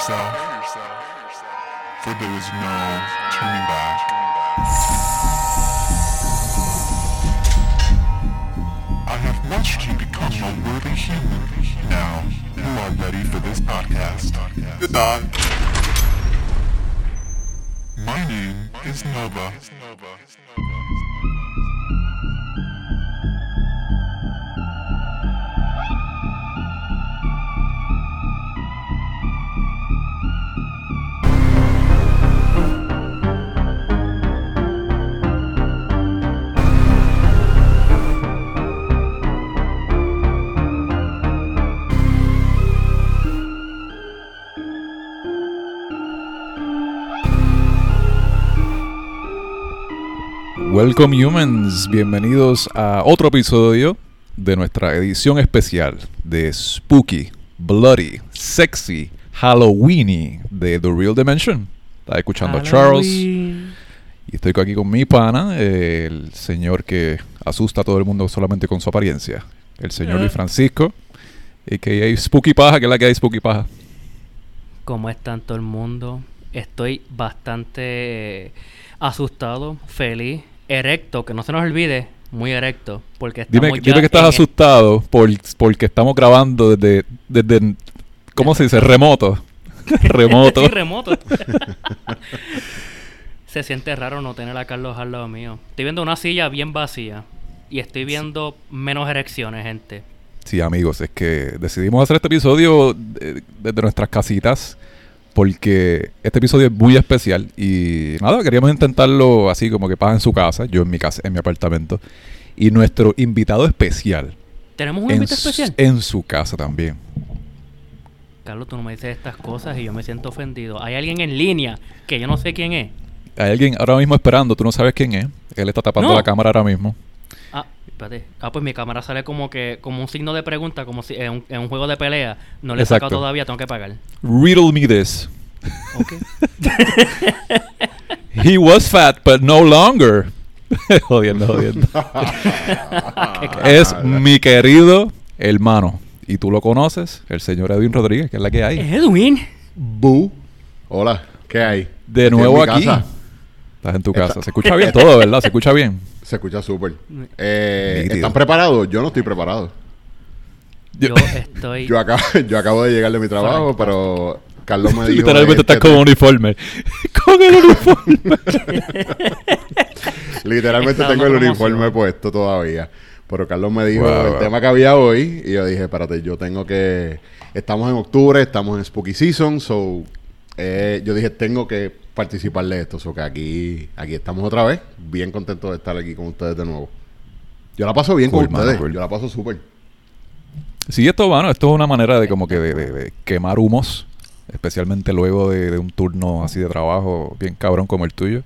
yourself, for there is no turning back. I have watched you become a worthy human. Now, you are ready for this podcast. Goodbye. My name is Nova. Welcome humans, bienvenidos a otro episodio de nuestra edición especial de Spooky, Bloody, Sexy, Halloweeny de The Real Dimension. Estaba escuchando a Charles y estoy aquí con mi pana, el señor que asusta a todo el mundo solamente con su apariencia, el señor Eh. Luis Francisco, y que hay Spooky Paja, que es la que hay Spooky Paja. ¿Cómo están todo el mundo? Estoy bastante eh, asustado, feliz, erecto, que no se nos olvide, muy erecto, porque estamos Dime, ya dime que estás el- asustado por, porque estamos grabando desde, desde ¿cómo se dice? Remoto. Remoto. Sí, remoto. se siente raro no tener a Carlos al lado mío. Estoy viendo una silla bien vacía y estoy viendo menos erecciones, gente. Sí, amigos, es que decidimos hacer este episodio eh, desde nuestras casitas porque este episodio es muy especial y nada, queríamos intentarlo así como que pasa en su casa, yo en mi casa, en mi apartamento y nuestro invitado especial ¿Tenemos un invitado especial? en su casa también. Carlos, tú no me dices estas cosas y yo me siento ofendido. Hay alguien en línea que yo no sé quién es. Hay alguien ahora mismo esperando, tú no sabes quién es, él está tapando No. la cámara ahora mismo. Ah, espérate. Ah, pues mi cámara sale como que como un signo de pregunta, como si en un, en un juego de pelea. No le he sacado todavía, tengo que pagar. Riddle me this. Ok. He was fat, but no longer. jodiendo, jodiendo. es mi querido hermano. Y tú lo conoces, el señor Edwin Rodríguez, que es la que hay. Edwin. Bu. Hola, ¿qué hay? De nuevo aquí. casa. Estás en tu Está- casa. Se escucha bien todo, ¿verdad? Se escucha bien. Se escucha súper. Eh. ¿Están preparados? Yo no estoy preparado. Yo estoy. Yo acabo, yo acabo de llegar de mi trabajo, pero Carlos me dijo... Literalmente estás con uniforme. con el uniforme. Literalmente tengo el uniforme puesto todavía. Pero Carlos me dijo Wow, el wow. tema que había hoy y yo dije, espérate, yo tengo que... Estamos en octubre, estamos en Spooky Season, so... eh, yo dije, tengo que participar de esto, so que aquí, aquí estamos otra vez. Bien contento de estar aquí con ustedes de nuevo. Yo la paso bien Cool, con mano, ustedes, cool. yo la paso súper. Sí, esto, bueno, esto es una manera de como que de, de- de quemar humos, especialmente luego de, de un turno así de trabajo bien cabrón como el tuyo.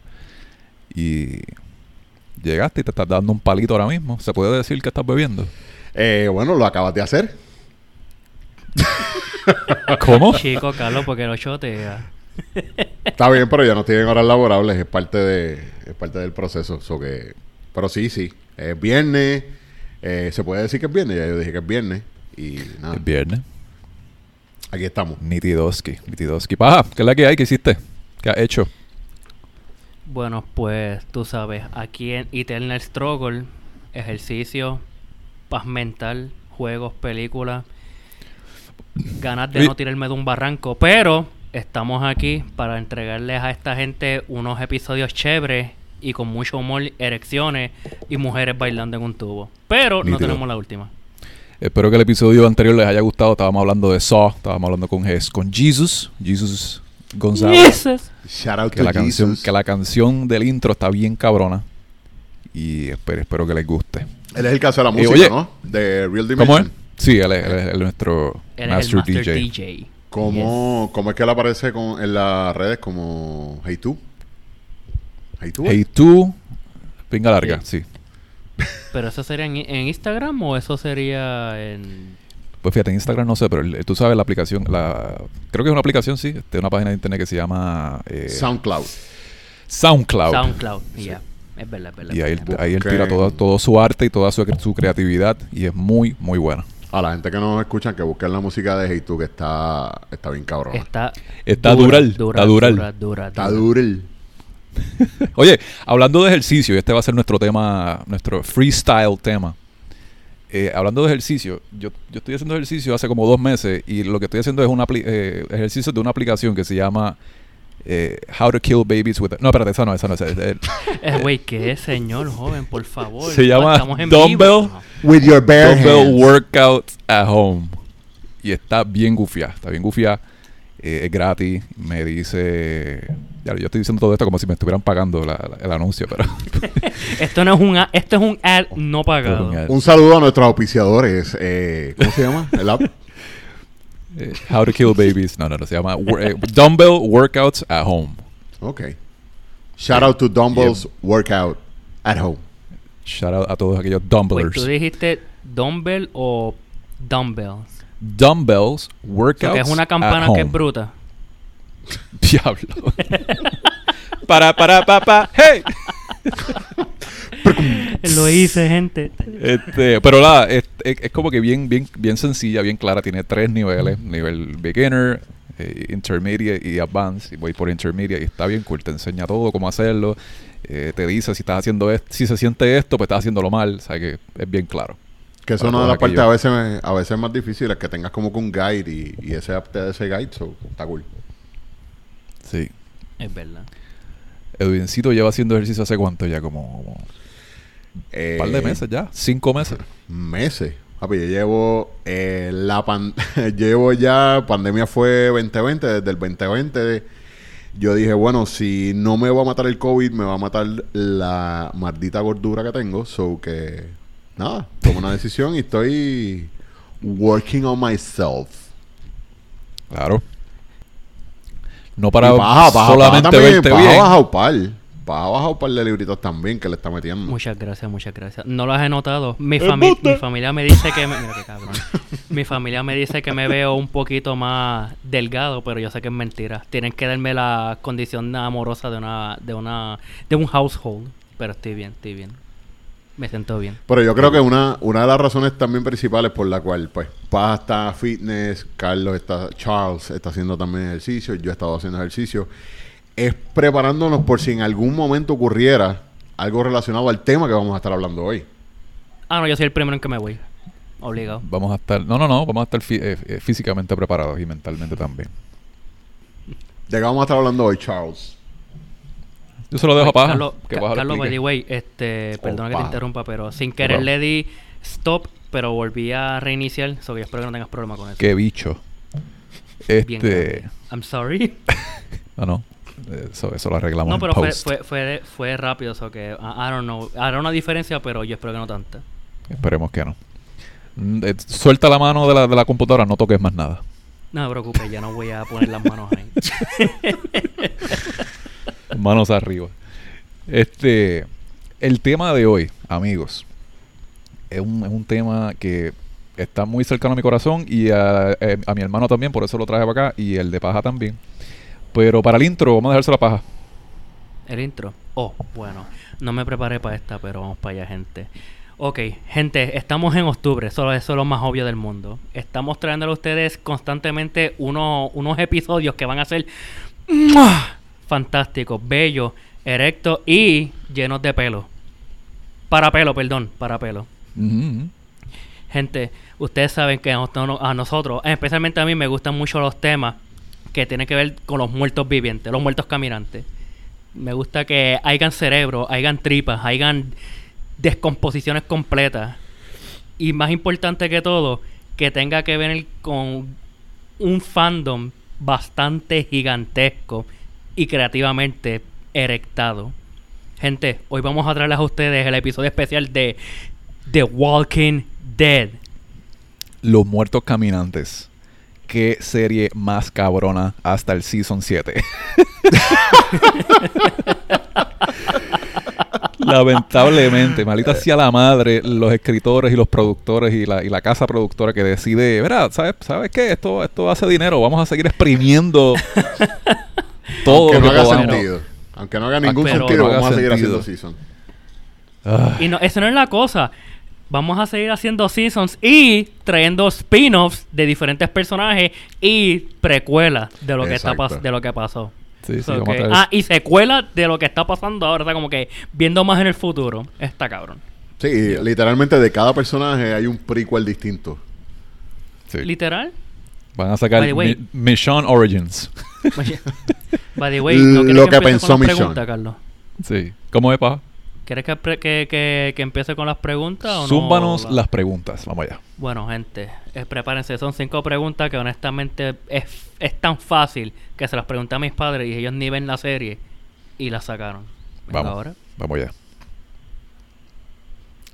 Y llegaste y te estás dando un palito ahora mismo. ¿Se puede decir que estás bebiendo? Eh, bueno, lo acabas de hacer. ¿Cómo? Chico, Carlos, porque lo chotea. Está bien, pero ya no estoy en horas laborables, es parte de, es parte del proceso. so que, pero sí, sí. Es viernes. eh, se puede decir que es viernes, ya yo dije que es viernes. Y nada, Es viernes. aquí estamos. Nitidoski, Nitidoski. Paja, ¿qué es la que hay? ¿Qué hiciste? ¿Qué has hecho? Bueno, pues tú sabes, aquí en Eternal Struggle, ejercicio, paz mental, juegos, películas, ganas de no tirarme de un barranco, pero estamos aquí para entregarles a esta gente unos episodios chéveres y con mucho humor, erecciones y mujeres bailando en un tubo. Pero no tenemos la última. Espero que el episodio anterior les haya gustado. Estábamos hablando de Saw, estábamos hablando con, Jes- con Jesus, Jesus González. Jesus. Shout out Que to la, canción, Jesus. que la canción del intro está bien cabrona. Y espero, espero que les guste. Él es el caso de la Eh, música, oye, ¿no? De Real Dimension. ¿Cómo es? Sí, él es, él es- él es nuestro Él master, es el Master DJ. DJ. ¿Cómo, ¿Cómo es que él aparece con, en las redes como Hey tú? Hey tú. Hey tú, pinga larga, sí. ¿Pero eso sería en, en Instagram o eso sería en...? Pues fíjate, en Instagram no sé, pero el- tú sabes la aplicación, la creo que es una aplicación, sí, de una página de internet que se llama eh, SoundCloud. SoundCloud. SoundCloud. Ya. Es verdad, es verdad. Y ahí, él tira todo, todo su arte y toda su, su creatividad y es muy, muy buena. A la gente que nos escucha, que busquen la música de Hey tú, que está, está bien cabrón. Está, Está dural, está dural. dura, dura, Está dura. duro. el- Oye, hablando de ejercicio, y este va a ser nuestro tema, nuestro freestyle tema. Eh, hablando de ejercicio, yo, yo estoy haciendo ejercicio hace como dos meses y lo que estoy haciendo es un ejercicio de una aplicación que se llama eh, How to Kill Babies with... No, espérate, esa no, esa no. esa- eh, Eh, Güey, ¿qué señor joven? Por favor. Se llama Estamos en Dumbbell. vivo. With your bare Dumbbell hands. Workout at Home. Y está bien gufiada, está bien gufiada. Eh, es gratis. Me dice... Ya, yo estoy diciendo todo esto como si me estuvieran pagando la- la- el anuncio, pero... Esto no es un a- esto es un ad no pagado. un ad. Un saludo a nuestros auspiciadores. Eh, ¿Cómo se llama? El app. Eh, How to Kill Babies. No, no, no. Se llama wor- eh, Dumbbell Workouts at Home. Ok. Shout out to Dumbbells Workout at Home. Shout out a todos aquellos Wait, dumbbellers. ¿Tú dijiste dumbbell o dumbbells? Dumbbells O Workouts sea, que es una at campana que es home. bruta. Diablo. para, para, pa, pa. ¡Hey! Lo hice, gente. Este, pero nada, es, es- es como que bien, bien, bien sencilla, bien clara. Tiene tres niveles: nivel beginner, eh, intermediate y advanced. Y voy por intermediate y está bien cool. Te enseña todo, cómo hacerlo. Eh, te dice si estás haciendo esto, si se siente esto, pues estás haciéndolo mal. O sea que es bien claro. Que eso es una de las partes a veces, a veces más difíciles, que tengas como que un guide y, y ese app te ese guide, so, está cool. Sí. Es verdad. Edwincito lleva haciendo ejercicio hace cuánto ya, como, como Eh, un par de meses ya, cinco meses. Meses. Papi, yo llevo eh, la pan llevo ya, pandemia fue 2020, desde el 2020 yo dije, bueno, si no me va a matar el COVID, me va a matar la maldita gordura que tengo, so que nada, tomo una decisión y estoy working on myself. Claro. No para Y baja, baja, solamente baja también, verte baja, bien. baja un par. Baja, baja un par de libritos también que le está metiendo. Muchas gracias, muchas gracias. No las he notado. Mi, fami- mi familia me dice que me... Mira qué cabrón. mi familia me dice que me veo un poquito más delgado, pero yo sé que es mentira. Tienen que darme la condición amorosa de una... De una... De un household. Pero estoy bien, estoy bien. Me siento bien. Pero yo creo que una, una de las razones también principales por la cual, pues, Paz está fitness, Carlos está, Charles está haciendo también ejercicio, yo he estado haciendo ejercicio, es preparándonos por si en algún momento ocurriera algo relacionado al tema que vamos a estar hablando hoy. Ah, no, yo soy el primero en que me voy. Obligado. Vamos a estar, no, no, no, vamos a estar fí- eh, eh, físicamente preparados y mentalmente también. ¿De qué vamos a estar hablando hoy, Charles? Yo se lo dejo a Paja. Carlos, que Paja Carlos, by the way, este, perdona que te interrumpa, pero sin querer Claro. le di stop, pero volví a reiniciar, so que espero que no tengas problema con eso. Qué bicho. Este. I'm sorry. no, no. Eso, eso lo arreglamos no, pero fue, post. fue, fue, fue rápido, so que I, I don't know. Hará una diferencia, pero yo espero que no tanta. Esperemos que no. Mm, eh, Suelta la mano de la, de la computadora, no toques más nada. No me preocupes, ya no voy a poner las manos ahí. Manos arriba. Este, el tema de hoy, amigos, es un, es un tema que está muy cercano a mi corazón y a, eh, a mi hermano también, por eso lo traje para acá, y el de Paja también. Pero para el intro, vamos a dejárselo a Paja. El intro. Oh, bueno. No me preparé para esta, pero vamos para allá, gente. Ok, gente, estamos en octubre, solo eso es lo más obvio del mundo. Estamos trayéndole a ustedes constantemente uno- unos episodios que van a ser ¡mua! Fantásticos, bellos, erectos y llenos de pelo. Para pelo, perdón, para pelo. Gente, ustedes saben que a nosotros, a nosotros, especialmente a mí, me gustan mucho los temas que tienen que ver con los muertos vivientes, los muertos caminantes. Me gusta que hayan cerebro, hayan tripas, hayan descomposiciones completas. Y más importante que todo, que tenga que ver con un fandom bastante gigantesco y creativamente erectado. Gente, hoy vamos a traerles a ustedes el episodio especial de The Walking Dead. Los Muertos Caminantes. Qué serie más cabrona hasta el Season 7. Lamentablemente, malita sea la madre, los escritores y los productores y la, y la casa productora que decide, ¿verdad? ¿Sabes, ¿sabes qué? Esto, esto hace dinero, vamos a seguir exprimiendo todo Aunque lo no que haga podamos. sentido. Aunque no haga ningún Pero- sentido, no haga vamos a seguir haciendo season. Ah, Y no, eso no es la cosa. vamos a seguir haciendo seasons y trayendo spin-offs de diferentes personajes y precuelas de lo que está Exacto. pas- de lo que pasó. Sí, sí, So vamos a que- traer- ah, y secuela de lo que está pasando ahora, o sea, como que viendo más en el futuro. Está cabrón. Sí, literalmente de cada personaje hay un prequel distinto. sí. Literal. Van a sacar By the way. Mi- Michonne Origins. Oye, By the way, ¿no quieres Lo que pensó las preguntas, Carlos? sí. ¿Cómo es, paja? ¿Quieres que, que, que, que empiece con las preguntas o no? Zúmbanos La- las preguntas. Vamos allá. Bueno, gente, eh, prepárense. Son cinco preguntas que honestamente es, es tan fácil que se las pregunté a mis padres y ellos ni ven la serie y la sacaron. Venga, Vamos. ahora. Vamos allá.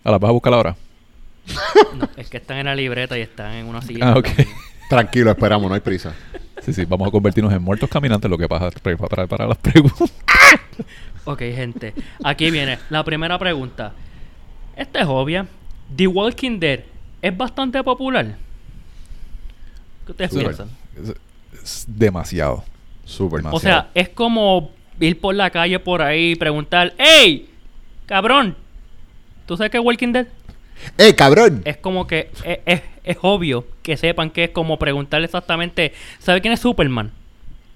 ¿A las vas a buscar ahora? No, es que están en la libreta y están en una silla. Ah, ok. Tranquilo, esperamos, no hay prisa. Sí, sí. Vamos a convertirnos en muertos caminantes. Lo que pasa para, para las preguntas. Ok, gente. Aquí viene la primera pregunta. Esta es obvia. The Walking Dead es bastante popular. ¿Qué ustedes piensan? Es, es demasiado. Súper. Demasiado. O sea, es como ir por la calle por ahí y preguntar, ¡Ey! Cabrón, ¿tú sabes qué es Walking Dead? ¡Eh, cabrón! Es como que es, es- es obvio que sepan que es como preguntarle exactamente, ¿sabe quién es Superman?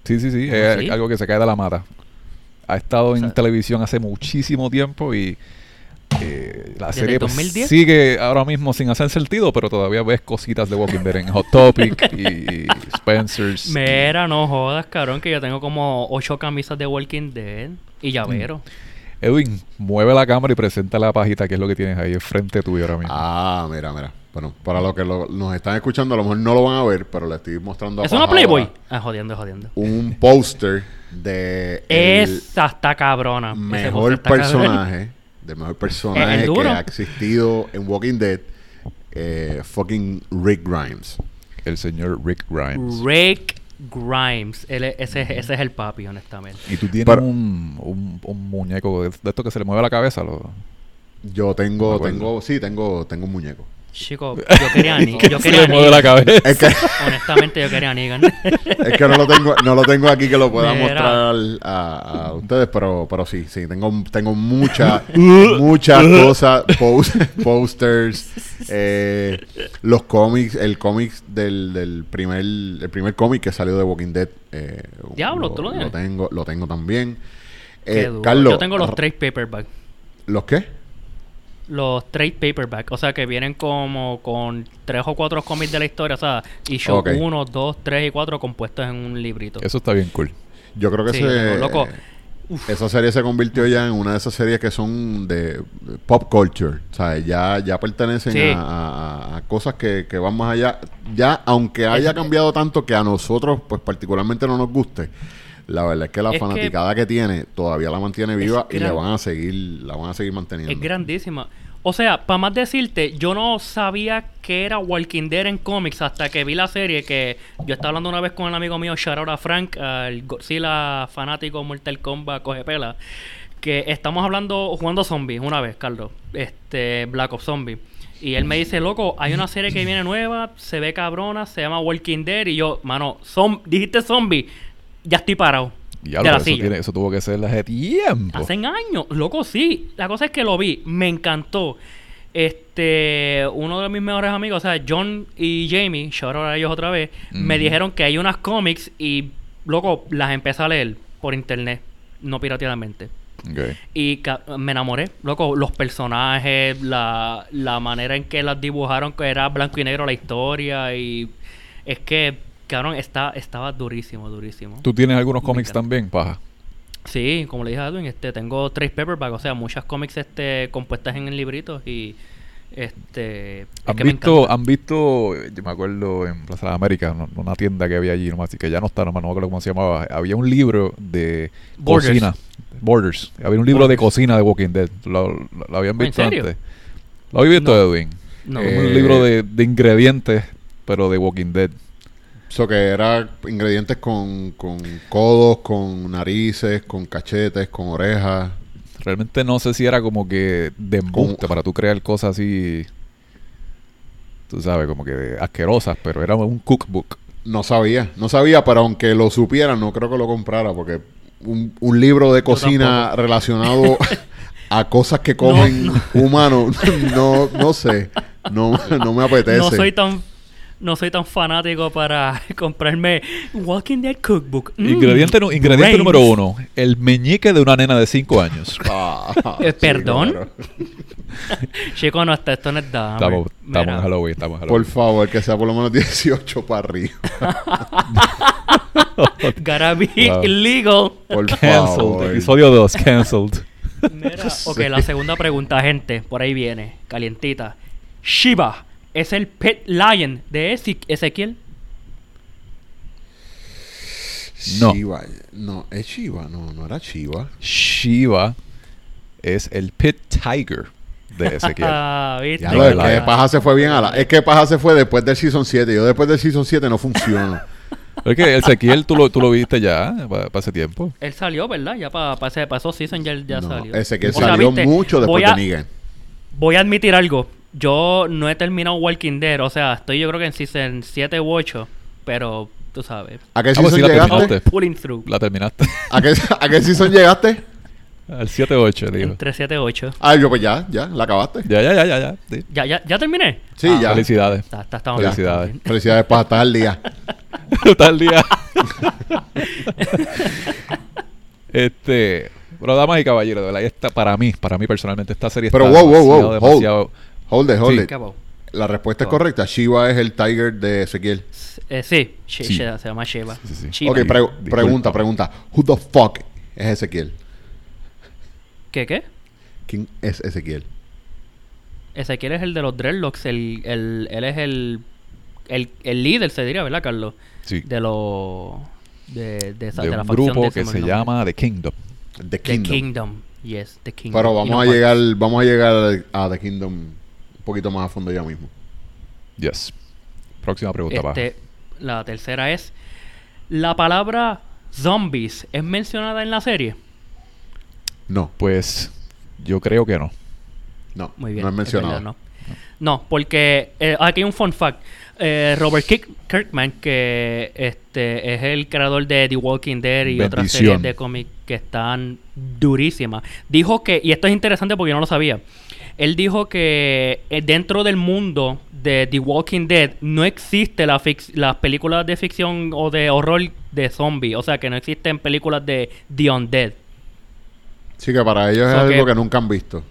Sí, sí, sí. Es ¿Sí? algo que se cae de la mata. Ha estado O en televisión hace muchísimo tiempo y eh, la ¿Desde serie el pues, 2010? sigue ahora mismo sin hacer sentido, pero todavía ves cositas de Walking Dead en Hot Topic y Spencer's. Mira, no jodas, cabrón, que yo tengo como ocho camisas de Walking Dead y llavero. Edwin, mueve la cámara y presenta la pajita que es lo que tienes ahí enfrente tuyo ahora mismo. Ah, mira, mira. Bueno, para los que lo- nos están escuchando, a lo mejor no lo van a ver, pero le estoy mostrando a ¿Es una Playboy? Ah, jodiendo, jodiendo. Un póster de Esa está cabrona. Mejor está cabrón. personaje, del mejor personaje el que ha existido en Walking Dead, eh, fucking Rick Grimes. El señor Rick Grimes. Rick Grimes. Él es- ese, ese es el papi, honestamente. Y tú tienes Pero- un, un, un muñeco de, de esto que se le mueve la cabeza. Lo, Yo tengo, tengo, sí, tengo, tengo un muñeco. Chico, yo quería a Ni- yo se quería le a mueve la Negan. cabeza. Es que, Honestamente, yo quería a Negan. es que no lo tengo, no lo tengo aquí que lo pueda Mira. mostrar a, a ustedes, pero, pero sí, sí, tengo, tengo muchas, muchas cosas, post- posters, eh, los cómics, el cómic del, del primer, el primer cómic que salió de Walking Dead. eh, Diablo, ¿tú lo tienes? tengo, lo tengo también. Eh. Carlos, yo tengo los trade paperback. ¿Los qué? Los trade paperback. O sea, que vienen como con tres o cuatro cómics de la historia. O sea, issue Ok. 1, 2, 3 y 4 compuestos en un librito. Eso está bien cool. Yo creo que Sí, ese, loco. esa serie se convirtió ya en una de esas series que son de pop culture. O sea, ya, ya pertenecen Sí. a, a- a cosas que, que van más allá. Ya, aunque haya cambiado tanto que a nosotros, pues particularmente no nos guste, la verdad es que la Es fanaticada que, tiene todavía la mantiene viva y le gran- van a seguir, la van a seguir manteniendo. Es grandísima. O sea, para más decirte, yo no sabía que era Walking Dead en cómics hasta que vi la serie que yo estaba hablando una vez con el amigo mío, shout out a Frank, el Godzilla fanático Mortal Kombat coge pela, que estamos hablando, jugando zombies una vez, Carlos, este Black Ops Zombie. Y él me dice, loco, hay una serie que viene nueva, se ve cabrona, se llama Walking Dead. Y yo, mano, zom- dijiste zombie, ya estoy parado. Diablo, de la eso, silla. tiene- eso tuvo que ser hace tiempo. Hacen años, loco, sí. La cosa es que lo vi, me encantó. Este, uno de mis mejores amigos, o sea, John y Jamie, shout out a ellos otra vez, me dijeron que hay unas cómics y, loco, las empecé a leer por internet, no pirateadamente. Y me enamoré, loco, los personajes, la, la manera en que las dibujaron, que era blanco y negro la historia y es que, cabrón, está, estaba durísimo, durísimo. ¿Tú tienes algunos cómics también, paja? Sí, como le dije a Edwin, este, tengo tres paperback, o sea, muchas cómics este, compuestas en libritos y este es ¿Han visto, han visto, yo me acuerdo en Plaza de no- una tienda que había allí, nomás, así que ya no está, nomás no me acuerdo cómo se llamaba. Había un libro de Borders. cocina. Borders. Había un libro de cocina de Walking Dead. ¿Lo, lo- lo habían ¿En visto serio? antes? ¿Lo habías visto, No. Edwin? No. Es Eh, un libro de, de ingredientes, pero de Walking Dead. Eso que era ingredientes con, con codos, con narices, con cachetes, con orejas. Realmente no sé si era como que de embuste Como- para tú crear cosas así, tú sabes, como que asquerosas, pero era un cookbook. No sabía, no sabía, pero aunque lo supiera, no creo que lo comprara, porque un, un libro de cocina relacionado a cosas que comen humanos, no, no sé. No, no me apetece. No soy tan no soy tan fanático para comprarme Walking Dead Cookbook. Mm, Ingrediente, número uno. El meñique de una nena de 5 años. Ah, Eh, sí, ¿perdón? claro. Chico, no, esto, esto no es dama. Estamos, estamos en Halloween, estamos en Por favor, que sea por lo menos 18 para arriba. Gotta be Wow. illegal. Por Cancelled. favor. Episodio 2, cancelled. Mira, ok, la segunda pregunta, gente. Por ahí viene, calientita. Shiva, ¿es el pet lion de Eze- Ezequiel? No. Shiva. No, es Shiva. No, no era Shiva. Shiva es el pit tiger de Ezequiel. Ah, ¿viste? Ya lo es la- que Paja se fue bien a la... Es que Paja se fue después del Season 7. Yo después del Season 7 no funciono. es que Ezequiel tú lo, tú lo viste ya para ese tiempo. Él salió, ¿verdad? Ya para pa, ese- pa esos season ya, ya no, salió. O sea, salió ¿viste? mucho después a, de Negan. Voy a admitir algo. Yo no he terminado Walking Dead. O sea, estoy yo creo que en season 7 u 8. Pero, tú sabes. ¿A qué Ah, pues season sí la llegaste? Pulling through. La terminaste. ¿A qué, ¿A qué season llegaste? Al 7-8, digo. Entre 7 y 8. Ah, yo pues ya, ya, la acabaste. Ya, ya, ya, ya, ya. sí. ¿Ya, ya, ya terminé? Sí, Ah, ya. Felicidades. Está, está, está Felicidades. bien. Felicidades, Paja, estás al día. Está el día. este. Pero damas y caballeros, de verdad, esta, para mí, para mí personalmente, esta serie Pero está wow, wow, wow, demasiado, demasiado- Hold it, hold Sí. it. ¿Qué hago? La respuesta es correcta. Shiva es el tiger de Ezequiel. Eh, sí, She- Sí. She- se llama. Sí, sí, sí. Shiva. Ok, pre- Disculpa. pregunta, pregunta. Who the fuck es Ezequiel? ¿Qué, qué? ¿Quién es Ezequiel? Ezequiel es el de los dreadlocks. El, el, él es el, el, el líder, se diría, ¿verdad, Carlos? Sí. De los... De, de, esa, de de la un facción grupo de que ese se nombre. llama The Kingdom. The The Kingdom. Kingdom. Yes, The Kingdom. Pero Y vamos no a llegar, vamos a llegar a The Kingdom poquito más a fondo ya mismo. Yes. Próxima pregunta. Este, la tercera es... ¿La palabra zombies es mencionada en la serie? No, Pues yo creo que no. no, Muy bien. no es mencionado. verdad, no. No, porque eh, aquí hay un fun fact. Eh, Robert Kirkman, que este es el creador de The Walking Dead y otras series de cómics que están durísimas, dijo que, y esto es interesante porque yo no lo sabía, él dijo que eh, dentro del mundo de The Walking Dead no existe la las películas de ficción o de horror de zombies, o sea que no existen películas de The Undead. Sí, que para ellos es algo que- que nunca han visto.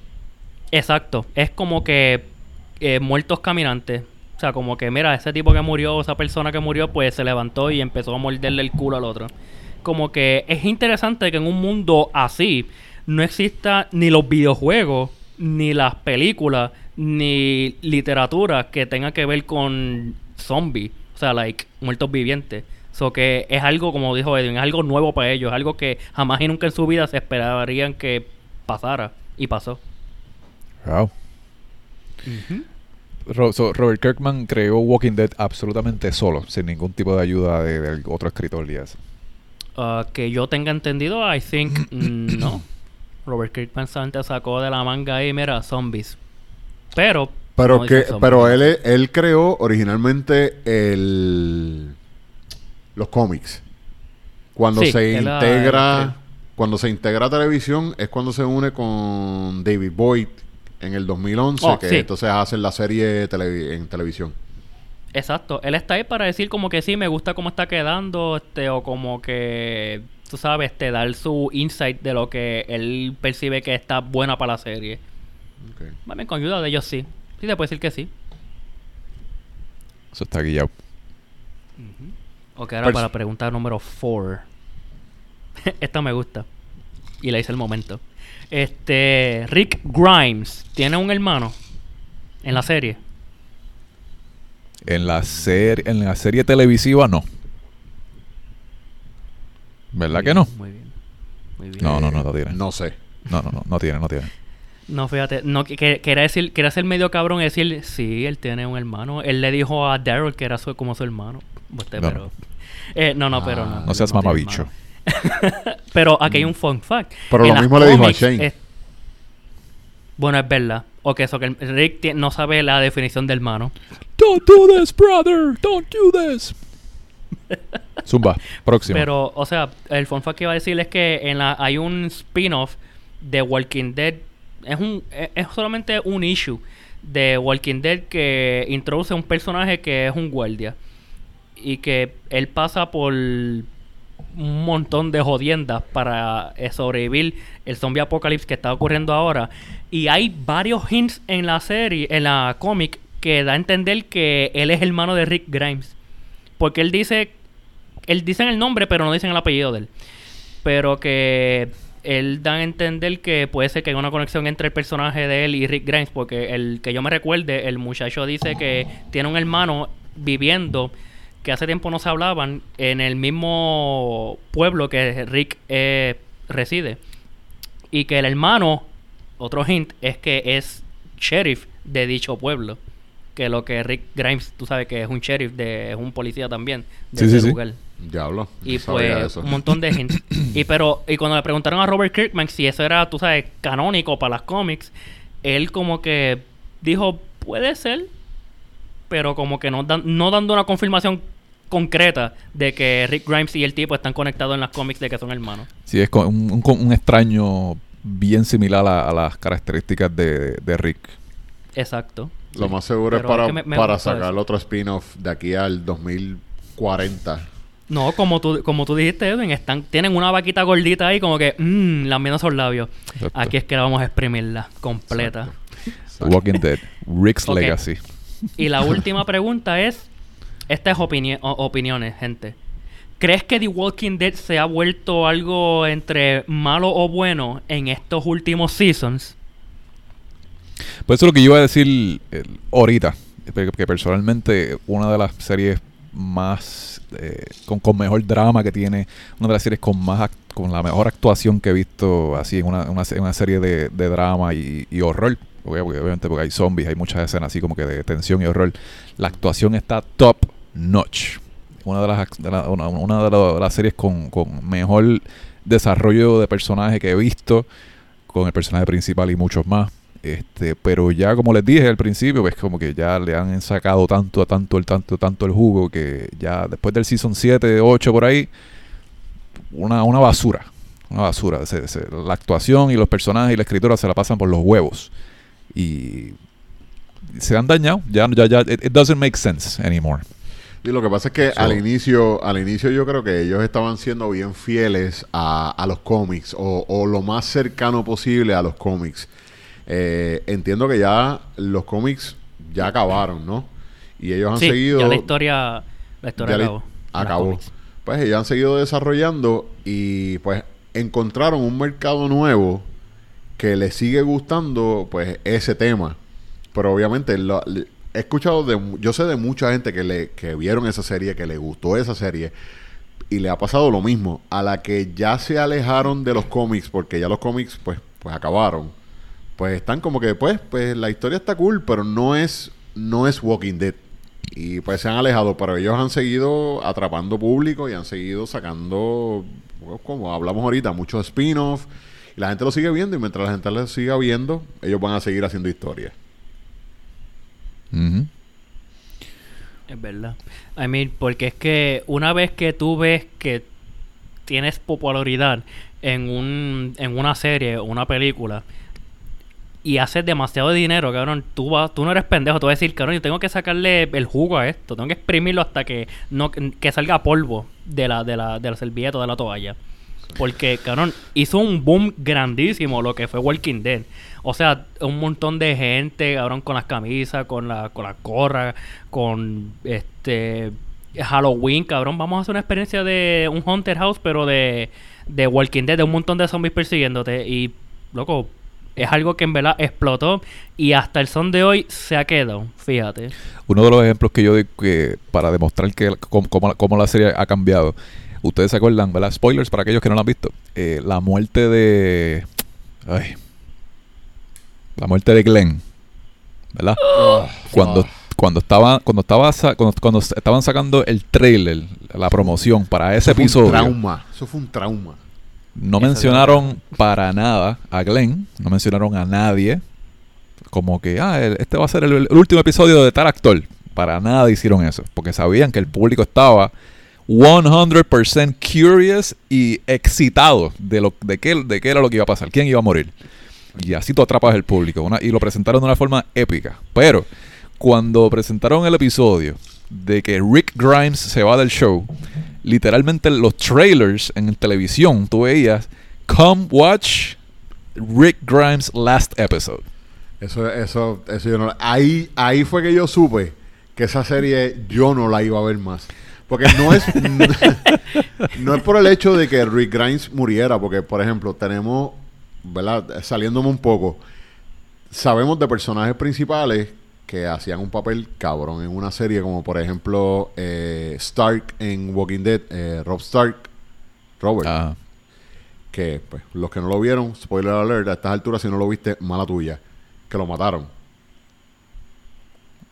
Exacto, es como que eh, muertos caminantes. O sea, como que, mira, ese tipo que murió, esa persona que murió, pues se levantó y empezó a morderle el culo al otro. Como que es interesante que en un mundo así no exista ni los videojuegos, ni las películas, ni literatura que tenga que ver con zombies. O sea, like, muertos vivientes. So que es algo, como dijo Edwin, es algo nuevo para ellos, algo que jamás y nunca en su vida se esperarían que pasara. Y pasó. Wow. Ro- so, Robert Kirkman creó Walking Dead absolutamente solo, sin ningún tipo de ayuda de, de otro escritor y eso. Ah, que yo tenga entendido, I think no. Robert Kirkman solamente sacó de la manga ahí, mira, zombies. Pero. Pero no que, pero él, él creó originalmente el los cómics. Cuando Sí, se integra, cuando se integra a televisión, es cuando se une con David Boyd en el 2011, Oh, que sí. entonces hacen la serie en televisión. Exacto. Él está ahí para decir como que sí, me gusta cómo está quedando, este, o como que, tú sabes, este, dar su insight de lo que él percibe que está buena para la serie. Ok. Más bien, con ayuda de ellos sí. Sí, se puede decir que sí. Eso está guillado. Ok, ahora Pers- para pregunta número 4. Esta me gusta. Y la hice el momento. Este. Rick Grimes tiene un hermano en la serie. En la, serie en la serie televisiva, no. ¿Verdad Muy que bien, no? Muy bien. Muy bien. No, no, no, no tiene. No sé. No, no, no, no tiene, no tiene. No, fíjate, no, que, que- quería decir, quería ser medio cabrón y decir, sí, él tiene un hermano. Él le dijo a Daryl que era su, como su hermano. Usted, No, pero. Eh, no, no, pero no. No seas mamabicho. pero aquí hay un fun fact. Pero En lo mismo le dijo a Shane. es- bueno, es verdad. O que eso, que Rick no sabe la definición de hermano. Don't do this, brother. Don't do this. Zumba, próximo. Pero, o sea, el fun fact que iba a decir es que en la, hay un spin-off de Walking Dead es, un, es, es solamente un issue de Walking Dead que introduce un personaje que es un guardia. Y que él pasa por un montón de jodiendas para eh, sobrevivir el zombie apocalipsis que está ocurriendo ahora. Y hay varios hints en la serie, en la cómic, que da a entender que él es hermano de Rick Grimes. Porque él dice, él dice el nombre, pero no dicen el apellido de él. Pero que él da a entender que puede ser que haya una conexión entre el personaje de él y Rick Grimes, porque el que yo me recuerde, el muchacho dice que tiene un hermano viviendo que hace tiempo no se hablaban en el mismo pueblo que Rick eh, reside. Y que el hermano, otro hint, es que es sheriff de dicho pueblo. Que lo que Rick Grimes, tú sabes que es un sheriff, de, es un policía también de Sí, sí, ese sí. lugar. Diablo. Y no sabía pues eso. un montón de gente. y pero y cuando le preguntaron a Robert Kirkman si eso era, tú sabes, canónico para las cómics, él como que dijo, puede ser, pero como que no, dan- no dando una confirmación concreta de que Rick Grimes y el tipo están conectados en las cómics de que son hermanos. Sí, es un, un- un extraño bien similar a, a las características de, de Rick. Exacto. Lo más seguro es para, es que me- me para sacar eso. otro spin-off de aquí al 2040. No, como tú, como tú dijiste, Edwin, están, tienen una vaquita gordita ahí como que, mmm, lamiendo esos labios. Exacto. Aquí es que la vamos a exprimirla completa. The Walking Dead. Rick's. Legacy. Y la última pregunta es, esta es opini- opiniones, gente. ¿Crees que The Walking Dead se ha vuelto algo entre malo o bueno en estos últimos seasons? Pues eso es lo que yo iba a decir eh, ahorita. Que, que personalmente una de las series más eh, con, con mejor drama que tiene, una de las series con más con la mejor actuación que he visto así en una, una, una serie de, de drama y, horror. Porque, obviamente porque hay zombies, hay muchas escenas así como que de tensión y horror. La actuación está top notch. Una de las, de una, una de la- las series con, con mejor desarrollo de personaje que he visto, con el personaje principal y muchos más. Este, pero ya como les dije al principio, pues como que ya le han sacado tanto, tanto, el tanto, tanto el jugo que ya después del season 7, 8 por ahí, una, una basura. Una basura. Se- se- la actuación y los personajes y la escritura se la pasan por los huevos. Y se han dañado. Ya, ya, ya, it, it doesn't make sense anymore. Y lo que pasa es que So- al inicio, al inicio yo creo que ellos estaban siendo bien fieles a, a los cómics o, o lo más cercano posible a los cómics. Eh, entiendo que ya los cómics ya acabaron, ¿no? Y ellos han sí, seguido. ya la historia, la historia acabó. acabó. Pues ellos han seguido desarrollando y pues encontraron un mercado nuevo que les sigue gustando pues ese tema. Pero obviamente lo- he escuchado de yo sé de mucha gente que le que vieron esa serie, que le gustó esa serie y le ha pasado lo mismo a la que ya se alejaron de los cómics porque ya los cómics pues pues acabaron. Pues están como que pues pues la historia está cool, pero no es no es Walking Dead. Y pues se han alejado, pero ellos han seguido atrapando público y han seguido sacando, pues, como hablamos ahorita, muchos spin-off. Y la gente lo sigue viendo y mientras la gente lo siga viendo, ellos van a seguir haciendo historia. Ujú. Es verdad. I mean, porque es que una vez que tú ves que tienes popularidad en, un, en una serie o una película y haces demasiado dinero, cabrón, tú, vas, tú no eres pendejo, tú vas a decir, cabrón, yo tengo que sacarle el jugo a esto, tengo que exprimirlo hasta que no que salga polvo de la, de la, de la servilleta o de la toalla. Porque, cabrón, hizo un boom grandísimo lo que fue Walking Dead. O sea, un montón de gente, cabrón, con las camisas, con la, con la gorra, con este Halloween, cabrón. Vamos a hacer una experiencia de un Haunted House, pero de, de Walking Dead, de un montón de zombies persiguiéndote. Y, loco, es algo que en verdad explotó y hasta el son de hoy se ha quedado, fíjate. Uno de los ejemplos que yo doy que para demostrar que cómo, cómo- cómo la serie ha cambiado. Ustedes se acuerdan, ¿verdad? Spoilers para aquellos que no la han visto. Eh, la muerte de. Ay. La muerte de Glenn. ¿Verdad? cuando, cuando estaba, cuando estaba cuando, cuando estaban sacando el trailer, la promoción para ese Eso fue un episodio. trauma. Eso fue un trauma. No mencionaron para nada a Glenn, no mencionaron a nadie. Como que, ah, este va a ser el, el último episodio de tal actor. Para nada hicieron eso, porque sabían que el público estaba 100% curious y excitado de lo de qué, de qué era lo que iba a pasar, quién iba a morir. Y así tú atrapas el público. una- y lo presentaron de una forma épica. Pero cuando presentaron el episodio de que Rick Grimes se va del show, literalmente los trailers en televisión, tú veías, come watch Rick Grimes last episode. Eso, eso, eso yo no... Ahí, ahí fue que yo supe que esa serie yo no la iba a ver más. Porque no es... no es por el hecho de que Rick Grimes muriera. Porque, por ejemplo, tenemos... ¿Verdad? Saliéndome un poco. Sabemos de personajes principales que hacían un papel cabrón en una serie. Como, por ejemplo, eh, Stark en Walking Dead. eh, Rob Stark. Robert. Ah, Que, pues, los que no lo vieron, spoiler alert, a estas alturas, si no lo viste, mala tuya. Que lo mataron.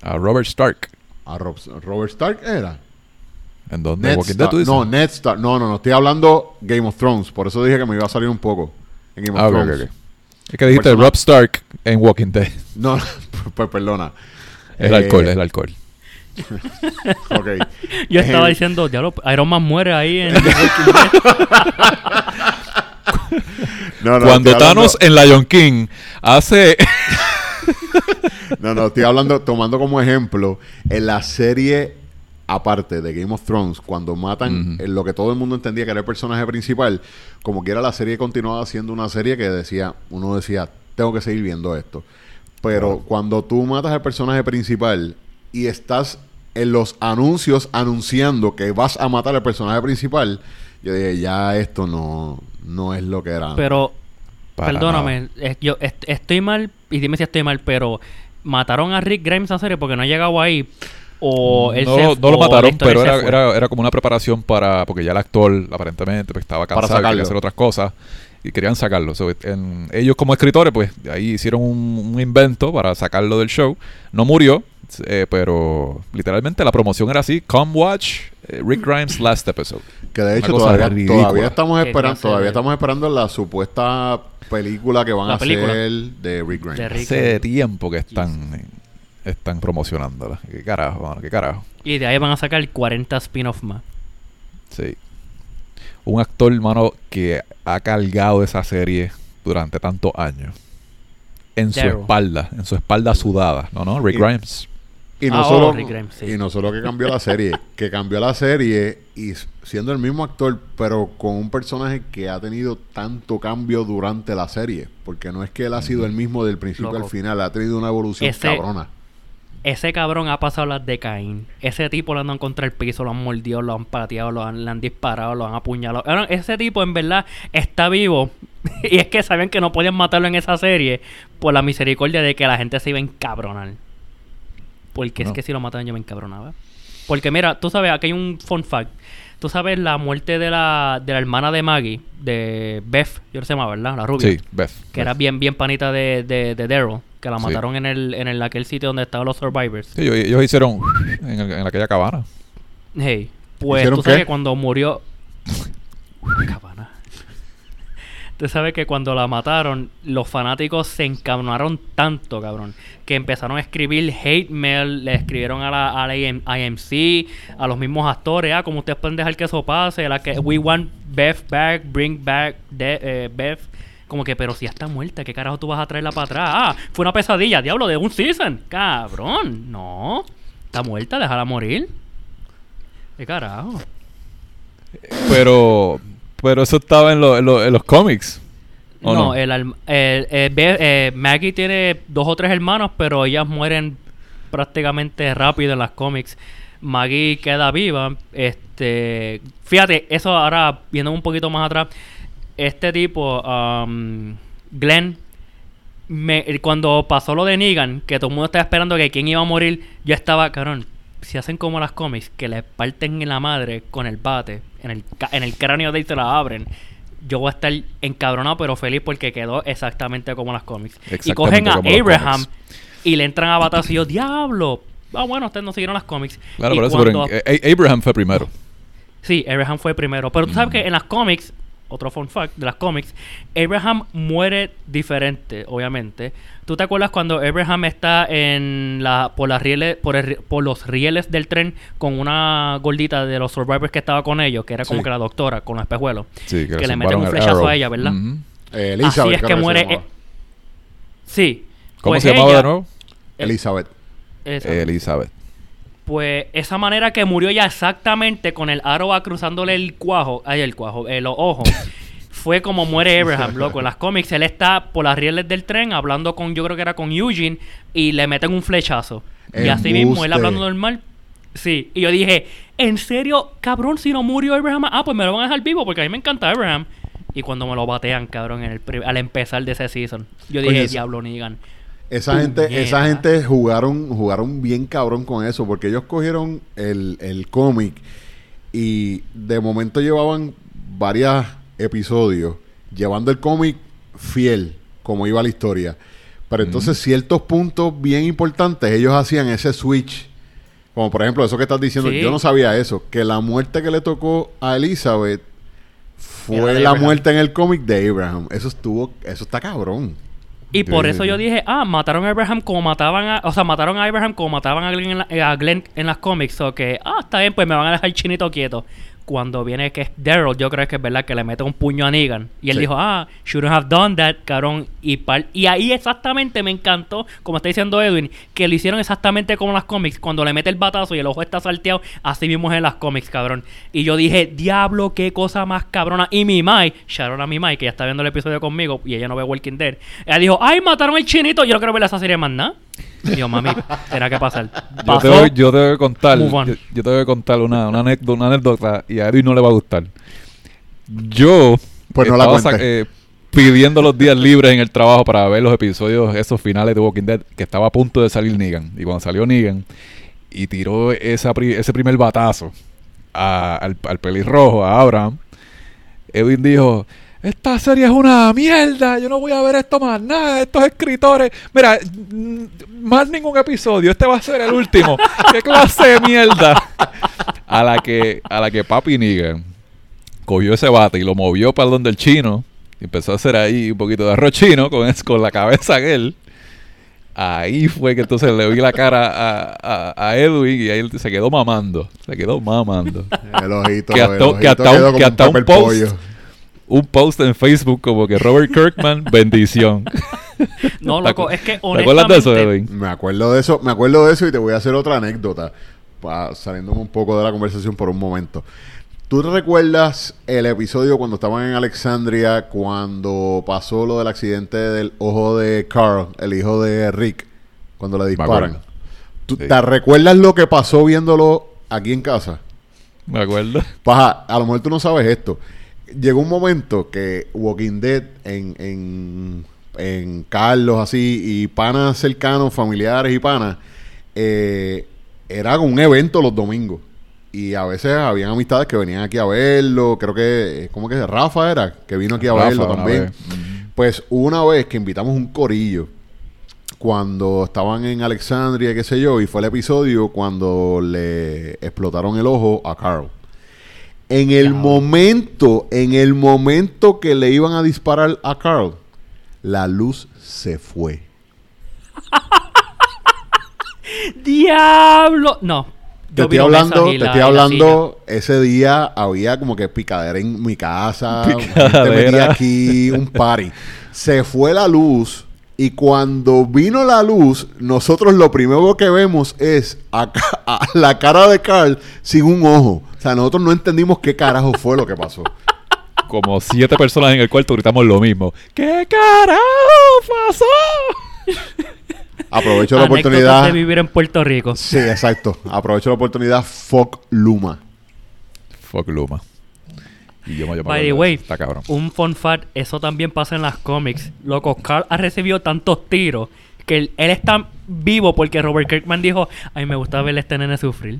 a Robert Stark. A Rob- Robert Stark era. ¿En dónde? Ned Walking Dead, Stark. tú dices? No, Ned Stark. No, no, no. Estoy hablando Game of Thrones. Por eso dije que me iba a salir un poco. En Game of Ah, Thrones. Es que dijiste Rob Stark en Walking Dead. No, pues perdona. El Eh, alcohol, el alcohol. Ok. Yo estaba Eh, diciendo, diablo, Iron Man muere ahí en... no, no, Cuando Thanos en Lion King hace... No, no, estoy hablando, tomando como ejemplo, en la serie, aparte de Game of Thrones, cuando matan en lo que todo el mundo entendía que era el personaje principal, como quiera la serie continuaba siendo una serie que decía, uno decía, tengo que seguir viendo esto. Pero cuando tú matas al personaje principal y estás en los anuncios anunciando que vas a matar al personaje principal, yo dije, ya esto no, no es lo que era. Pero, Para perdóname, es- yo est- estoy mal, y dime si estoy mal, pero mataron a Rick Grimes a serie porque no ha llegado ahí. O él no, se- no lo mataron, pero era, era, era como una preparación para... Porque ya el actor, aparentemente, pues, estaba Para cansado y quería hacer otras cosas. Y querían sacarlo. So, en- ellos como escritores, pues, ahí hicieron un, un invento para sacarlo del show. No murió, eh, pero literalmente la promoción era así. Come watch eh, Rick Grimes last episode. Que de hecho todavía, todavía estamos Que esperando, todavía estamos esperando la supuesta película que van La a película. hacer de Rick Grimes. De Rick. Hace tiempo que están, están promocionándola. ¿Qué carajo, mano? ¿Qué carajo? Y de ahí van a sacar 40 spin-off más. Sí. Un actor, hermano, que ha cargado esa serie durante tantos años. En su espalda, en su espalda sudada. No, no, Rick Y- Grimes. Y no, Ah, oh, solo, Rick Grimes, sí. y no solo que cambió la serie, que cambió la serie y siendo el mismo actor, pero con un personaje que ha tenido tanto cambio durante la serie. Porque no es que él ha sido el mismo del principio Loco. al final, ha tenido una evolución Ese- cabrona. Ese cabrón ha pasado las de Caín. Ese tipo lo andan contra el piso, lo han mordido, lo han pateado, lo han, le han disparado, lo han apuñalado. Cabrón, Ese tipo en verdad está vivo. y es que sabían que no podían matarlo en esa serie por la misericordia de que la gente se iba a encabronar. Porque No. es que si lo mataban yo me encabronaba. Porque mira, tú sabes, aquí hay un fun fact. Tú sabes la muerte de la, de la hermana de Maggie, de Beth, yo no sé más, ¿verdad? La rubia. Sí, Beth. Que era bien, bien panita de, de, de Daryl. Que la Sí. mataron en el, en el aquel sitio donde estaban los survivors. Sí, ellos, ellos hicieron en, el- en aquella cabana. Hey, pues ¿Hicieron tú sabes qué? que cuando murió. Cabana. Tú sabes que cuando la mataron, los fanáticos se encabronaron tanto, cabrón, que empezaron a escribir hate mail, le escribieron a la, a la IM IMC, a los mismos actores, ah, como ustedes pueden dejar que eso pase, la que we want Beth back, bring back de, eh, Beth. Como que, pero si ya está muerta, ¿qué carajo tú vas a traerla para atrás? Ah, fue una pesadilla, diablo, de un season. Cabrón, no. Está muerta, déjala morir. ¿Qué carajo? Pero, pero eso estaba en, lo- en lo- en los cómics. ¿o No, no? El, el- eh, eh, Maggie tiene dos o tres hermanos, pero ellas mueren prácticamente rápido en las cómics. Maggie queda viva. Este, fíjate, eso ahora viendo un poquito más atrás, este tipo, um, Glenn, me- cuando pasó lo de Negan, que todo el mundo estaba esperando que quién iba a morir, yo estaba, cabrón, si hacen como las cómics, que le parten en la madre con el bate, en el, en el cráneo de ahí se la abren. Yo voy a estar encabronado pero feliz porque quedó exactamente como las cómics. Y cogen a Abraham y le entran a batazo y yo, diablo. Ah, bueno, ustedes no siguieron las cómics. Claro, Y eso, pero en- eh, Abraham fue primero. Sí, Abraham fue primero. Pero tú sabes que en las cómics, otro fun fact de las cómics, Abraham muere diferente, obviamente. ¿Tú te acuerdas cuando Abraham está en la por las rieles por, el por los rieles del tren con una gordita de los survivors que estaba con ellos, que era como Sí. que la doctora con los espejuelos? Sí, que, que, le meten un flechazo a ella, ¿verdad? Eh, Así Elizabeth, es creo que se muere. eh, Sí. ¿Cómo Pues se llamaba ella- de nuevo? Elizabeth. Elizabeth. Pues esa manera que murió ya exactamente con el aro va cruzándole el cuajo, ay, el cuajo, eh, los ojos, fue como muere Abraham, loco. En las cómics él está por las rieles del tren hablando con, yo creo que era con Eugene, y le meten un flechazo. Y así mismo, él hablando normal. Sí, y yo dije, ¿en serio, cabrón, si no murió Abraham? Ah, pues me lo van a dejar vivo porque a mí me encanta Abraham. Y cuando me lo batean, cabrón, en el al empezar de ese season, yo dije, diablo, Negan. Esa gente, esa gente jugaron, jugaron bien cabrón con eso, porque ellos cogieron el, el cómic y de momento llevaban varios episodios llevando el cómic fiel, como iba la historia. Pero entonces ciertos puntos bien importantes, ellos hacían ese switch. Como por ejemplo, eso que estás diciendo, Sí. yo no sabía eso, que la muerte que le tocó a Elizabeth fue la Abraham. muerte en el cómic de Abraham. Eso estuvo, eso está cabrón. Y por eso yo dije, ah, mataron a Abraham como mataban a... O sea, mataron a Abraham como mataban a Glenn en, la- a Glenn en las cómics. O que, ah, está bien, pues me van a dejar chinito quieto. Cuando viene que es Daryl, yo creo que es verdad que le mete un puño a Negan. Y él Sí. dijo, ah, shouldn't have done that, cabrón. Y, par- y ahí exactamente me encantó, como está diciendo Edwin, que lo hicieron exactamente como en las cómics. Cuando le mete el batazo y el ojo está salteado, así mismo es en las cómics, cabrón. Y yo dije, diablo, qué cosa más cabrona. Y mi Mai, Sharon a mi Mai, que ya está viendo el episodio conmigo y ella no ve Walking Dead, ella dijo, ay, mataron al chinito, yo no quiero ver esa serie más nada. Y yo, mami, tenía que pasar. Yo te, voy, yo te voy a contar, yo, yo te voy a contar una, una, anécdota, una anécdota y a Edwin no le va a gustar. Yo Pues no la eh, pidiendo los días libres en el trabajo para ver los episodios, esos finales de Walking Dead, que estaba a punto de salir Negan. Y cuando salió Negan y tiró esa, pri- ese primer batazo a- al, al pelirrojo, a Abraham, Edwin dijo, esta serie es una mierda, yo no voy a ver esto más nada, estos escritores, mira, mm, más ningún episodio, este va a ser el último, qué clase de mierda. A la que, a la que Papi Negan cogió ese bate y lo movió para donde el chino, y empezó a hacer ahí un poquito de arroz chino con, es- con la cabeza de él. Ahí fue que entonces le vi la cara a, a, a Edwin y ahí él se quedó mamando, se quedó mamando. El ojito, Que el hasta- ojito que hasta quedó un- como que hasta un post- pollo. Un post en Facebook como que Robert Kirkman, bendición. No, loco, es que ¿Te acuerdas de eso, honestamente- Edwin? Me acuerdo de eso, me acuerdo de eso y te voy a hacer otra anécdota, pa- saliéndome un poco de la conversación por un momento. ¿Tú te recuerdas el episodio cuando estaban en Alexandria, cuando pasó lo del accidente del ojo de Carl, el hijo de Rick, cuando le disparan? ¿Tú Sí. te recuerdas lo que pasó viéndolo aquí en casa? Me acuerdo. Paja, a lo mejor tú no sabes esto. Llegó un momento que Walking Dead en, en, en Carlos, así, y panas cercanos, familiares y panas, eh, era un evento los domingos. Y a veces habían amistades que venían aquí a verlo. Creo que, ¿cómo que Rafa era? Que vino aquí a Rafa, verlo también. vez. Pues una vez que invitamos un corillo cuando estaban en Alexandria, qué sé yo, y fue el episodio cuando le explotaron el ojo a Carl. En el momento, en el momento que le iban a disparar a Carl, la luz se fue. ¡Diablo! No. Te estoy hablando, te estoy hablando, ese día había como que picadera en mi casa, Picadera. metía aquí un party. Se fue la luz y cuando vino la luz, nosotros lo primero que vemos es a ca- a la cara de Carl sin un ojo. O sea, nosotros no entendimos qué carajo fue lo que pasó. Como siete personas en el cuarto gritamos lo mismo. ¿Qué carajo pasó? Aprovecho la Anécdotas oportunidad. de vivir en Puerto Rico. Sí, exacto. Aprovecho la oportunidad. Fuck Luma. Fuck Luma. Y yo me llamo By the way, Está cabrón. un fun fact, eso también pasa en las cómics. Loco, Carl ha recibido tantos tiros que él, él está vivo porque Robert Kirkman dijo, ay, me gusta ver a este nene sufrir.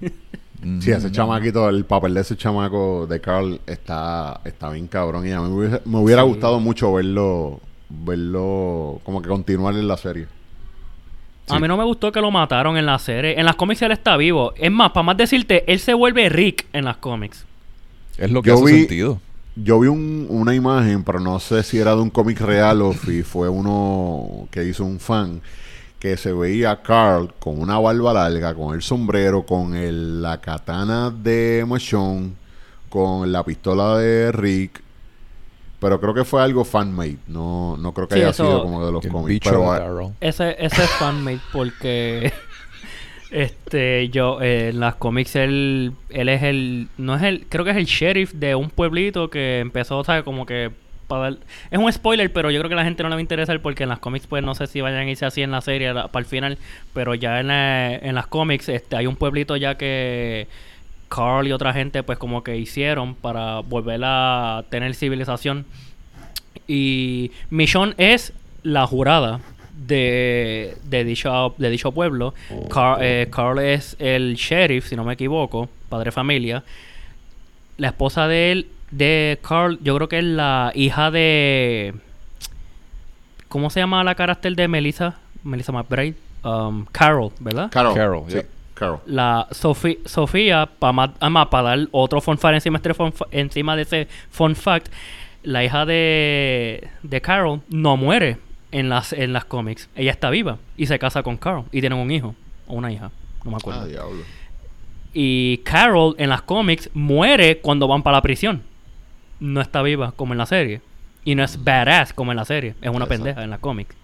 Sí, ese chamaquito, el papel de ese chamaco de Carl está, está bien cabrón. Y a mí me hubiese- me hubiera Sí. gustado mucho verlo, verlo, como que continuar en la serie. A mí no me gustó que lo mataron en la serie. En las cómics él está vivo. Es más, para más decirte, él se vuelve Rick en las cómics. Es lo que Yo hace vi- sentido. Yo vi un- una imagen, pero no sé si era de un cómic real o si fue uno que hizo un fan, que se veía a Carl con una barba larga, con el sombrero, con el- la katana de Machón, con la pistola de Rick, pero creo que fue algo fan-made. No, no creo que Sí, haya eso- sido como de los cómics. Pero. Ese, ese es fanmade porque este yo eh, en las cómics él él es el no es el creo que es el sheriff de un pueblito que empezó sabe como que para dar- es un spoiler pero yo creo que a la gente no le va a interesar porque en las cómics pues no sé si vayan a irse así en la serie la- para el final pero ya en, la- en las cómics este hay un pueblito ya que Carl y otra gente pues como que hicieron para volver a tener civilización y Michonne es la jurada de, de, dicho, de dicho pueblo. Carl, eh, Carl es el sheriff, si no me equivoco, padre de familia. La esposa de él, de Carl, yo creo que es la hija de... ¿Cómo se llama la carácter de Melissa? Melissa McBride. Um, Carol, ¿verdad? Carol. Carol, sí, yeah. Carol. la Sofi- Sofía, para dar otro fun fact encima, de este fun fa- encima de ese fun fact, la hija de, de Carol no muere en las, en las cómics. Ella está viva y se casa con Carol y tienen un hijo o una hija, no me acuerdo. Ah, diablo. y Carol en las cómics muere cuando van para la prisión. No está viva como en la serie. Y no es badass como en la serie. Es una Exacto. pendeja en la cómics.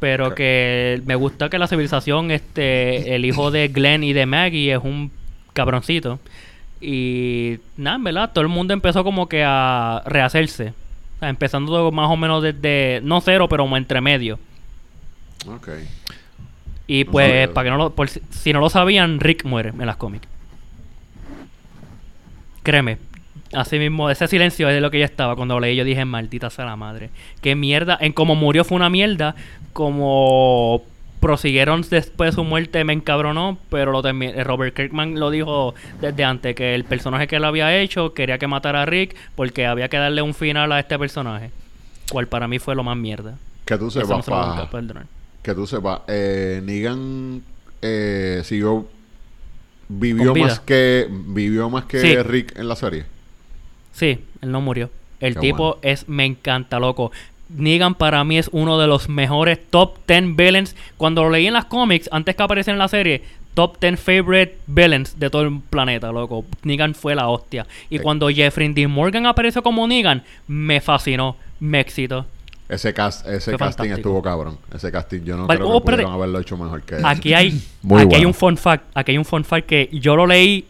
Pero que me gusta que la civilización, este, el hijo de Glenn y de Maggie es un cabroncito. Y nada, en verdad, todo el mundo empezó como que a rehacerse. O sea, empezando más o menos desde, no cero, pero como entre medio. Ok. Y No pues, sabía. para que no lo, por si no lo sabían, Rick muere en las cómics. Créeme. Así mismo, ese silencio es de lo que yo estaba cuando lo leí. Yo dije, maldita sea la madre. Qué mierda. En cómo murió fue una mierda. Como prosiguieron después de su muerte me encabronó. Pero lo eh, Robert Kirkman lo dijo desde antes. Que el personaje que él había hecho quería que matara a Rick. Porque había que darle un final a este personaje. Cual para mí fue lo más mierda. Que tú no sepas, se lo perdonar. que tú sepas, eh, Negan eh, siguió vivió más que vivió más que Sí. Rick en la serie. Sí, él no murió. El Qué tipo bueno. es, me encanta, loco. Negan para mí es uno de los mejores top 10 villains. Cuando lo leí en las cómics, antes que apareciera en la serie, top 10 favorite villains de todo el planeta, loco. Negan fue la hostia. Y cuando Jeffrey D. Morgan apareció como Negan, me fascinó, me excitó. Ese cast, ese Fue casting fantástico. estuvo cabrón. Ese casting yo no creo oh, que pudieron haberlo hecho mejor que. Aquí hay, aquí hay bueno. un fun fact, aquí hay un fun fact que yo lo leí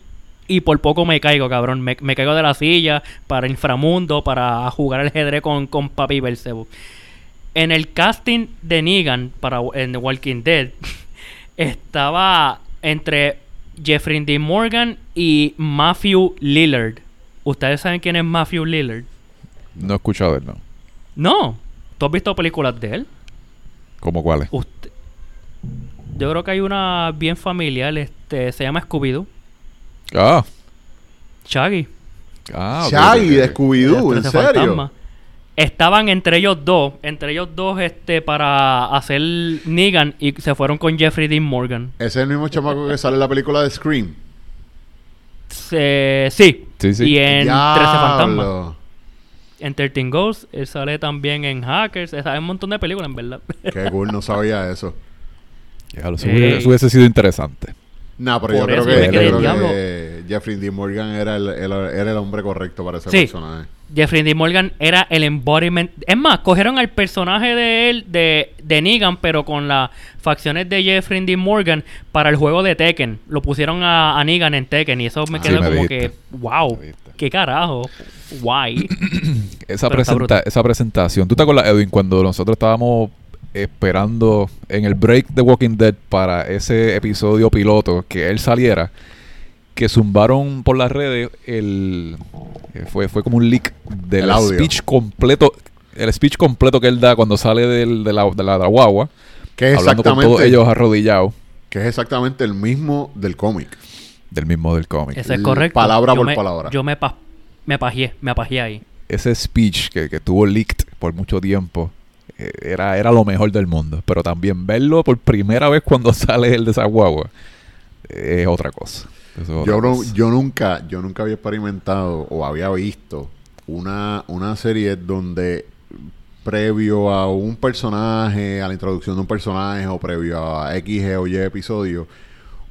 y por poco me caigo, cabrón. Me, me caigo de la silla para inframundo, para jugar al ajedrez con, con Papi Belzebub. En el casting de Negan para en The Walking Dead estaba entre Jeffrey D. Morgan y Matthew Lillard. ¿Ustedes saben quién es Matthew Lillard? No he escuchado de él, no. No. ¿Tú has visto películas de él? ¿Cómo cuáles? Yo creo que hay una bien familiar, este, se llama Scooby-Doo. Ah. Shaggy. Ah, Shaggy de. Scooby-Doo, ¿en serio? fantasma. Estaban entre ellos dos, entre ellos dos, este, para hacer Negan y se fueron con Jeffrey Dean Morgan. Ese es el mismo chamaco que sale en la película de Scream. Sí. Sí, sí. Y en 13 Fantasmas. Diablo. En 13 Ghosts, él sale también en Hackers. esa- Hay un montón de películas, en verdad. Qué cool, no sabía eso. Ya, eso, hubiese, eso hubiese sido interesante. No, pero yo creo que, yo creo que Jeffrey D. Morgan era el, el- era el hombre correcto para ese Sí. personaje. Jeffrey Dean Morgan era el embodiment. Es más, cogieron al personaje de él, de, de Negan, pero con las facciones de Jeffrey Dean Morgan para el juego de Tekken. Lo pusieron a, a Negan en Tekken y eso me Ah, quedó sí, como que, wow, qué carajo, guay. Esa, presenta- esa presentación. ¿Tú te acuerdas, Edwin, cuando nosotros estábamos esperando en el break de Walking Dead para ese episodio piloto que él saliera? Que zumbaron por las redes el... eh, Fue, fue como un leak del El speech completo. El speech completo que él da cuando sale del- de, la, de la guagua. Que es hablando con todos exactamente, ellos arrodillados. que es exactamente el mismo del cómic. Del mismo del cómic. Eso es correcto. palabra Yo por me- palabra. Yo me, pa- me pajeé, me pajeé ahí. ese speech que, que tuvo leaked por mucho tiempo era, era lo mejor del mundo. Pero también verlo por primera vez cuando sale el de esa guagua es otra cosa. Es Yo, otra no- cosa. yo nunca, yo nunca había experimentado o había visto una, una serie donde previo a un personaje, a la introducción de un personaje o previo a X o Y episodio,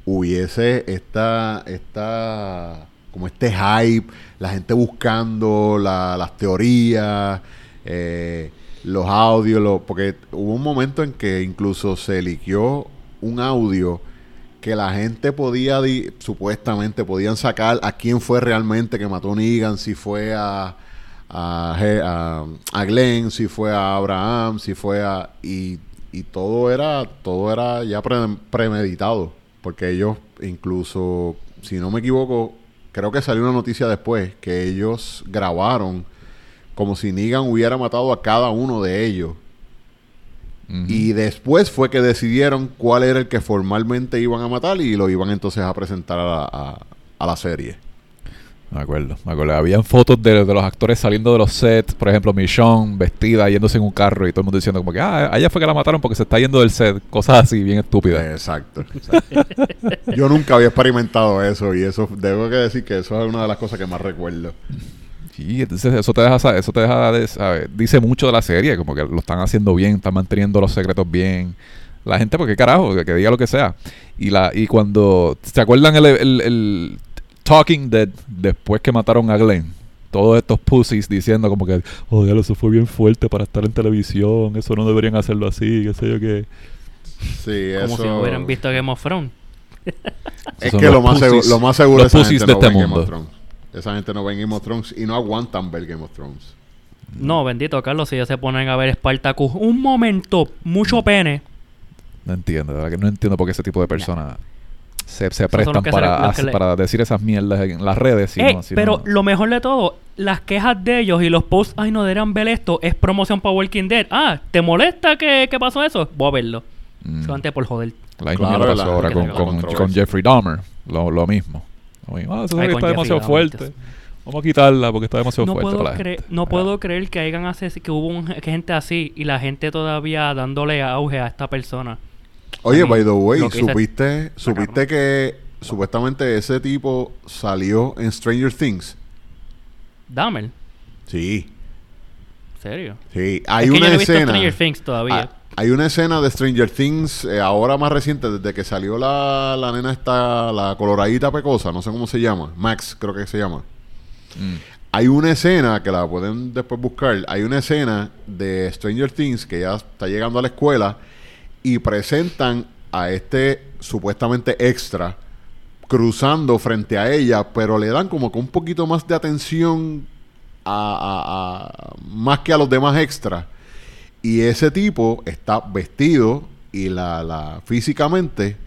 hubiese esta, esta como este hype, la gente buscando la- las teorías, eh, los audios, lo- porque hubo un momento en que incluso se liqueó un audio que la gente podía, di- supuestamente podían sacar a quién fue realmente que mató a Negan, si fue a, a, Glenn, si fue a Abraham, si fue a... Y, todo era todo era ya pre- premeditado, porque ellos incluso, si no me equivoco, creo que salió una noticia después, que ellos grabaron como si Negan hubiera matado a cada uno de ellos. Y después fue que decidieron cuál era el que formalmente iban a matar y lo iban entonces a presentar a la, a- a la serie. Me acuerdo, me acuerdo. Habían fotos de, de los actores saliendo de los sets. Por ejemplo, Michonne vestida yéndose en un carro y todo el mundo diciendo como que, ah, allá fue que la mataron porque se está yendo del set. Cosas así, bien estúpidas. Exacto. Yo nunca había experimentado eso y eso debo que decir que eso es una de las cosas que más recuerdo. Sí, entonces eso te deja, eso te deja de saber. Dice mucho de la serie, como que lo están haciendo bien, están manteniendo los secretos bien. La gente, porque carajo, que, que diga lo que sea. Y la y cuando, ¿se acuerdan el, el- el Talking Dead después que mataron a Glenn? Todos estos pussies diciendo como que, oh, diablo, eso fue bien fuerte para estar en televisión, eso no deberían hacerlo así, qué sé yo qué. Sí, Como eso... si hubieran visto Game of Thrones. Es que lo más, seguro, pussies- lo más seguro los esa pussies gente de no este mundo. Esa gente no ve Game of Thrones y no aguantan ver Game of Thrones. No, bendito Carlos, si ellos se ponen a ver Spartacus. Un momento, mucho pene. No entiendo, de verdad que no entiendo por qué ese tipo de personas se, se prestan se le- para, para decir esas mierdas en las redes. si Eh, no- si pero no- lo mejor de todo, las quejas de ellos y los posts, ay, no deberían ver esto, es promoción para Walking Dead. Ah, ¿te molesta que, que pasó eso? Voy a verlo. Mm. Solamente por joder. La misma Claro, pasó la- ahora con, con, con Jeffrey Dahmer. Lo, lo mismo. Ah, esa serie está demasiado fuerte. Vamos a quitarla porque está demasiado No fuerte puedo, para la cre- gente. no puedo creer que hayan hace que hubo un- que gente así y la gente todavía dándole auge a esta persona. Oye, by the way, ¿supiste, supiste que supuestamente ese tipo salió en Stranger Things? Dahmer, Sí, ¿en serio? sí. Hay es que una yo no he visto escena. Stranger Things todavía. Ah, hay una escena de Stranger Things eh, ahora más reciente, desde que salió la, la nena esta, la coloradita pecosa, no sé cómo se llama, Max creo que se llama. Mm. Hay una escena que la pueden después buscar. Hay una escena de Stranger Things que ya está llegando a la escuela y presentan a este supuestamente extra cruzando frente a ella, pero le dan como que un poquito más de atención a, a- a- más que a los demás extras. Y ese tipo está vestido y la, la físicamente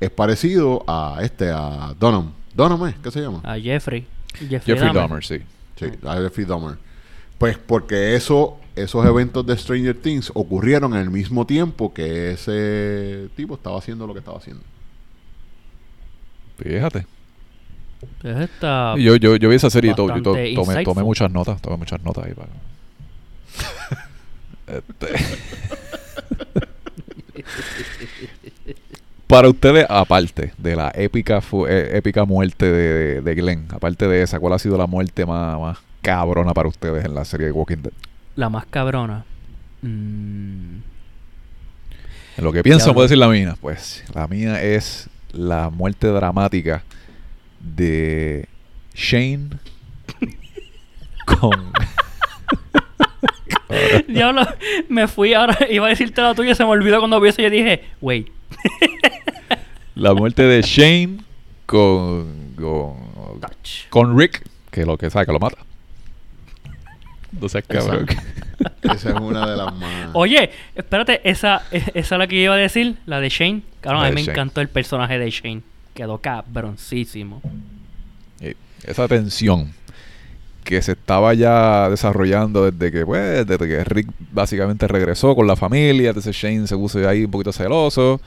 es parecido a este, a Donham. Donham, ¿eh? ¿qué se llama? A Jeffrey. Jeffrey, Jeffrey Dahmer. Dahmer, sí. Sí, a Jeffrey Dahmer. Pues porque eso, esos eventos de Stranger Things ocurrieron en el mismo tiempo que ese tipo estaba haciendo lo que estaba haciendo. Fíjate. Es esta- yo, yo, yo vi esa serie y to- to- tomé, tomé muchas notas. Tomé muchas notas ahí para... Este- Para ustedes, aparte de la épica eh, épica muerte de, de Glenn, aparte de esa, ¿cuál ha sido la muerte más, más cabrona para ustedes en la serie de Walking Dead? La más cabrona. Mm, En lo que Diablo. puedo decir la mía. Pues la mía es la muerte dramática de Shane con. Diablo, me fui ahora, iba a decirte la tuya, se me olvidó cuando vi eso y yo dije, wait. la muerte de Shane con. con, touch. con Rick, que lo que sabe que lo mata. No seas cabrón. Esa es una de las más. Oye, espérate, esa, esa es la que yo iba a decir, la de Shane. Claro, La a mí me Shane. encantó el personaje de Shane. Quedó cabroncísimo. Y esa tensión que se estaba ya desarrollando desde que, pues, desde que Rick básicamente regresó con la familia, entonces Shane se puso ahí un poquito celoso,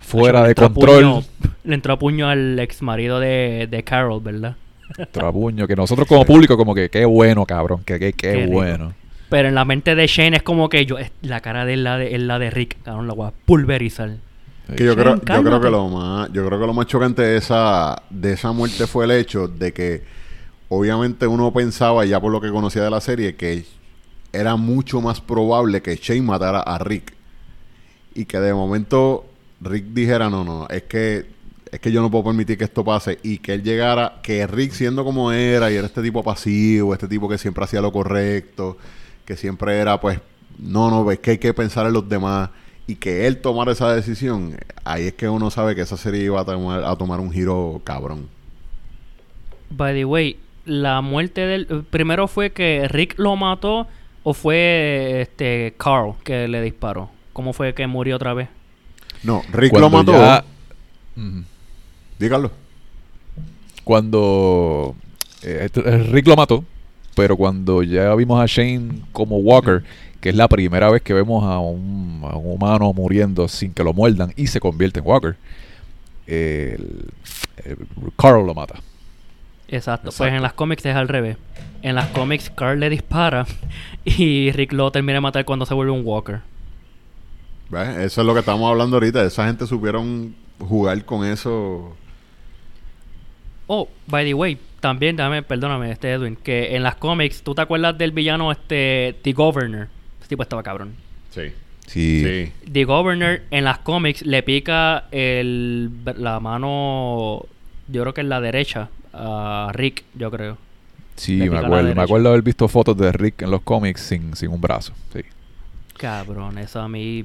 fuera de entró a control, puño- le entró a puño al ex marido de, de Carol, ¿verdad? trapuño, que nosotros como público como que qué bueno, cabrón, que qué, qué Qué rico. bueno. Pero en la mente de Shane es como que yo, es- la cara de él la de, es la de Rick, cabrón, la voy a pulverizar. Que yo Shane, creo, yo creo que lo más, yo creo que lo más chocante de esa, de esa muerte fue el hecho de que obviamente uno pensaba, ya por lo que conocía de la serie, que era mucho más probable que Shane matara a Rick. Y que de momento Rick dijera, no, no, es que es que yo no puedo permitir que esto pase y que él llegara, que Rick siendo como era y era este tipo pasivo, este tipo que siempre hacía lo correcto, que siempre era pues, no, no, es que hay que pensar en los demás y que él tomara esa decisión, ahí es que uno sabe que esa serie iba a tomar, a tomar un giro cabrón. By the way, la muerte del... Primero fue que Rick lo mató o fue este Carl que le disparó. ¿Cómo fue que murió otra vez? No, Rick Cuando lo mató. ya-. Dígalo. Cuando eh, eh, Rick lo mató, pero cuando ya vimos a Shane como Walker, que es la primera vez que vemos a un, a un humano muriendo sin que lo muerdan y se convierte en Walker, el- el- Carl lo mata. Exacto. Pues en las cómics es al revés. En las cómics Carl le dispara y Rick lo termina de matar cuando se vuelve un Walker. ¿Ves? Eso es lo que estamos hablando ahorita. Esa gente supieron jugar con eso. Oh, by the way, también, dame, perdóname, este Edwin, que en las cómics, ¿tú te acuerdas del villano este The Governor? Ese tipo estaba cabrón. Sí. Sí. Sí. The Governor en las cómics le pica el, la mano, yo creo que es la derecha, a Rick, yo creo. Sí, me acuerdo, me acuerdo haber visto fotos de Rick en los cómics sin, sin un brazo. Sí. Cabrón, eso a mí.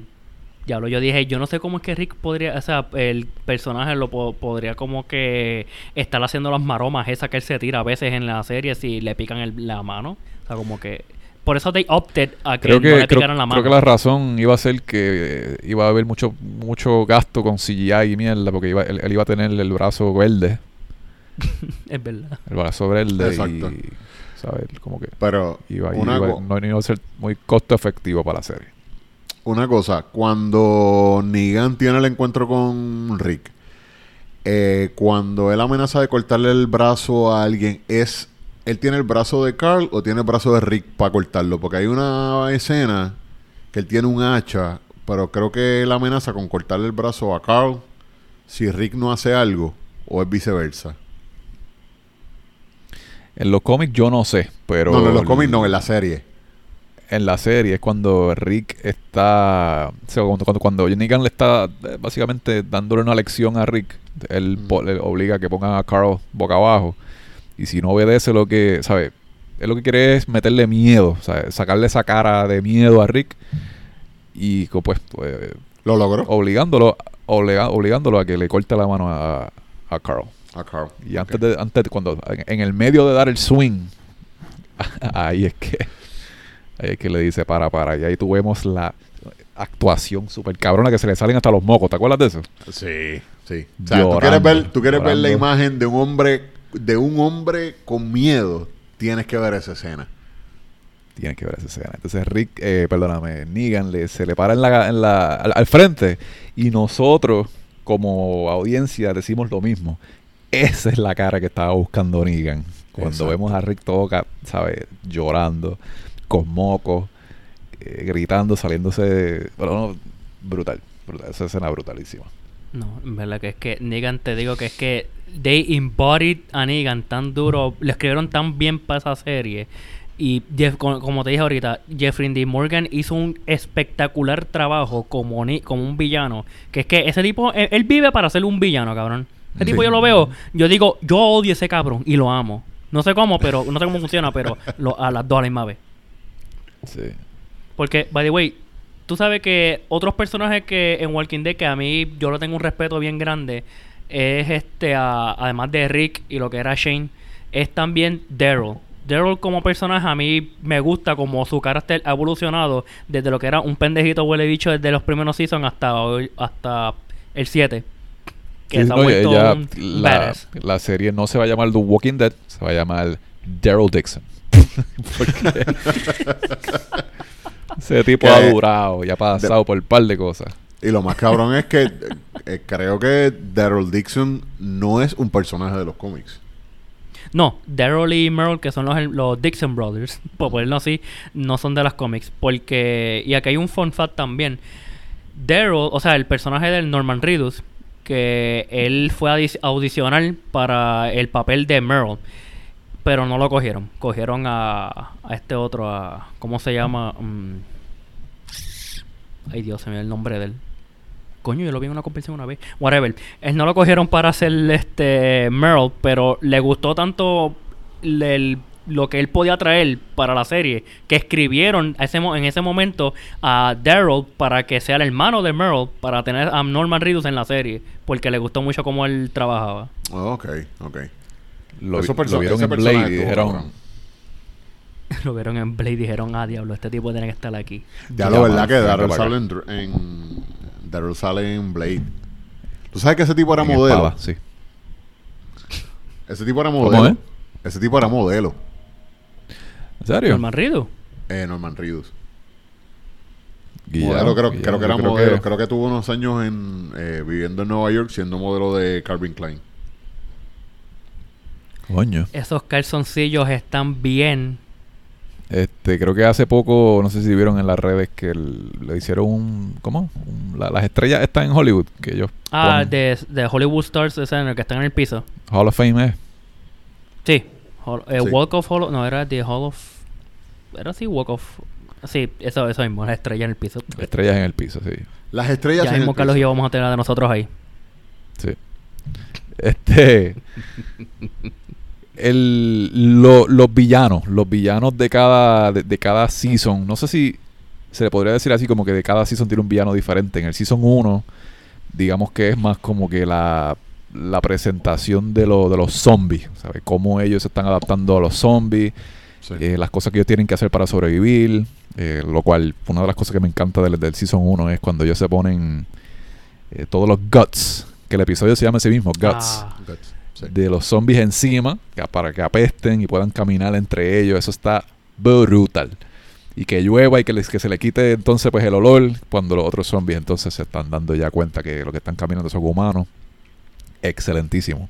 Ya lo yo dije, yo no sé cómo es que Rick podría, o sea, el personaje lo po- podría como que estar haciendo las maromas esas que él se tira a veces en la serie si le pican el- la mano. O sea, como que. Por eso they opted a que Creo no le creo, picaran la mano. creo que la razón iba a ser que eh, iba a haber mucho mucho gasto con CGI y mierda, porque iba, él, él iba a tener el brazo verde, es verdad. el brazo verde Exacto. y, ¿sabes? Como que Pero iba, una, iba- co- no iba a ser muy costo efectivo para la serie. una cosa, cuando Negan tiene el encuentro con Rick, eh, cuando él amenaza de cortarle el brazo a alguien, ¿es él tiene el brazo de Carl o tiene el brazo de Rick para cortarlo? Porque hay una escena que él tiene un hacha, pero creo que él amenaza con cortarle el brazo a Carl si Rick no hace algo, o es viceversa. En los cómics yo no sé, pero no, no, en los cómics no, en la serie. en la serie es cuando Rick está. O sea, cuando, cuando, cuando Negan le está eh, básicamente dándole una lección a Rick, él Mm. le obliga a que pongan a Carl boca abajo. Y si no obedece lo que. ¿Sabes? Él lo que quiere es meterle miedo, sacarle esa cara de miedo a Rick. Y pues, pues ¿Lo logró? obligándolo, obliga- obligándolo a que le corte la mano a, a Carl. A Carl. Y antes de, antes cuando, en, el medio de dar el swing, ahí es que, ahí es que le dice para, para. Y ahí tuvimos la actuación súper cabrona que se le salen hasta los mocos. ¿Te acuerdas de eso? Sí, sí. O sea, tú Llorando, quieres ver, tú quieres ver la imagen de un hombre, de un hombre con miedo, tienes que ver esa escena. Tienes que ver esa escena. Entonces Rick, eh, perdóname, Negan le, se le para en la, en la, al, al frente y nosotros como audiencia decimos lo mismo. Esa es la cara que estaba buscando Negan. Cuando Exacto. vemos a Rick todo, ca- ¿sabes? Llorando, con mocos, eh, gritando, saliéndose... Bueno, no, brutal, brutal. Esa escena brutalísima. No, en verdad que es que Negan, te digo que es que they embodied a Negan tan duro, le escribieron tan bien para esa serie. Y Jeff- como te dije ahorita, Jeffrey D. Morgan hizo un espectacular trabajo como, como un villano. Que es que ese tipo, él, él vive para ser un villano, cabrón. Ese tipo yo lo veo, yo digo, yo odio ese cabrón y lo amo. No sé cómo, pero no sé cómo funciona, pero lo- a las dos a la misma vez. Sí. Porque, by the way, tú sabes que otros personajes que en Walking Dead que a mí yo le tengo un respeto bien grande es este, a- además de Rick y lo que era Shane, es también Daryl. Daryl como personaje a mí me gusta como su carácter ha evolucionado desde lo que era un pendejito huele bicho desde los primeros seasons hasta hasta el 7. Que Sí, se ha no, vuelto ella- un la, la serie no se va a llamar The Walking Dead, se va a llamar Daryl Dixon. Porque ese tipo Que- ha durado y ha pasado por un par de cosas. Y lo más cabrón es que eh, creo que Daryl Dixon no es un personaje de los cómics. No, Daryl y Merle, que son los, los Dixon Brothers, por ponerlo así, no son de las cómics. Porque, y aquí hay un fun fact también. Daryl, o sea, el personaje del Norman Reedus, que él fue a audi- audicionar para el papel de Merle, pero no lo cogieron. Cogieron a, a este otro, a, ¿cómo se llama? Mm. Ay Dios, se me dio el nombre de él. Coño, yo lo vi en una convención una vez. Whatever. Él no lo cogieron para hacer este Merle, pero le gustó tanto el- lo que él podía traer para la serie que escribieron ese en ese momento a Daryl para que sea el hermano de Merle para tener a Norman Reedus en la serie porque le gustó mucho cómo él trabajaba. Oh, ok, ok. Lo, vieron en Blade y dijeron... lo vieron en Blade y dijeron, ah, diablo, este tipo tiene que estar aquí. Ya lo verdad que Daryl sale en, en Daryl sale en Blade. ¿Tú sabes que ese tipo era en modelo? espada, sí. Ese tipo era ¿Cómo modelo. es? Ese tipo era modelo. ¿En serio? Norman Reedus. Eh, Norman Reedus. Guillermo, modelo, creo, creo que era creo modelo. que- Creo que tuvo unos años en eh, viviendo en Nueva York siendo modelo de Calvin Klein. Coño. Esos calzoncillos están bien. Este, creo que hace poco, no sé si vieron en las redes que el- le hicieron un, ¿cómo? Un- la- las estrellas están en Hollywood, que ellos Ah, de, de Hollywood Stars ese en el que están en el piso. Hall of Fame es. Sí. Hall- eh, Sí. Walk of Hall... No, era The Hall of... Era así, Walk of... Sí, eso, eso mismo, la estrella en el piso. Estrellas en el piso, sí. Las estrellas Ya en el mismo Carlos y piso. yo vamos a tener la de nosotros ahí. Sí. Este. el, lo- los villanos. Los villanos de cada, de, de cada season. No sé si se le podría decir así como que de cada season tiene un villano diferente. En el season 1, digamos que es más como que la, la presentación de, lo- de los zombies. ¿Sabes? Cómo ellos se están adaptando a los zombies. Sí. eh, las cosas que ellos tienen que hacer para sobrevivir. eh, lo cual, una de las cosas que me encanta del, del Season 1 es cuando ellos se ponen eh, todos los guts. Que el episodio se llama ese mismo, Guts. Ah, Guts, sí. De los zombies encima, que- para que apesten y puedan caminar entre ellos. Eso está brutal. Y que llueva y que, les, que se le quite entonces pues el olor cuando los otros zombies entonces se están dando ya cuenta que lo que están caminando son humanos. Excelentísimo.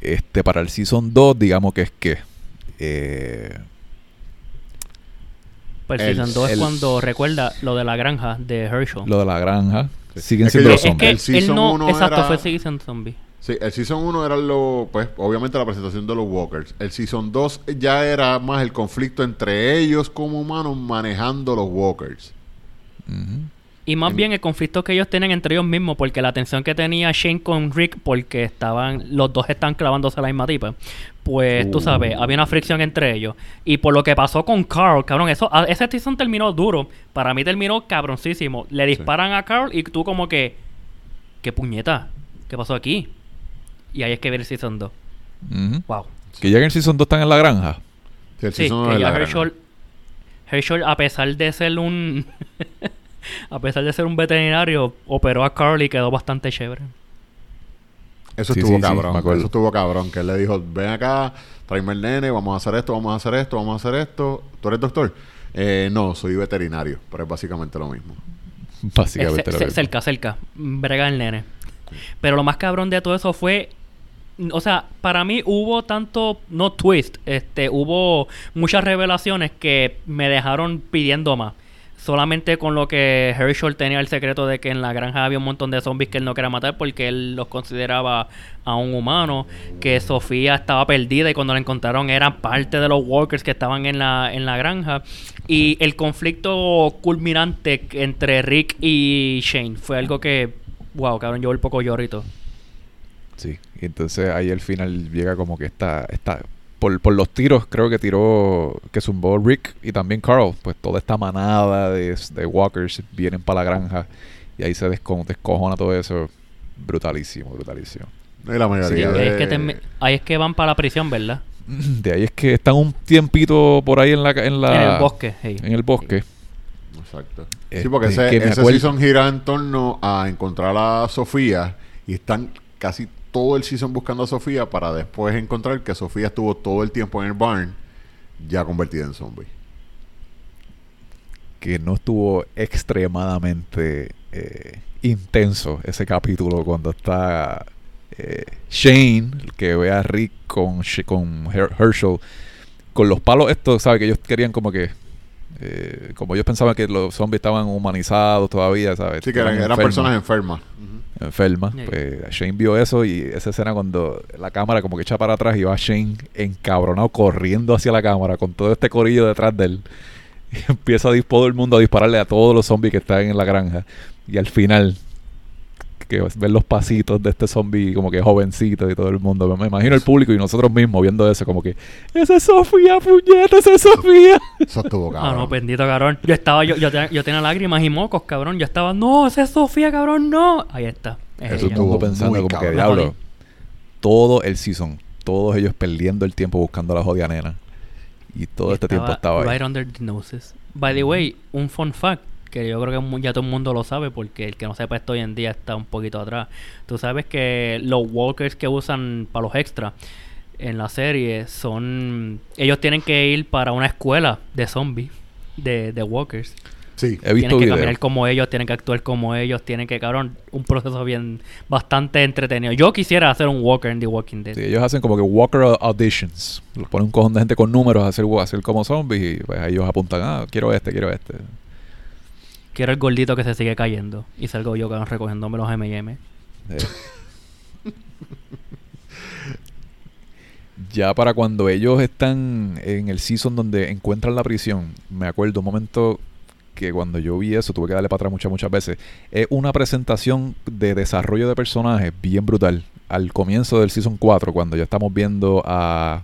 Este, para el Season 2, digamos que es que eh, pues El- Season 2 es el- cuando recuerda lo de la granja de Herschel. lo de la granja siguen Es siendo los es zombies. que El Season él no... uno Exacto, era- fue Season Zombie. Sí, el Season 1 era lo, pues, obviamente la presentación de los Walkers. El Season 2 ya era más el conflicto entre ellos como humanos manejando los Walkers. Ujú. Y más En- bien el conflicto que ellos tienen entre ellos mismos, porque la tensión que tenía Shane con Rick, porque estaban, los dos están clavándose a la misma tipa. Pues tú sabes, había una fricción entre ellos. Y por lo que pasó con Carl, cabrón, eso, a- ese season terminó duro. Para mí terminó cabroncísimo. Le disparan a Carl y tú como que, ¿qué puñeta? ¿Qué pasó aquí? Y ahí es que viene el season 2. Ujú. Wow. Que ya en el Season 2 están en la granja. Sí, el Sí, Season que ya Herschel, Herschel, a pesar de ser un... a pesar de ser un veterinario, operó a Carl y quedó bastante chévere. Eso Sí, estuvo sí, sí, cabrón. eso estuvo cabrón. Que él le dijo, ven acá, tráeme el nene, vamos a hacer esto, vamos a hacer esto, vamos a hacer esto. ¿Tú eres doctor? Eh, no, soy veterinario, pero es básicamente lo mismo. Básicamente. Lo mismo. cerca, cerca. Brega el nene. Pero lo más cabrón de todo eso fue. O sea, para mí hubo tanto. No twist. Este, hubo muchas revelaciones que me dejaron pidiendo más. Solamente con lo que Herschel tenía el secreto de que en la granja había un montón de zombies que él no quería matar porque él los consideraba a un humano. Que Sofía estaba perdida y cuando la encontraron eran parte de los walkers que estaban en la, en la granja. Y el conflicto culminante entre Rick y Shane fue algo que, wow, cabrón, yo el poco llorito. Sí. Y entonces ahí al final llega como que está. está por, por los tiros, creo que tiró. Que zumbó Rick y también Carl. Pues toda esta manada de, de walkers vienen para la granja. Y ahí se desco- descojona todo eso. Brutalísimo, brutalísimo. Y la Y mayoría ahí, de... es que termi- ahí es que van para la prisión, ¿verdad? De ahí es que están un tiempito por ahí en la. En, la, en el bosque. hey. En el bosque. Exacto. Este, sí, porque ese, ese acuerdo- season gira en torno a encontrar a Sofía y están casi todo el season buscando a Sofía para después encontrar que Sofía estuvo todo el tiempo en el barn ya convertida en zombie. que no estuvo extremadamente eh, intenso ese capítulo cuando está eh, Shane, que ve a Rick con, Sh- con Her- Herschel, con los palos estos, ¿sabes? Que ellos querían como que, eh, como ellos pensaban que los zombies estaban humanizados todavía, ¿sabes? Sí, que eran, personas enfermas. Enfermas. Sí. Pues Shane vio eso y esa escena cuando la cámara como que echa para atrás y va Shane encabronado corriendo hacia la cámara con todo este corillo detrás de él. Y empieza a todo el mundo a dispararle a todos los zombies que están en la granja. Y al final, que ver los pasitos de este zombie como que jovencito y todo el mundo. Me imagino el público y nosotros mismos viendo eso como que ¡Esa es Sofía, puñeta, esa es Sofía! Eso estuvo Ah, cabrón. no, bendito cabrón. Yo estaba, yo, yo, tenía, yo tenía lágrimas y mocos, cabrón. Yo estaba, no, esa es Sofía, cabrón, no. Ahí está. Es Eso ella. estuvo pensando muy como que cabrón. diablo. Todo el season, todos ellos perdiendo el tiempo buscando a la jodida nena. Y todo este tiempo estaba ahí. Right under the noses. By the way, un fun fact que yo creo que ya todo el mundo lo sabe porque el que no sepa esto hoy en día está un poquito atrás. Tú sabes que los walkers que usan para los extras en la serie son... Ellos tienen que ir para una escuela de zombies, de, de walkers. Sí. He visto tienen que caminar como ellos, tienen que actuar como ellos, tienen que, cabrón, un proceso bien, bastante entretenido. Yo quisiera hacer un walker en The Walking Dead. Sí, ellos hacen como que Walker auditions. Lo ponen un cojón de gente con números a hacer, a hacer como zombies y pues ellos apuntan, ah, quiero este, quiero este. Quiero el gordito que se sigue cayendo. Y salgo yo recogiéndome los M&M. Eh. ya para cuando ellos están en el season donde encuentran la prisión, me acuerdo un momento que cuando yo vi eso, tuve que darle para atrás muchas, muchas veces. Es una presentación de desarrollo de personajes bien brutal. Al comienzo del season 4, cuando ya estamos viendo a.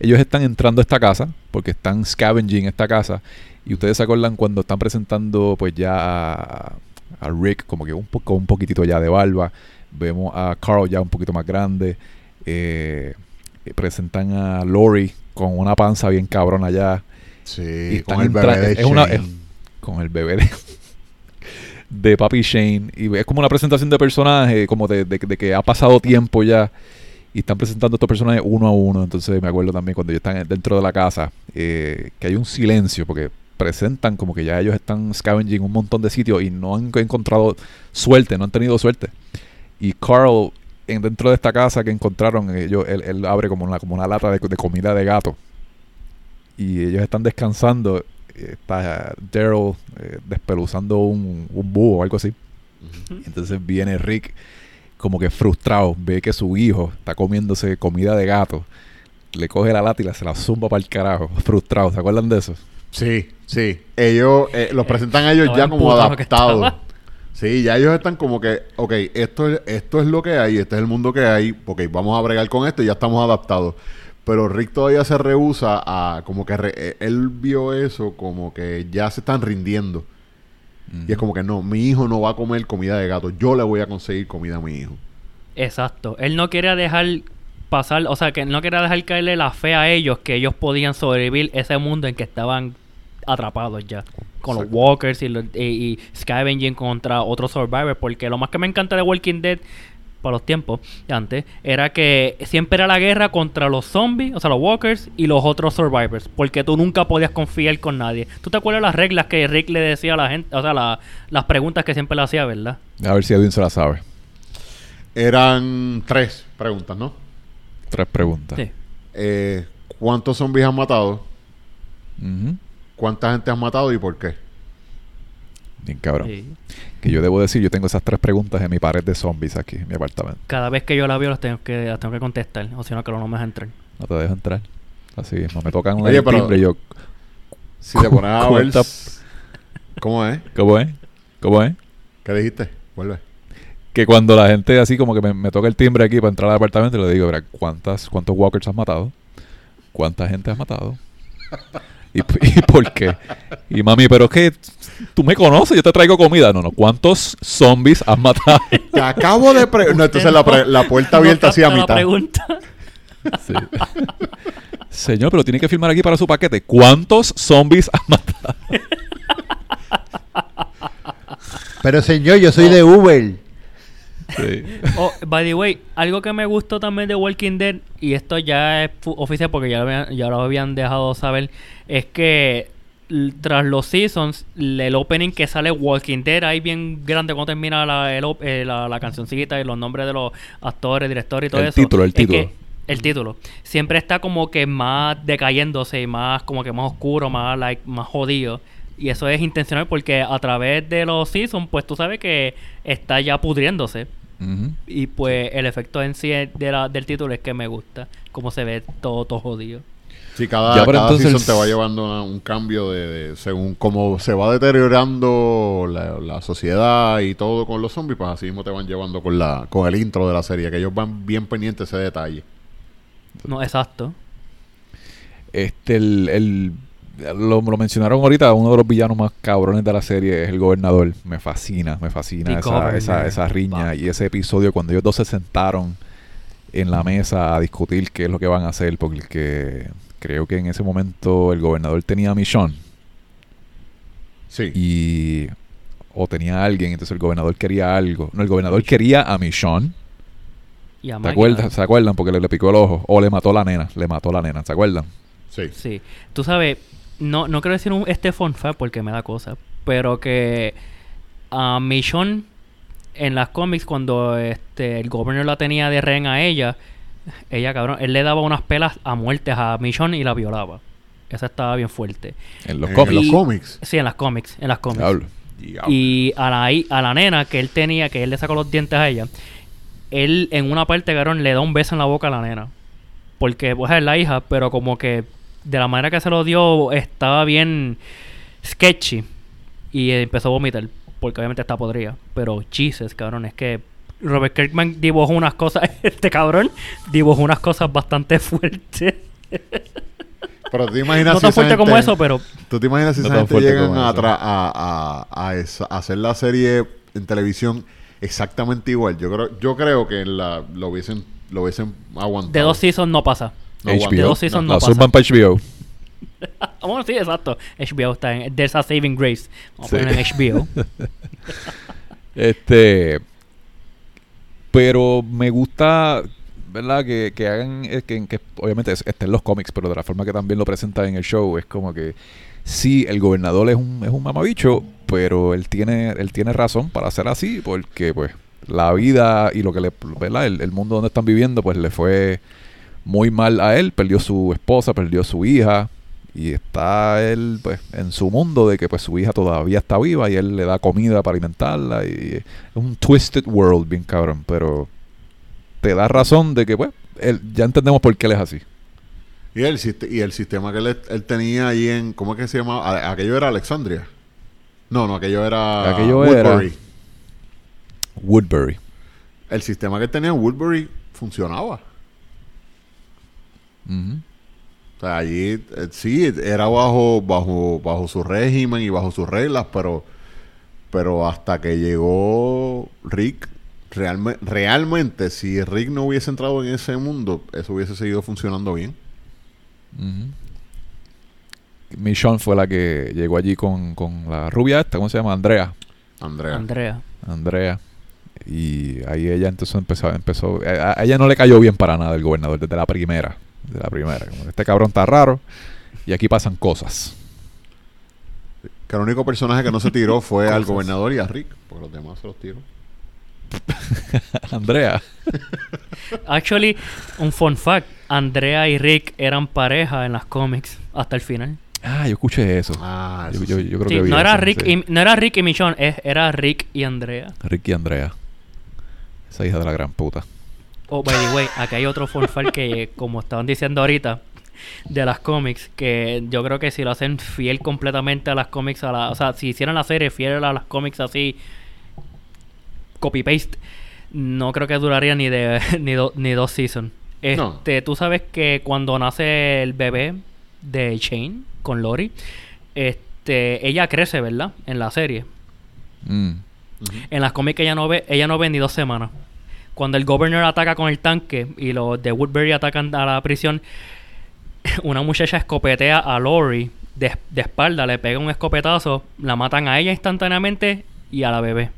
Ellos están entrando a esta casa, porque están scavenging esta casa. Y ustedes se acuerdan cuando están presentando, pues ya a, a Rick, como que un, poco, un poquitito ya de barba. Vemos a Carl ya un poquito más grande. Eh, presentan a Lori con una panza bien cabrona ya. Sí, Y con el bebé de es una- Shane. es- con el bebé de, de Papi Shane. Y es como una presentación de personaje, como de, de- de que ha pasado tiempo ya. Y están presentando estos personajes uno a uno. Entonces me acuerdo también cuando ellos están dentro de la casa, eh, que hay un silencio, porque presentan como que ya ellos están scavenging un montón de sitios y no han encontrado suerte, no han tenido suerte. Y Carl, en, dentro de esta casa que encontraron, ellos, él, él abre como una, como una lata de, de comida de gato. Y ellos están descansando. Está Daryl eh, despeluzando un, un búho o algo así. Entonces viene Rick como que frustrado. Ve que su hijo está comiéndose comida de gato. Le coge la lata y la- se la zumba para el carajo. Frustrado. ¿Se acuerdan de eso? Sí, sí. Ellos eh, los presentan a ellos ya como adaptados. Sí, ya ellos están como que, ok, esto es, esto es lo que hay, este es el mundo que hay, ok, vamos a bregar con esto y ya estamos adaptados. Pero Rick todavía se rehúsa a, como que re- eh, él vio eso como que ya se están rindiendo. Y es como que no, mi hijo no va a comer comida de gato, yo le voy a conseguir comida a mi hijo. Exacto. Él no quería dejar pasar, o sea, que no quería dejar caerle la fe a ellos que ellos podían sobrevivir ese mundo en que estaban atrapados ya. Con los walkers y, los- y, y scavenging contra otros survivors. Porque lo más que me encanta de Walking Dead, para los tiempos de antes, era que siempre era la guerra contra los zombies, o sea, los walkers y los otros survivors. Porque tú nunca podías confiar con nadie. ¿Tú te acuerdas las reglas que Rick le decía a la gente? O sea, la- las preguntas que siempre le hacía, ¿verdad? A ver si Edwin se la sabe. Eran tres preguntas, ¿no? Tres preguntas. Sí. Eh, ¿Cuántos zombies han matado? ¿Cuánta gente han matado y por qué? Bien cabrón. Sí. Que yo debo decir, yo tengo esas tres preguntas en mi pared de zombies aquí, en mi apartamento. Cada vez que yo la veo, las tengo que, las tengo que contestar. O si no, que no me deja entrar. No te dejo entrar. Así mismo. Me tocan Oye, el pero- timbre y yo... Si te pones a ver... ¿Cómo es? ¿Cómo es? ¿Cómo es? ¿Qué dijiste? Vuelve. Que cuando la gente así como que me, me toca el timbre aquí para entrar al apartamento, le digo, "Mira, ¿cuántas, ¿cuántos walkers has matado? ¿Cuánta gente has matado? ¿Y, y por qué? Y mami, pero es que tú me conoces, yo te traigo comida. No, no, ¿cuántos zombies has matado? Te acabo de... Pre no, entonces la, pre- la puerta No abierta así a mitad. pregunta. Sí. Señor, pero tiene que firmar aquí para su paquete. ¿Cuántos zombies has matado? Pero señor, yo soy de Uber. Sí. Oh, by the way, algo que me gustó también de Walking Dead, y esto ya es oficial porque ya lo, habían, ya lo habían dejado saber, es que tras los seasons, el opening que sale Walking Dead ahí bien grande cuando termina la, el eh, la, la cancioncita y los nombres de los actores, directores y todo El eso. título, el es que título. el título siempre está como que más decayéndose y más como que más oscuro, más like, más jodido. Y eso es intencional porque a través de los seasons, pues tú sabes que está ya pudriéndose. Y pues el efecto en sí de la- del título es que me gusta. Cómo se ve todo, todo jodido. Sí, cada, Ya, cada entonces season te va llevando una- un cambio de, de- según cómo se va deteriorando la, la sociedad y todo con los zombies, pues así mismo te van llevando con la con el intro de la serie, que ellos van bien pendientes de ese detalle. No, exacto. Este, el, el- lo, lo mencionaron ahorita, uno de los villanos más cabrones de la serie es el gobernador. Me fascina, me fascina The esa, Governor. esa, esa riña y ese episodio cuando ellos dos se sentaron en la mesa a discutir qué es lo que van a hacer, porque creo que en ese momento el gobernador tenía a Michonne Sí. y o tenía a alguien, entonces el gobernador quería algo. No, el gobernador quería a Michonne. Y a ¿Se acuerdan? ¿Se acuerdan? Porque le, le picó el ojo. O le mató la nena. Le mató la nena. ¿Se acuerdan? sí. Sí. Tú sabes, no, no quiero decir un, este fun fact porque me da cosa, pero que a Michonne en las cómics cuando este el gobernador la tenía de rehén a ella, ella cabrón, él le daba unas pelas a muertes a Michonne y la violaba. Esa estaba bien fuerte. En los En cómics. los Y- cómics. Sí, en las cómics, en las cómics. Diablo. Y a la, a la nena que él tenía, que él le sacó los dientes a ella, él en una parte, cabrón, le da un beso en la boca a la nena. Porque, pues, es la hija, pero como que de la manera que se lo dio estaba bien sketchy. Y empezó a vomitar, porque obviamente está podrida. Pero, Jesus, cabrón, es que Robert Kirkman dibujó unas cosas, este cabrón dibujó unas cosas bastante fuertes. Pero tú te imaginas no si tan fuerte como eso, pero ¿Tú te imaginas si No esa tan gente fuerte llegan como a, a, a- a esa- a hacer la serie en televisión exactamente igual? Yo creo, yo creo que la, lo hubiesen, lo hubiesen aguantado. de dos seasons no pasa. No aguanta. De HBO. dos seasons no la pasa. suban para HBO. Bueno, sí, exacto. HBO está en... There's a Saving Grace. Vamos Sí. a poner en HBO. Este. Pero me gusta, ¿verdad? Que, que hagan. eh, Que, que obviamente es- está en los cómics, pero de la forma que también lo presentan en el show, es como que. Sí, el gobernador es un, es un mamabicho, pero él tiene, él tiene razón para ser así, porque pues la vida y lo que le, ¿verdad? El, el mundo donde están viviendo, pues le fue muy mal a él, perdió su esposa, perdió su hija, y está él pues en su mundo de que pues su hija todavía está viva y él le da comida para alimentarla y es un twisted world bien cabrón, pero te da razón de que pues él, ya entendemos por qué él es así. Y el, y el sistema que él, él tenía ahí en... ¿Cómo es que se llamaba? Aquello era Alexandria. No, no, aquello era... Aquello era- Woodbury. Woodbury. El sistema que tenía en Woodbury funcionaba. O sea, allí eh, sí, era bajo, bajo, bajo su régimen y bajo sus reglas, pero, pero hasta que llegó Rick, realme- realmente, si Rick no hubiese entrado en ese mundo, eso hubiese seguido funcionando bien. Michonne fue la que llegó allí con, con la rubia esta, ¿cómo se llama? Andrea. Andrea. Andrea. Andrea. Y ahí ella entonces empezó, empezó a, a ella no le cayó bien para nada el gobernador desde la primera. Desde la primera. Como que este cabrón está raro y aquí pasan cosas. Que el único personaje que no se tiró fue al gobernador y a Rick, porque los demás se los tiró. Andrea. Actually, un fun fact. Andrea y Rick eran pareja en las cómics hasta el final. Ah, yo escuché eso. Ah, yo, eso yo- sí. yo creo Sí, que vi no, era eso, Rick sí. y, no era Rick y Michonne, es- era Rick y Andrea. Rick y Andrea. Esa hija de la gran puta. Oh, by the way, aquí hay otro fun fact que, como estaban diciendo ahorita, de las cómics, que yo creo que si lo hacen fiel completamente a las cómics, a la, o sea, si hicieran la serie fiel a las cómics así, copy-paste, no creo que duraría ni de ni, do- ni dos seasons. No. Este, tú sabes que cuando nace el bebé de Shane con Lori, este, ella crece, ¿verdad? En la serie. Mm. En las cómics ella no ve, ella no ve ni dos semanas. Cuando el governor ataca con el tanque y los de Woodbury atacan a la prisión, una muchacha escopetea a Lori de, de espalda, le pega un escopetazo, la matan a ella instantáneamente y a la bebé.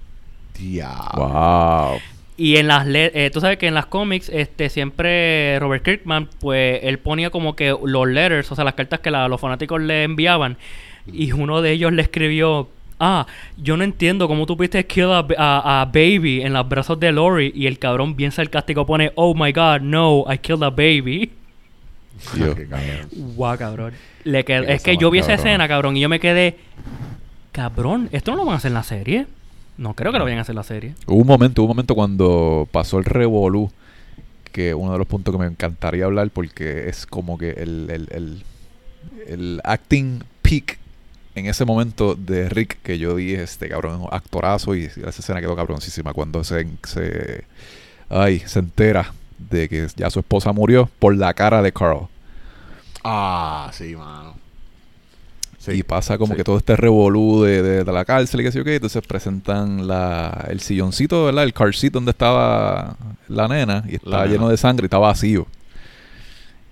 Diablo. Wow. Y en las le- eh, tú sabes que en las cómics, este, siempre Robert Kirkman, pues él ponía como que los letters, o sea, las cartas que la- los fanáticos le enviaban. Y uno de ellos le escribió, ah, yo no entiendo cómo tú pudiste kill a, a- a baby en los brazos de Lori. Y el cabrón bien sarcástico pone, oh my god, no, I killed a baby. Cabrón. Guau, cabrón. Le qued- Qué es que yo vi esa escena, cabrón, y yo me quedé, cabrón, ¿esto no lo van a hacer en la serie? No creo que lo vayan a hacer en la serie. Hubo un momento, hubo un momento cuando pasó el revolú que uno de los puntos que me encantaría hablar porque es como que el, el, el, el acting peak en ese momento de Rick que yo dije, este cabrón actorazo y esa escena quedó cabroncísima cuando se, se, ay, se entera de que ya su esposa murió por la cara de Carl. Ah, sí, mano. Sí, y pasa como sí. que todo este revolú de, de- de la cárcel y que sé yo qué. Entonces presentan la, el silloncito, ¿verdad? El car seat donde estaba la nena y estaba lleno de sangre y está vacío.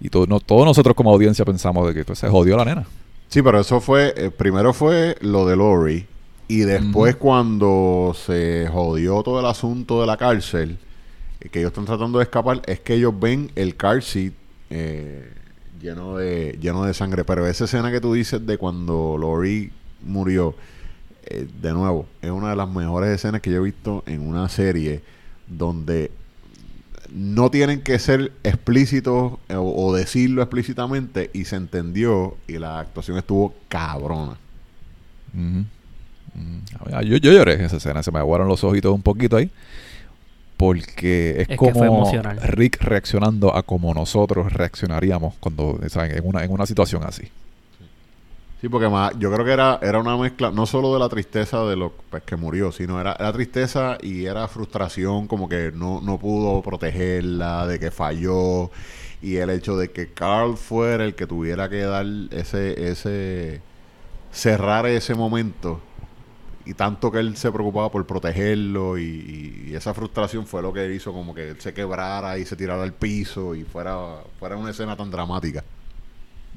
Y todo, no, todos nosotros como audiencia pensamos de que pues, se jodió la nena. Sí, pero eso fue, eh, primero fue lo de Lori y después cuando se jodió todo el asunto de la cárcel, eh, que ellos están tratando de escapar, es que ellos ven el car seat eh, lleno de lleno de sangre. Pero esa escena que tú dices de cuando Lori murió, de nuevo, es una de las mejores escenas que yo he visto en una serie donde no tienen que ser explícitos eh, o, o decirlo explícitamente y se entendió y la actuación estuvo cabrona. Ah, Yo, yo lloré en esa escena, se me aguaron los ojitos un poquito ahí. Porque es, como. Rick reaccionando a como nosotros reaccionaríamos cuando ¿saben? En, una, en una situación así. Sí, porque más, yo creo que era, era una mezcla, no solo de la tristeza de lo pues, que murió, sino era, era tristeza y era frustración, como que no, no pudo protegerla, de que falló, y el hecho de que Carl fuera el que tuviera que dar ese, ese, cerrar ese momento, y tanto que él se preocupaba por protegerlo, y, y esa frustración fue lo que hizo como que él se quebrara y se tirara al piso, y fuera, fuera una escena tan dramática.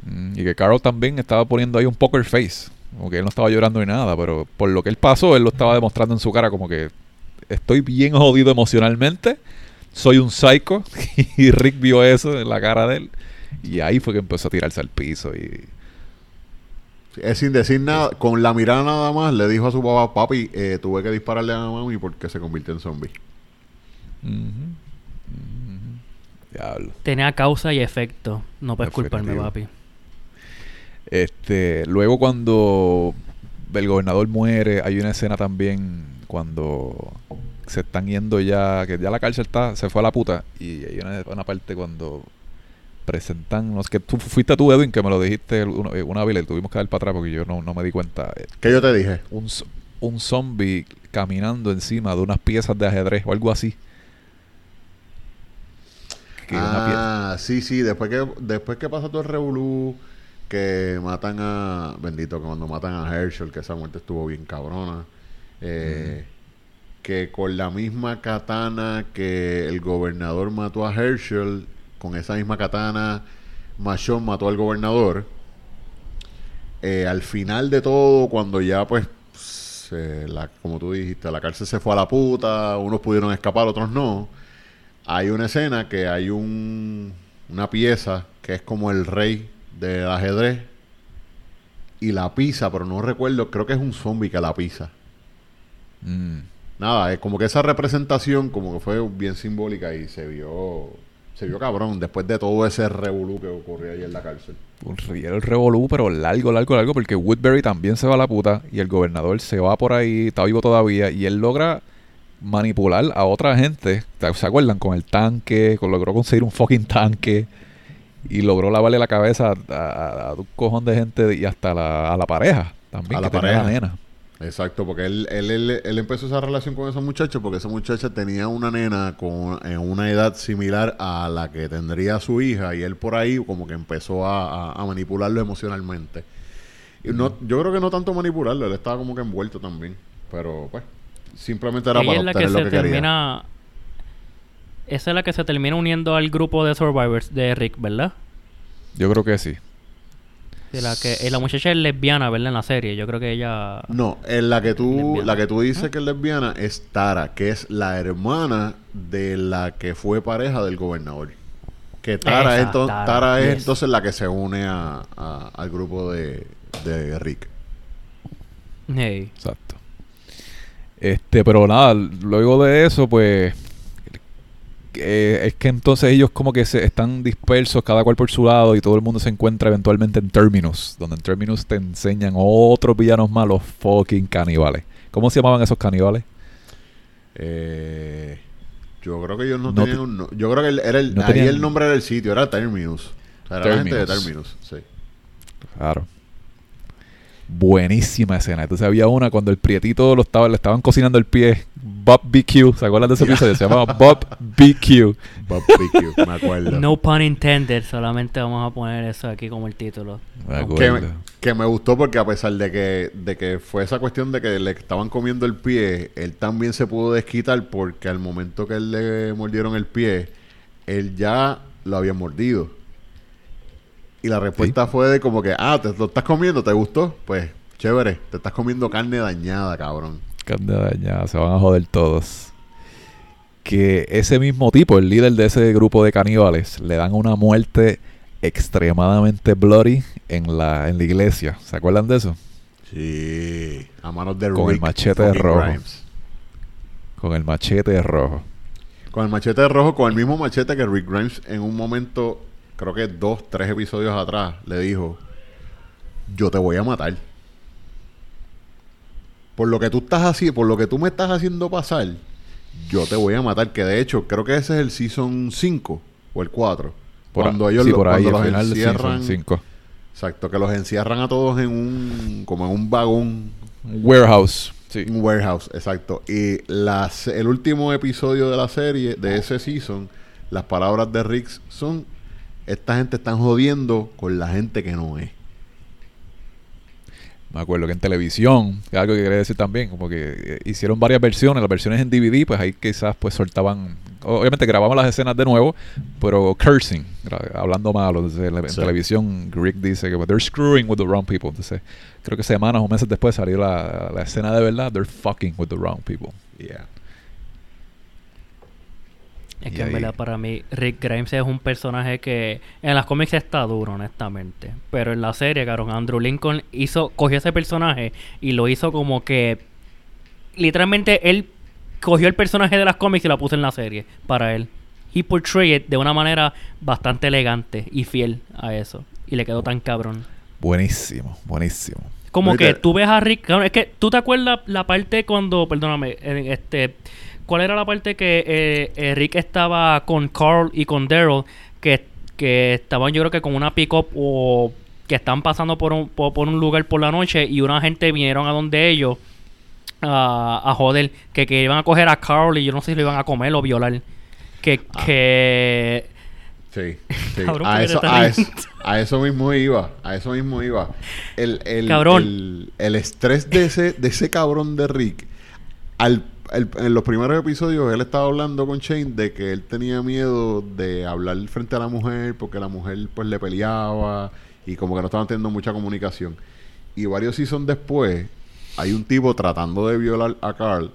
Mm, Y que Carl también estaba poniendo ahí un poker face. Como que él no estaba llorando ni nada, pero por lo que él pasó, él lo estaba demostrando en su cara como que estoy bien jodido emocionalmente, soy un psycho. y Rick vio eso en la cara de él. Y ahí fue que empezó a tirarse al piso. Y Es sin decir nada, con la mirada nada más, le dijo a su papá, papi, eh, tuve que dispararle a mami porque se convirtió en zombie. Diablo. Tenía causa y efecto. No puedes culparme, papi. Este, luego cuando el gobernador muere, hay una escena también cuando se están yendo ya, que ya la cárcel está, se fue a la puta. Y hay una, una parte cuando presentan, no sé, que tú fuiste tú, Edwin, que me lo dijiste una, una vez, le tuvimos que dar para atrás porque yo no, no me di cuenta. Eh, ¿Qué yo te dije? Un, un zombie caminando encima de unas piezas de ajedrez o algo así. Que una Ah, sí, sí, después que, después que pasa todo el revolú, que matan a, bendito, que cuando matan a Herschel, que esa muerte estuvo bien cabrona, eh, que con la misma katana que el gobernador mató a Herschel, con esa misma katana, Machón mató al gobernador. Eh, al final de todo, cuando ya pues, como tú dijiste, la cárcel se fue a la puta, unos pudieron escapar, otros no. Hay una escena que hay un, una pieza que es como el rey del ajedrez y la pisa, pero no recuerdo, creo que es un zombie que la pisa. Mm. Nada, es como que esa representación como que fue bien simbólica y se vio se vio cabrón después de todo ese revolú que ocurrió ahí en la cárcel. un riel el revolú, pero largo, largo, largo, porque Woodbury también se va a la puta y el gobernador se va por ahí, está vivo todavía, y él logra manipular a otra gente. ¿Se acuerdan? Con el tanque, con- logró conseguir un fucking tanque y logró lavarle la cabeza a, a- a un cojón de gente y hasta la- a la pareja también, A la que pareja. nena. Exacto, porque él, él, él, él empezó esa relación con esa muchacha porque esa muchacha tenía una nena con en una edad similar a la que tendría su hija y él por ahí como que empezó a, a- a manipularlo emocionalmente. Y no, yo creo que no tanto manipularlo, él estaba como que envuelto también, pero pues simplemente era Ella para es la que obtener lo se que quería. termina. Esa es la que se termina uniendo al grupo de Survivors de Rick, ¿verdad? Yo creo que sí. De la que eh, la muchacha es lesbiana, ¿verdad? En la serie. Yo creo que ella. No, en la que tú, Lesbiana. la que tú dices que es lesbiana es Tara, que es la hermana de la que fue pareja del gobernador. Que Tara, Esa, es, Tara, Tara es yes. entonces la que se une a, a- al grupo de, de Rick. Hey. Exacto. Este, pero nada, luego de eso, pues. Eh, es que entonces ellos como que se están dispersos, cada cual por su lado, y todo el mundo se encuentra eventualmente en Terminus, donde en Terminus te enseñan otros villanos malos, fucking caníbales. ¿Cómo se llamaban esos caníbales? Eh, Yo creo que ellos no, No tenían te- un... no- Yo creo que el- era el, no ahí tenían- el nombre del sitio, era Terminus. O sea, era la gente de. Terminus, sí. Claro. Buenísima escena. Entonces había una cuando el prietito lo estaba, le estaban cocinando el pie. Bob BQ. ¿Se acuerdan de ese episodio? Se llamaba Bob BQ. Bob BQ, me acuerdo. No pun intended, solamente vamos a poner eso aquí como el título. Me que, acuerdo. que me gustó porque a pesar de que, de que fue esa cuestión de que le estaban comiendo el pie, él también se pudo desquitar porque al momento que él le mordieron el pie, él ya lo había mordido. Y la respuesta fue de como que, ah, te lo estás comiendo, ¿te gustó? Pues, chévere, te estás comiendo carne dañada, cabrón. Carne dañada, se van a joder todos. Que ese mismo tipo, el líder de ese grupo de caníbales, le dan una muerte extremadamente bloody en la, en la iglesia. ¿Se acuerdan de eso? Sí, a manos de Con el machete fucking rojo. Grimes. Con el machete rojo. Con el machete rojo, con el mismo machete que Rick Grimes en un momento, creo que dos, tres episodios atrás, le dijo, yo te voy a matar. Por lo que tú estás haciendo, por lo que tú me estás haciendo pasar, yo te voy a matar. Que de hecho, creo que ese es el season 5 o el 4. Por, cuando a- ellos sí, lo- por ahí, cuando al los final del encierran. season 5. Exacto, que los encierran a todos en un, como en un vagón Warehouse. Sí. un warehouse, exacto. Y las, el último episodio de la serie, de ese season, las palabras de Rick son: Esta gente están jodiendo con la gente que no es. Me acuerdo que en televisión, que es algo que quería decir también, como que eh, hicieron varias versiones, las versiones en DVD, pues ahí quizás pues soltaban, obviamente grabamos las escenas de nuevo, pero cursing, hablando malo, entonces en Sí. televisión Rick dice que they're screwing with the wrong people, entonces creo que semanas o meses después salió la, la escena de verdad, they're fucking with the wrong people. Yeah. Es Y que en ahí- verdad para mí Rick Grimes es un personaje que en las cómics está duro, honestamente. Pero en la serie, cabrón, Andrew Lincoln hizo, cogió ese personaje y lo hizo como que literalmente él cogió el personaje de las cómics y la puso en la serie para él. He portrayed it de una manera bastante elegante y fiel a eso. Y le quedó tan cabrón. Buenísimo, buenísimo. Como que tú ves a Rick. cabrón, es que tú te acuerdas la parte cuando. Perdóname. este ¿Cuál era la parte que eh, eh, Rick estaba con Carl y con Daryl? Que, que estaban, yo creo que con una pick-up o que están pasando por un, por, por un lugar por la noche y una gente vinieron a donde ellos a, a joder. Que, que iban a coger a Carl y yo no sé si lo iban a comer o violar. Que. Ah. que Sí, sí. Cabrón, a, ¿por qué eso, a, eso, a eso mismo iba. A eso mismo iba. El, el, Cabrón. El, el estrés de ese, de ese cabrón de Rick. Al, el- en los primeros episodios, él estaba hablando con Shane de que él tenía miedo de hablar frente a la mujer porque la mujer pues le peleaba y como que no estaban teniendo mucha comunicación. Y varios seasons después, hay un tipo tratando de violar a Carl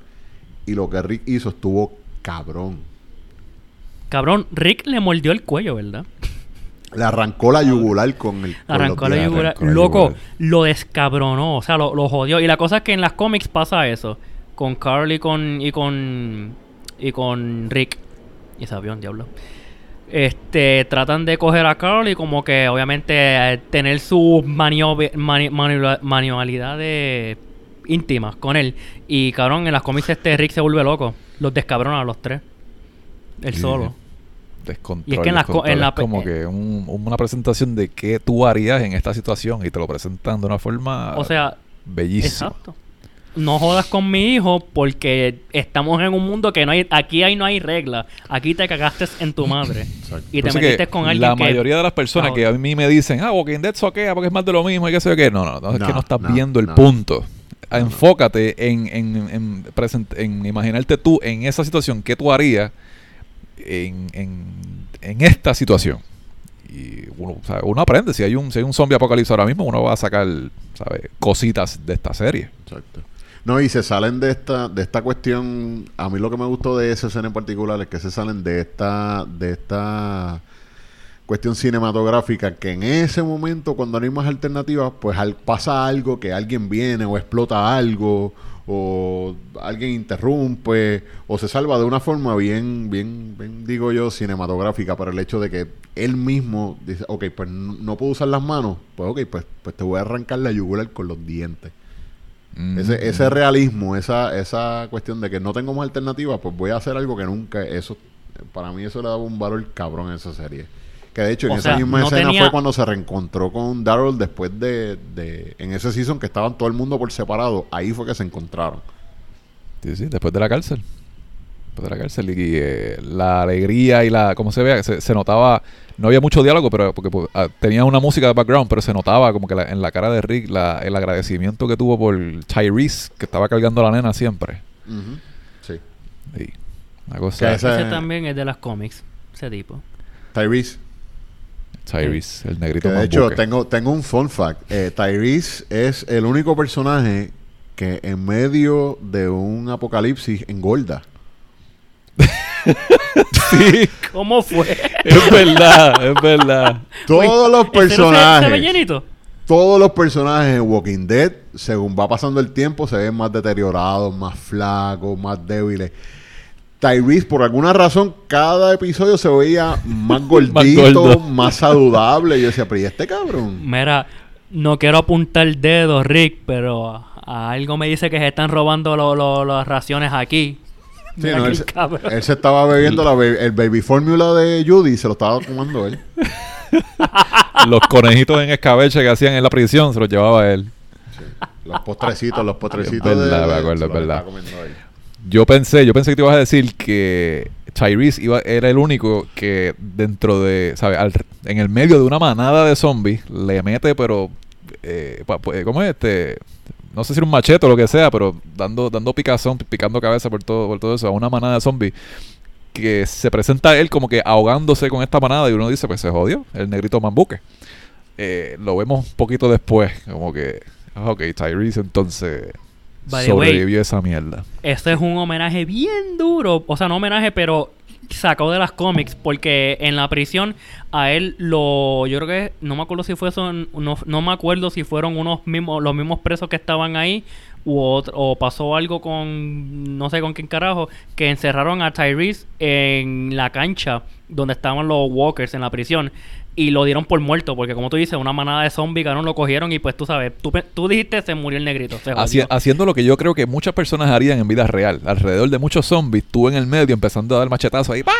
y lo que Rick hizo estuvo cabrón. cabrón, Rick le mordió el cuello, ¿verdad? Le arrancó la yugular con el. con Arrancó la yugular. arrancó la Loco, yugular. lo descabronó. O sea, lo, lo jodió. Y la cosa es que en las cómics pasa eso. Con Carl y con. y con. y con Rick. Y ese avión, diablo. Este, tratan de coger a Carl y como que obviamente tener sus manualidades íntimas con él. Y cabrón, en las cómics este Rick se vuelve loco. Los descabrona a los tres. Él Sí. solo. Descontrol, Y es que en la en la Es como que un- una presentación de qué tú harías en esta situación y te lo presentan de una forma O sea, bellísima. Exacto. No jodas con mi hijo porque estamos en un mundo que no hay, aquí ahí no hay reglas. Aquí te cagaste en tu madre. Exacto. Y te metiste que con alguien La que... mayoría de las personas que a mí me dicen, ah, Walking Dead soquea porque es más de lo mismo y qué sé yo qué. No, no, no, es No, que no estás no, viendo el no. punto. Enfócate en, en, en, present- en imaginarte tú en esa situación, qué tú harías en, en, en esta situación. Y uno, o sea, uno aprende. Si hay un, si hay un zombie apocalipsis ahora mismo, uno va a sacar ¿sabes? cositas de esta serie. Exacto. No, y se salen de esta, de esta cuestión. A mí lo que me gustó de esa escena en particular es que se salen de esta, de esta cuestión cinematográfica que en ese momento, cuando no hay más alternativas, pues al, pasa algo, que alguien viene o explota algo, o alguien interrumpe, o se salva de una forma bien, bien, bien, digo yo, cinematográfica, para el hecho de que él mismo dice, ok, pues no, puedo usar las manos, pues ok, pues, pues te voy a arrancar la yugular con los dientes. Mm. Ese, ese realismo, esa, esa cuestión de que no tengo más alternativa, pues voy a hacer algo que nunca. Eso, para mí, eso le daba un valor cabrón a esa serie. Que de hecho, en esa misma no escena tenía- fue cuando se reencontró con Daryl después de, de. En ese season que estaban todo el mundo por separado. Ahí fue que se encontraron. Sí, sí, después de la cárcel. Después de la cárcel. Y eh, la alegría y la. ¿Cómo se vea? Se, se notaba. No había mucho diálogo, pero porque pues, ah, tenía una música de background, pero se notaba como que la- en la cara de Rick la- el agradecimiento que tuvo por Tyrese, que estaba cargando a la nena siempre. Sí. Sí, una cosa. Que esa- Ese también es de las cómics, ese tipo. Tyrese. Tyrese, el Que negrito de más hecho, buque. tengo, tengo un fun fact. Eh, Tyrese es el único personaje que en medio de un apocalipsis engorda. Sí, ¿Cómo fue? es verdad, es verdad. Todos los ¿Ese no se- se personajes. llenito? todos los personajes en Walking Dead, según va pasando el tiempo, se ven más deteriorados, más flacos, más débiles. Tyrese, por alguna razón, cada episodio se veía más gordito, más saludable. Y yo decía, pero ¿y este cabrón? Mira, no quiero apuntar dedos, Rick, pero a- algo me dice que se están robando lo- lo- las raciones aquí. Sí, no, él, se, cabrón. él se estaba bebiendo la el baby formula de Judy y se lo estaba tomando él. Los conejitos en escabeche que hacían en la prisión se los llevaba él. Los postrecitos, los postrecitos. Es verdad, de- me de- acuerdo, es verdad. Yo pensé, yo pensé que te ibas a decir que Tyrese iba, era el único que dentro de, ¿sabes? Al- en el medio de una manada de zombies le mete, pero, eh, pa- pa- ¿cómo es este? No sé si era un machete o lo que sea, pero dando, dando picazón, picando cabeza por todo, por todo eso, a una manada de zombies que se presenta él como que ahogándose con esta manada y uno dice, pues se jodió, el negrito mambuque. Eh, lo vemos un poquito después, como que, ok, Tyrese entonces By the way, sobrevivió esa mierda. Este es un homenaje bien duro. O sea, no homenaje, pero sacado de las cómics. Porque en la prisión a él lo... Yo creo que... No me acuerdo si fue eso... No, no me acuerdo si fueron unos mismos... Los mismos presos que estaban ahí. U otro- o pasó algo con... No sé con quién carajo. Que encerraron a Tyrese en la cancha. Donde estaban los walkers en la prisión. Y lo dieron por muerto. Porque como tú dices, una manada de zombies, cabrón, lo cogieron. Y pues tú sabes... Tú, pe- tú dijiste se murió el negrito. Se Haci- jodió. haciendo lo que yo creo que muchas personas harían en vida real. Alrededor de muchos zombies, tú en el medio empezando a dar machetazos ahí. ¡pa!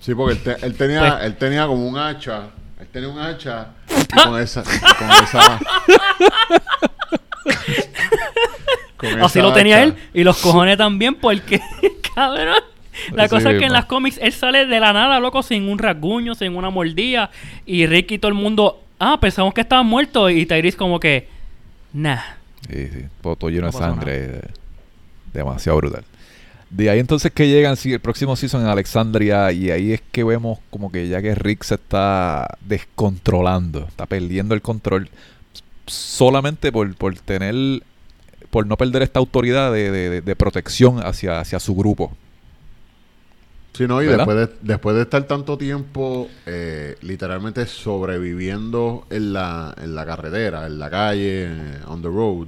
Sí, porque él, te- él tenía, Pues- él tenía como un hacha. Él tenía un hacha y con esa. y con esa con Así lo tenía hacha. él y los cojones también porque, cabrón. La Así cosa es que en las cómics él sale de la nada, loco, sin un rasguño, sin una mordida. Y Rick y todo el mundo, ah, pensamos que estaba muerto. Y Tyrese como que, nah. Sí, sí. Todo, todo lleno No de sangre. eh, Demasiado brutal. De ahí entonces que llegan, sí, el próximo season en Alexandria. Y ahí es que vemos como que ya que Rick se está descontrolando. Está perdiendo el control. Solamente por, por tener. Por no perder esta autoridad de, de- de- de protección hacia, hacia su grupo. Sí, no, y ¿Verdad? después de, después de estar tanto tiempo eh, literalmente sobreviviendo en la, en la carretera, en la calle, eh, on the road,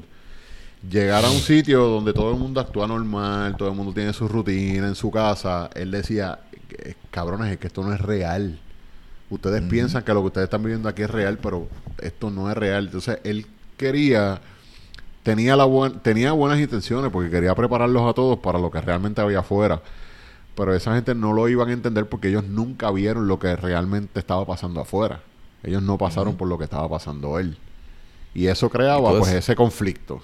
llegar a un sitio donde todo el mundo actúa normal, todo el mundo tiene su rutina en su casa, él decía, "Eh, cabrones, es que esto no es real. Ustedes piensan que lo que ustedes están viviendo aquí es real, pero esto no es real. Entonces, él quería, tenía, la buen- tenía buenas intenciones porque quería prepararlos a todos para lo que realmente había afuera. Pero esa gente no lo iban a entender porque ellos nunca vieron lo que realmente estaba pasando afuera. Ellos no pasaron por lo que estaba pasando él. Y eso creaba pues ese conflicto.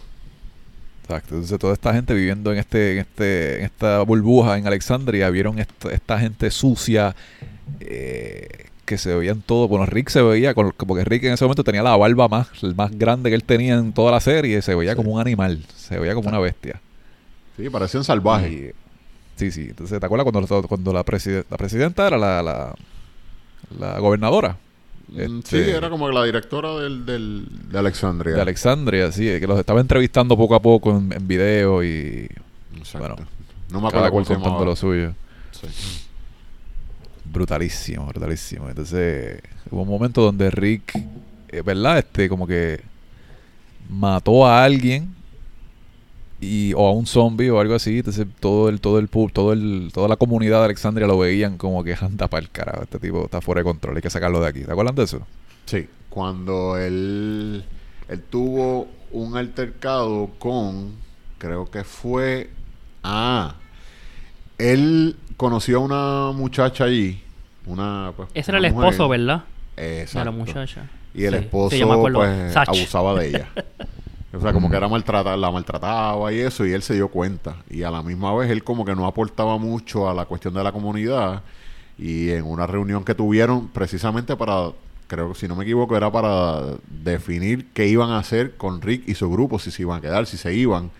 Exacto. Entonces toda esta gente viviendo en este, en este, en esta burbuja en Alexandria, vieron esta, esta gente sucia eh, que se veían todo. Bueno, Rick se veía, con, porque Rick en ese momento tenía la barba más, más grande que él tenía en toda la serie, se veía Sí. como un animal, se veía como una bestia. Sí, parecían salvajes. Y- sí, sí. Entonces, ¿te acuerdas cuando, cuando la, preside- la presidenta era la, la, la gobernadora? Mm, Sí, Este, era como la directora del, del- de Alexandria. de Alexandria, sí, que los estaba entrevistando poco a poco en, en video y Exacto. bueno, no me acuerdo se contando lo suyo. Sí. brutalísimo, brutalísimo. Entonces, hubo un momento donde Rick, eh, ¿verdad? Este, como que mató a alguien y o a un zombie o algo así. Entonces, todo el, todo el pub, todo el, toda la comunidad de Alexandria lo veían como que anda para el carajo. Este tipo está fuera de control, hay que sacarlo de aquí. ¿Te acuerdan de eso? Sí, cuando él, él tuvo un altercado con, creo que fue, ah, él conoció a una muchacha allí, una, pues, Ese era el mujer. esposo, ¿verdad? Exacto. De la muchacha. Y el Sí, esposo, sí, pues, abusaba de ella. O sea, como que era maltratada, la maltrataba y eso, y él se dio cuenta. Y a la misma vez, él como que no aportaba mucho a la cuestión de la comunidad. Y en una reunión que tuvieron, precisamente para, creo que si no me equivoco, era para definir qué iban a hacer con Rick y su grupo, si se iban a quedar, si se iban.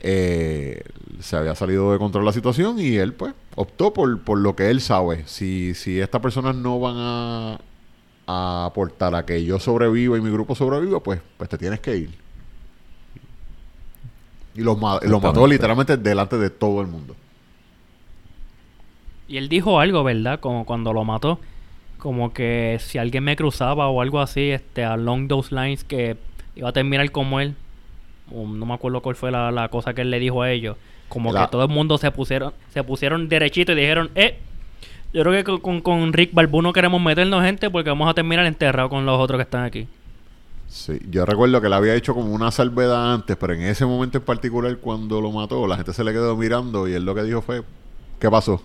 Eh, se había salido de control la situación y él, pues, optó por, por lo que él sabe. Si, si estas personas no van a, a aportar a que yo sobreviva y mi grupo sobreviva, pues, pues te tienes que ir. Y los, ma- los mató literalmente delante de todo el mundo. Y él dijo algo, ¿verdad? Como cuando lo mató. Como que si alguien me cruzaba o algo así, este, along those lines, que iba a terminar como él. O no me acuerdo cuál fue la, la cosa que él le dijo a ellos. Como La- que todo el mundo se pusieron, se pusieron derechito y dijeron, eh, yo creo que con, con, con Rick Balbu no queremos meternos gente porque vamos a terminar enterrados con los otros que están aquí. Sí, yo recuerdo que le había hecho como una salvedad antes, pero en ese momento en particular cuando lo mató, la gente se le quedó mirando y él lo que dijo fue, ¿qué pasó?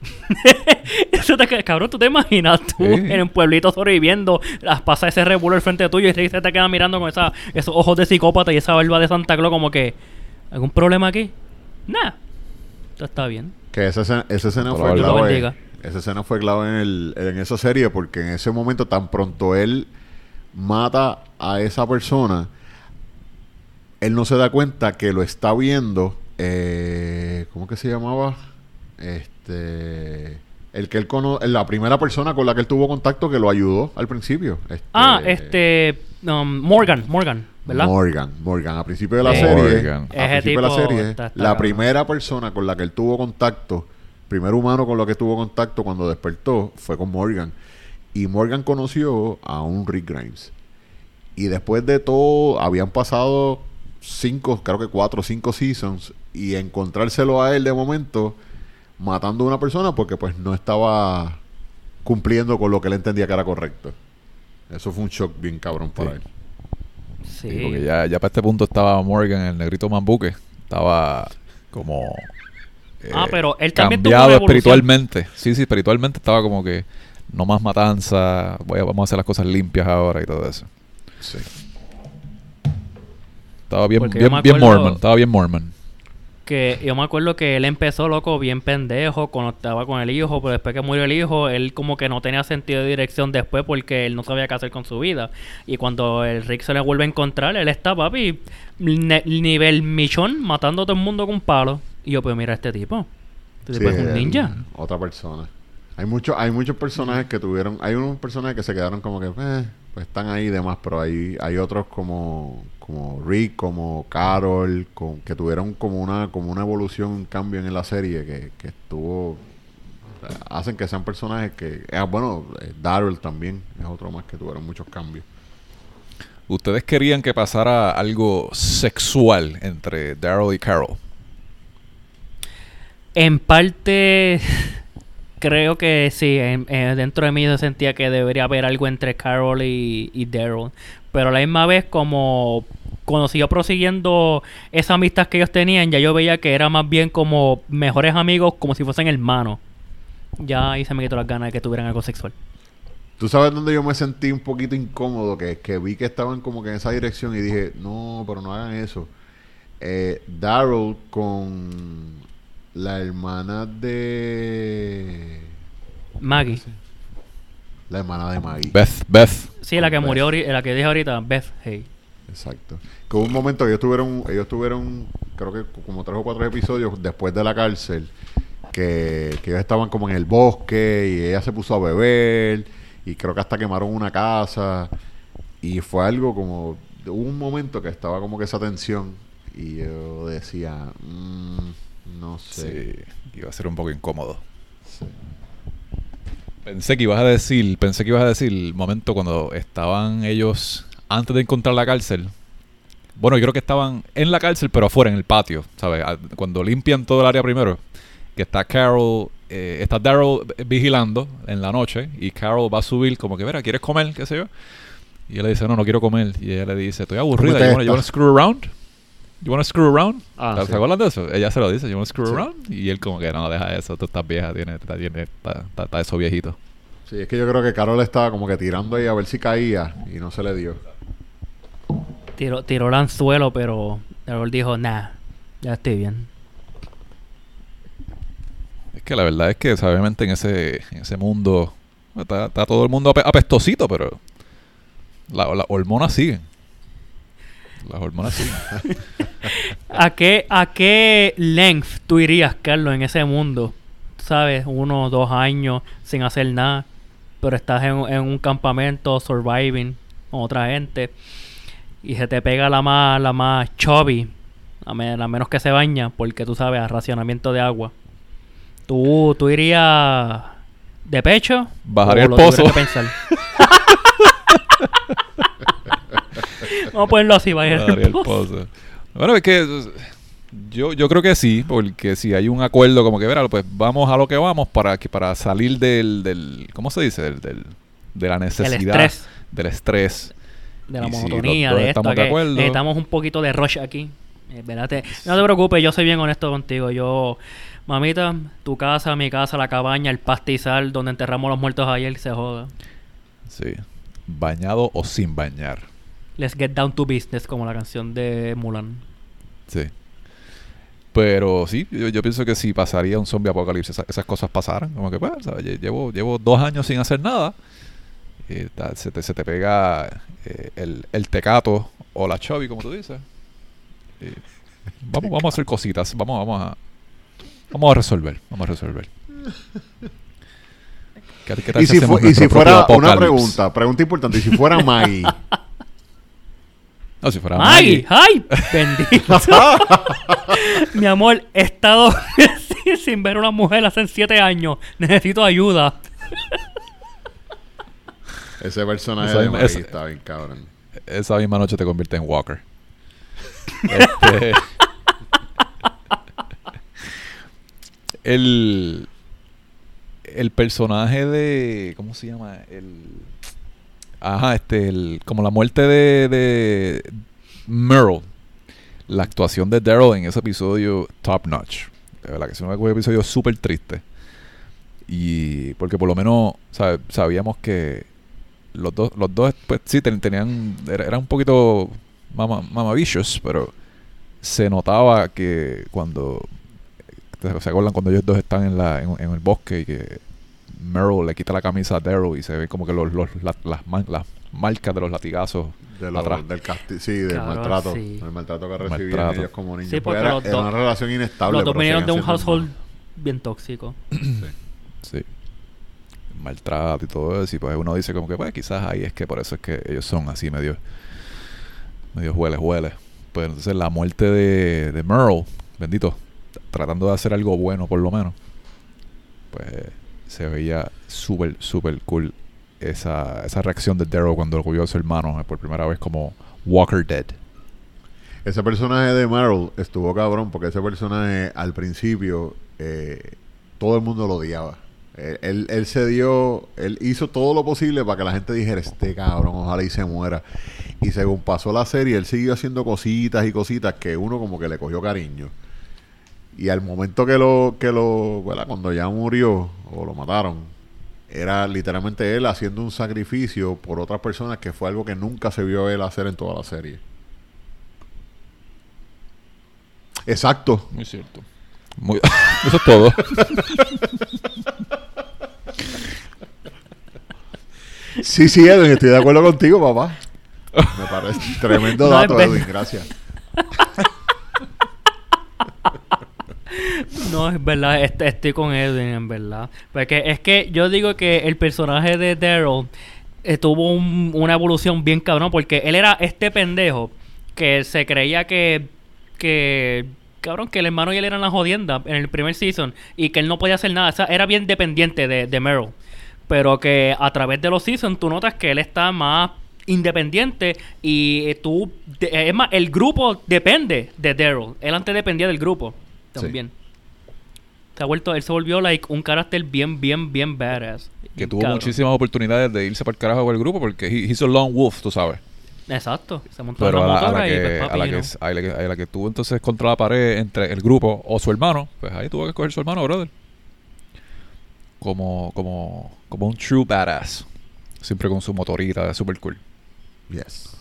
Eso te, cabrón, ¿tú te imaginas tú Sí. en un pueblito sobreviviendo? las- Pasa ese revuelo al frente tuyo y se te queda mirando con esa, esos ojos de psicópata y esa barba de Santa Claus como que... ¿Algún problema aquí? Todo está bien. Que esa escena, esa escena fue clave. Esa escena fue clave en, el, en esa serie porque en ese momento tan pronto él mata a esa persona, él no se da cuenta que lo está viendo. Eh, ¿Cómo que se llamaba? Este. El que él conoce, la primera persona con la que él tuvo contacto que lo ayudó al principio. Este, Ah, este... um, Morgan, Morgan, ¿verdad? Morgan, Morgan, a principio de la serie, a Ese principio de la serie, está- está la cabrón. primera persona con la que él tuvo contacto, primer humano con la que tuvo contacto cuando despertó, fue con Morgan. Y Morgan conoció a un Rick Grimes. Y después de todo, habían pasado cinco, creo que cuatro o cinco seasons, y encontrárselo a él de momento, matando a una persona porque pues no estaba cumpliendo con lo que él entendía que era correcto. Eso fue un shock bien cabrón para Sí. él. Sí. Sí, porque ya, ya para este punto estaba Morgan, el negrito mambuque. Estaba como. eh, Ah, pero él también tuvo cambiado una evolución. espiritualmente. Sí, sí, espiritualmente estaba como que no más matanza. Voy a, vamos a hacer las cosas limpias ahora y todo eso. Sí. Estaba bien, bien, bien Mormon. Estaba bien Mormon. Que yo me acuerdo que él empezó loco bien pendejo cuando estaba con el hijo, pero después que murió el hijo, él como que no tenía sentido de dirección después porque él no sabía qué hacer con su vida. Y cuando el Rick se le vuelve a encontrar, él está, papi, nivel michón, matando a todo el mundo con palo. Y yo, pues mira este tipo. Este tipo es un ninja. Otra persona. Hay muchos, hay muchos personajes que tuvieron, hay unos personajes que se quedaron como que, eh, pues están ahí y demás, pero hay, hay otros como, como Rick, como Carol, con- que tuvieron como una, como una evolución, un cambio en la serie que, que estuvo, hacen que sean personajes que, ah, bueno, eh, Daryl también es otro más que tuvieron muchos cambios. ¿Ustedes querían que pasara algo sexual entre Daryl y Carol? En parte, creo que sí. en- eh, dentro de mí yo sentía que debería haber algo entre Carol y, y Daryl. Pero a la misma vez, como cuando siguió prosiguiendo esa amistad que ellos tenían, ya yo veía que era más bien como mejores amigos, como si fuesen hermanos. Ya ahí se me quitó las ganas de que tuvieran algo sexual. ¿Tú sabes dónde yo me sentí un poquito incómodo? Que, que vi que estaban como que en esa dirección y dije, no, pero no hagan eso. Eh, Daryl con la hermana de... Maggie. La hermana de Maggie. Beth, Beth. Sí, la que murió, Beth. ahori- la que dije ahorita, Beth Hey. Exacto. Que hubo un momento que ellos tuvieron, ellos tuvieron, creo que como tres o cuatro episodios después de la cárcel, que, que ellos estaban como en el bosque y ella se puso a beber y creo que hasta quemaron una casa y fue algo como, hubo un momento que estaba como que esa tensión y yo decía, "Mm, no sé. Sí, iba a ser un poco incómodo. Sí. Pensé que ibas a decir, pensé que ibas a decir el momento cuando estaban ellos antes de encontrar la cárcel. Bueno, yo creo que estaban en la cárcel, pero afuera, en el patio, ¿sabes? A- Cuando limpian todo el área primero, que está Carol, eh, está Daryl vigilando en la noche y Carol va a subir como que, mira, ¿quieres comer? ¿Qué sé yo? Y él le dice, no, no quiero comer. Y ella le dice, estoy aburrida. You wanna, you wanna screw around? You wanna screw around? Ah, ¿Te sí. acuerdas de eso? Ella se lo dice, you wanna screw Sí. around? Y él como que, no, deja eso, tú estás vieja, tiene, está, tiene, está, está, está eso viejito. Sí, es que yo creo que Carol estaba como que tirando ahí a ver si caía y no se le dio. Tiró, tiró el anzuelo, pero Errol dijo, nah, ya estoy bien. Es que la verdad es que, obviamente en ese, en ese mundo está, está todo el mundo ape- apestosito, pero la- las hormonas siguen. Las hormonas. ¿A qué, ¿A qué length tú irías, Carlos, en ese mundo? ¿Sabes? Uno o dos años sin hacer nada, pero estás en, en un campamento surviving con otra gente y se te pega la más, la más chubby, a, me- a menos que se baña, porque tú sabes, a racionamiento de agua. ¿Tú, tú irías de pecho? Bajaría ¿O el pozo. que pensar? Vamos a ponerlo así, pozo. Bueno, es que yo, yo creo que sí, porque si hay un acuerdo como que, verá, pues vamos a lo que vamos para que para salir del, del ¿cómo se dice? Del, del- de la necesidad, estrés. del estrés. de la Y monotonía, de esto, estamos de que acuerdo. necesitamos un poquito de rush aquí. Eh, no te preocupes, yo soy bien honesto contigo. Yo, mamita, tu casa, mi casa, la cabaña, el pastizal donde enterramos los muertos ayer, se joda. Sí. Bañado o sin bañar. Let's get down to business, como la canción de Mulan. Sí. Pero sí, yo, yo pienso que si pasaría un zombie apocalipsis, esa- esas cosas pasaran. Como que, pues, ¿sabes? Lle- Llevo, llevo dos años sin hacer nada. Y ta- se, te, se te pega eh, el, el tecato o la chubby, como tú dices. Y vamos, vamos a hacer cositas. Vamos, vamos a vamos a resolver. Vamos a resolver. ¿Qué, qué tal Y si, fu- y si fuera una pregunta, pregunta importante, y si fuera Maggie, No, si fuera ¡Ay! Maggie. ¡Ay! Bendito. Mi amor, he estado sin- sin ver una mujer hace siete años. Necesito ayuda. ese personaje Esa de misma- Maggie esa- está bien cabrón. esa misma noche te convierte en Walker. Este, el, el personaje de. ¿Cómo se llama? El. Ajá, este. Como la muerte de, de Merle. La actuación de Daryl en ese episodio, top notch. De verdad que es un episodio súper triste. Y porque por lo menos sabíamos que los dos, los dos pues sí ten- tenían, era- eran un poquito mama, pero se notaba que cuando, ¿se acuerdan cuando ellos dos están en, la, en, en el bosque y que Meryl le quita la camisa a Daryl y se ve como que los, los- la- las, man- las marcas de los latigazos De lo- atrás? del casti sí, del maltrato. sí. Maltrato que recibían Maltrato. ellos como niños. Sí, porque era, los era dos- una relación inestable. Los dos vinieron de un household bien tóxico. Sí. Maltrato y todo eso. Y pues uno dice como que, pues quizás ahí es que por eso es que ellos son así medio, medio hueles, hueles. Pues entonces la muerte de, de Merle, bendito, tratando de hacer algo bueno por lo menos, pues se veía súper, súper cool esa, esa reacción de Daryl cuando vio a su hermano eh, por primera vez como Walker Dead. Ese personaje de Meryl estuvo cabrón porque ese personaje al principio eh, todo el mundo lo odiaba. Él, él, él se dio, él hizo todo lo posible para que la gente dijera, este cabrón, ojalá y se muera. Y según pasó la serie, él siguió haciendo cositas y cositas que uno como que le cogió cariño. Y al momento que lo, que lo, ¿verdad? Cuando ya murió o lo mataron, era literalmente él haciendo un sacrificio por otras personas que fue algo que nunca se vio él hacer en toda la serie. Exacto. Muy cierto. Muy- eso es todo. Sí, sí, Edwin, estoy de acuerdo contigo, papá. Me parece tremendo dato, Edwin, gracias. No, es verdad, est- estoy con Edwin, en verdad. Porque es que yo digo que el personaje de Daryl eh, tuvo un- una evolución bien cabrón, porque él era este pendejo que se creía que, cabrón, que el hermano y él eran la jodienda en el primer season y que él no podía hacer nada. O sea, era bien dependiente de, de Meryl. Pero que a través de los seasons tú notas que él está más independiente y eh, tú... es más, el grupo depende de Daryl. Él antes dependía del grupo Sí. también. Se ha vuelto, él se volvió like un carácter bien, bien, bien badass. Que tuvo cabrón. muchísimas oportunidades de irse para el carajo con el grupo porque he, he's a lone wolf, tú sabes. Exacto. Se montó Pero la a la que, pues a la que, a la que- a la que tuvo entonces contra la pared entre el grupo o su hermano, pues ahí tuvo que escoger su hermano, brother. Como, como, como un true badass. Siempre con su motorita, super cool. Yes.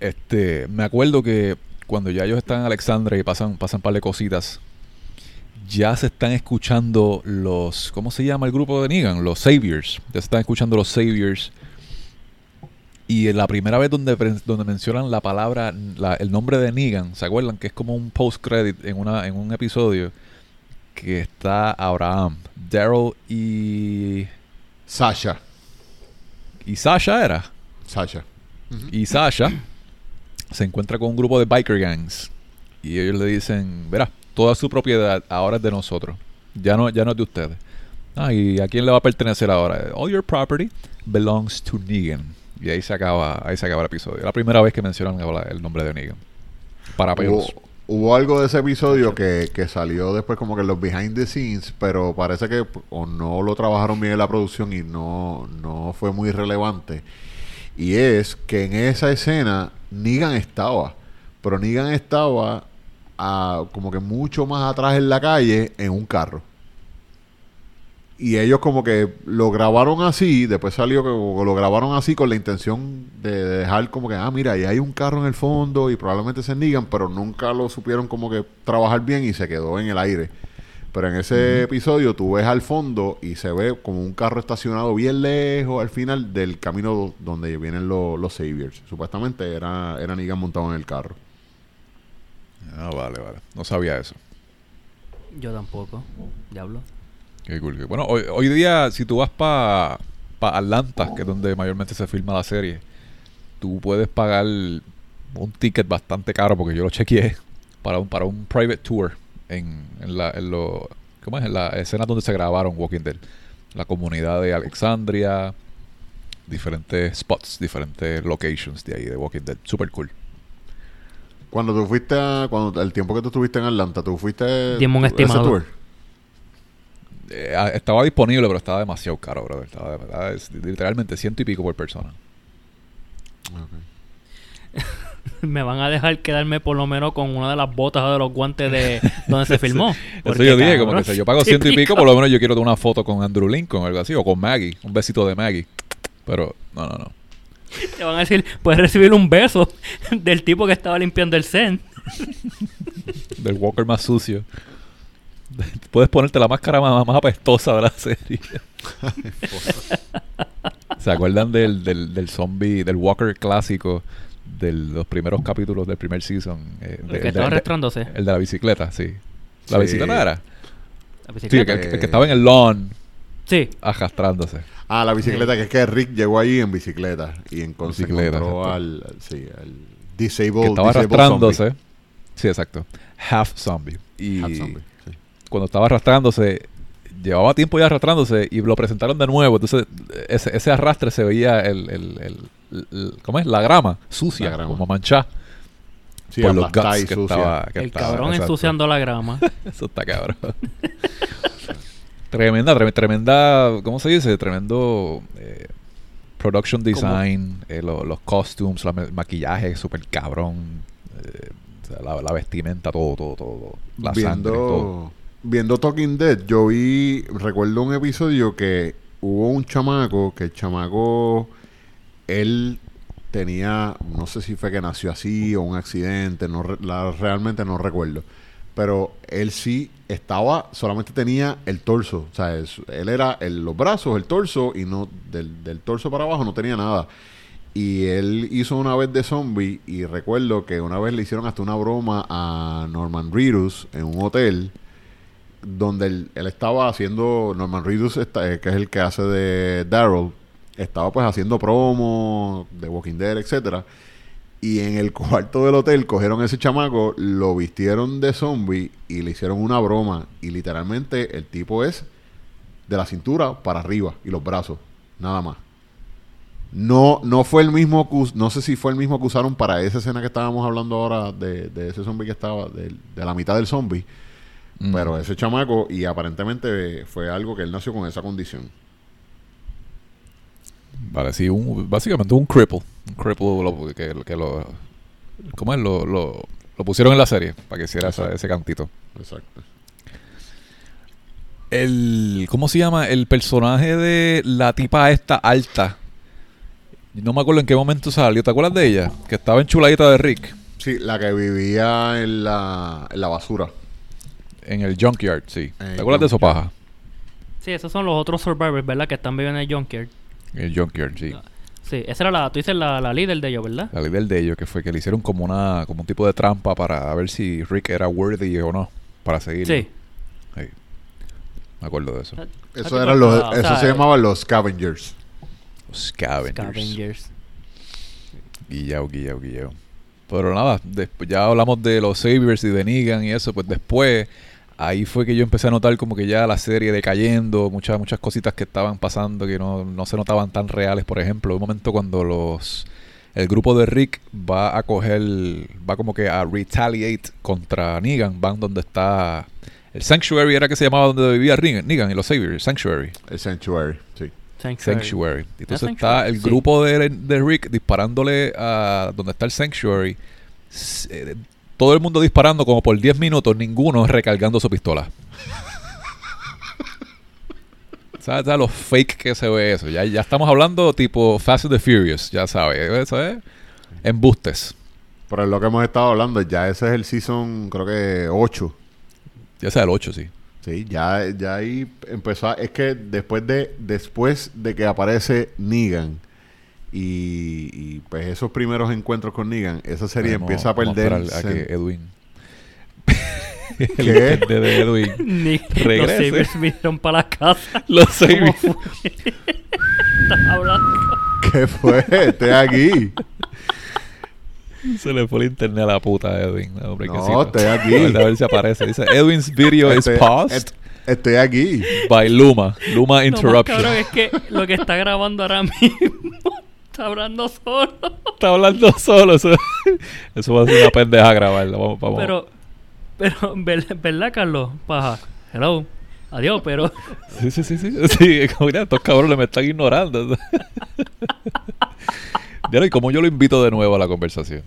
Este, me acuerdo que cuando ya ellos están en Alexandria y pasan, pasan un par de cositas, ya se están escuchando los, ¿cómo se llama el grupo de Negan? Los Saviors. Ya se están escuchando los Saviors. Y en la primera vez donde, donde mencionan la palabra, la- el nombre de Negan, ¿se acuerdan? Que es como un post-credit en, una, en un episodio que está Abraham, Daryl y, Sasha. y Sasha era. Sasha. Y Sasha se encuentra con un grupo de biker gangs. Y ellos le dicen, verá, toda su propiedad ahora es de nosotros. Ya no, ya no es de ustedes. Ah, ¿y a quién le va a pertenecer ahora? All your property belongs to Negan. Y ahí se acaba, ahí se acaba el episodio. La primera vez que mencionan el nombre de Negan. Para pelos. Hubo, hubo algo de ese episodio que, que salió después como que los behind the scenes, pero parece que o no lo trabajaron bien en la producción y no, no fue muy relevante. Y es que en esa escena Negan estaba, pero Negan estaba ah, como que mucho más atrás en la calle en un carro. Y ellos como que lo grabaron así, después salió que lo grabaron así con la intención de dejar como que, ah, mira, ahí hay un carro en el fondo y probablemente se nigan, pero nunca lo supieron como que trabajar bien y se quedó en el aire. Pero en ese episodio tú ves al fondo y se ve como un carro estacionado bien lejos al final del camino donde vienen los, los Saviors. Supuestamente era, era Negan montado en el carro. Ah, vale, vale. No sabía eso. Yo tampoco. Diablo. Qué cool. qué- Bueno, hoy, hoy día, si tú vas para Atlanta, que es donde mayormente se filma la serie, tú puedes pagar un ticket bastante caro, porque yo lo chequeé, para un, para un private tour en, en la, en lo, ¿cómo es? En la escena donde se grabaron Walking Dead. La comunidad de Alexandria, diferentes spots, diferentes locations de ahí de Walking Dead. Super cool. Cuando tú fuiste a, cuando el tiempo que tú estuviste en Atlanta, tú fuiste Dime un estimado. tour. Eh, estaba disponible, pero estaba demasiado caro, brother. Estaba, estaba- es literalmente ciento y pico por persona. Me van a dejar quedarme por lo menos con una de las botas o de los guantes de donde se filmó. Eso Porque, yo dije, como que si yo pago ciento y pico, por lo menos yo quiero una foto con Andrew Lincoln o algo así, o con Maggie, un besito de Maggie. Pero, no, no, no. Te van a decir, puedes recibir un beso del tipo que estaba limpiando el zen. Del Walker más sucio. Puedes ponerte la máscara más, más apestosa de la serie. ¿Se acuerdan del, del, del zombie, del Walker clásico de los primeros capítulos del primer season? Eh, El de- que de- estaba arrastrándose. El de la bicicleta, sí. ¿La Sí. bicicleta era? La Sí, el que, el que estaba en el lawn Sí. arrastrándose. Ah, la bicicleta, que es que Rick llegó ahí en bicicleta y en Bicicleta, al, al- sí, al disabled, que estaba disabled arrastrándose. zombie. Sí, exacto. Half zombie. Y Half zombie, sí. cuando estaba arrastrándose, llevaba tiempo ya arrastrándose y lo presentaron de nuevo. Entonces, ese, ese arrastre se veía el, el, el- el- ¿cómo es? La grama sucia, La grama. como manchada Sí, por los guts que sucia. estaba. que El estaba, cabrón exacto. ensuciando la grama. Eso está cabrón. tremenda, tremenda, tremenda, ¿cómo se dice? Tremendo eh, production design, eh, lo- los costumes, la el maquillaje súper cabrón, eh, o sea, la, la vestimenta, todo, todo, todo. La sangre, todo. viendo, viendo Talking Dead, yo vi, recuerdo un episodio que hubo un chamaco, que el chamaco, él tenía, no sé si fue que nació así o un accidente, no realmente no recuerdo. Pero él sí estaba, solamente tenía el torso. O sea, es- él era el- los brazos, el torso, y no del, torso para abajo no tenía nada. Y él hizo una vez de zombie y recuerdo que una vez le hicieron hasta una broma a Norman Reedus en un hotel donde él, estaba haciendo, Norman Reedus, eh, que es el que hace de Daryl, estaba pues haciendo promo de Walking Dead, etcétera. Y en el cuarto del hotel cogieron a ese chamaco, lo vistieron de zombie y le hicieron una broma. Y literalmente el tipo es de la cintura para arriba y los brazos, nada más. No, no fue el mismo, no sé si fue el mismo que usaron para esa escena que estábamos hablando ahora de, de ese zombie que estaba, de, de la mitad del zombie. Mm. Pero ese chamaco, y aparentemente fue algo que él nació con esa condición. Vale, sí, un, básicamente un cripple. Un cripple lo- que, que lo. ¿Cómo es? Lo, lo, lo pusieron en la serie para que hiciera esa- ese cantito. Exacto. El. ¿Cómo se llama? El personaje de la tipa esta alta. No me acuerdo en qué momento salió. ¿Te acuerdas de ella? Que estaba enchuladita de Rick. Sí, la que vivía en la, en la basura. En el junkyard, sí. En ¿Te acuerdas de eso, paja? Sí, esos son los otros survivors, ¿verdad? Que están viviendo en el junkyard. El junkyard, sí. Sí, esa era la, tú dices la, la líder de ellos, ¿verdad? La líder de ellos, que fue que le hicieron como una como un tipo de trampa para ver si Rick era worthy o no. Para seguir. Sí. Me acuerdo de eso. Ah, Eso, ah, eran los, ah, eso sea, se llamaban los scavengers. Scavengers. Scavengers. Guillao, guillao, guillao. Pero nada, después ya hablamos de los Saviors y de Negan y eso, pues después ahí fue que yo empecé a notar como que ya la serie decayendo, muchas muchas cositas que estaban pasando que no, no se notaban tan reales, por ejemplo, un momento cuando los el grupo de Rick va a coger, va como que a retaliate contra Negan, van donde está el Sanctuary era que se llamaba donde vivía Negan, Negan y los Saviors, Sanctuary. El Sanctuary, sí. Sanctuary. Sanctuary. Entonces está Sanctuary, el sí. grupo de, de Rick disparándole a donde está el Sanctuary. Todo el mundo disparando como por 10 minutos, ninguno recargando su pistola. ¿Sabes ¿Sabes lo fake que se ve eso? Ya, ya estamos hablando tipo Fast and the Furious, ya sabes. Eso es embustes. Pero es lo que hemos estado hablando, ya ese es el season, creo que 8. Ya sea el 8, sí. Sí, ya, ya ahí empezó a- Es que después de después de que aparece Negan y, y, pues esos primeros encuentros con Negan, esa serie Vamos- empieza a perder... a que Edwin. el de Edwin. Ni los. Saviors vinieron para la casa. Los ¿Cómo Saviors. fue? Estás hablando. ¿Qué fue? Estoy aquí. Se le fue el internet a la puta a Edwin. No, hombre, No, quesito. estoy aquí. A ver, a ver si aparece. Dice, Edwin's video is paused est- Estoy aquí. by Luma. Luma Interruption. cabrón es que lo que está grabando ahora mismo está hablando solo. Está hablando solo. Eso, eso va a ser una pendeja grabarlo. Vamos, vamos. Pero, pero, ¿ver- ¿verdad, Carlos? Paja. Hello. Adiós, pero. Sí, sí, sí. Sí, sí como, mira, estos cabrones me están ignorando. ¿y cómo yo lo invito de nuevo a la conversación?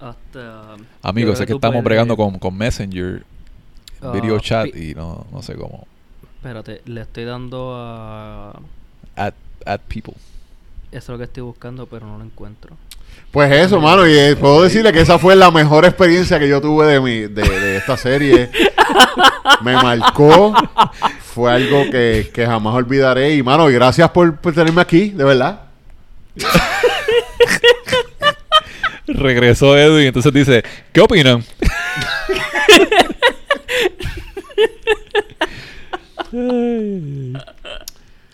Hasta. Amigos, sé que estamos bregando con, con Messenger, Ah, video chat y no, no sé cómo. Espérate, le estoy dando a. Add, add people. Eso es lo que estoy buscando, pero no lo encuentro. Pues eso, mano, y eh, puedo decirle que esa fue la mejor experiencia que yo tuve de mi de, de esta serie. Me marcó, fue algo que, que jamás olvidaré. Y, mano, y gracias por, por tenerme aquí, de verdad. Regresó Edwin, entonces dice, ¿qué opinan?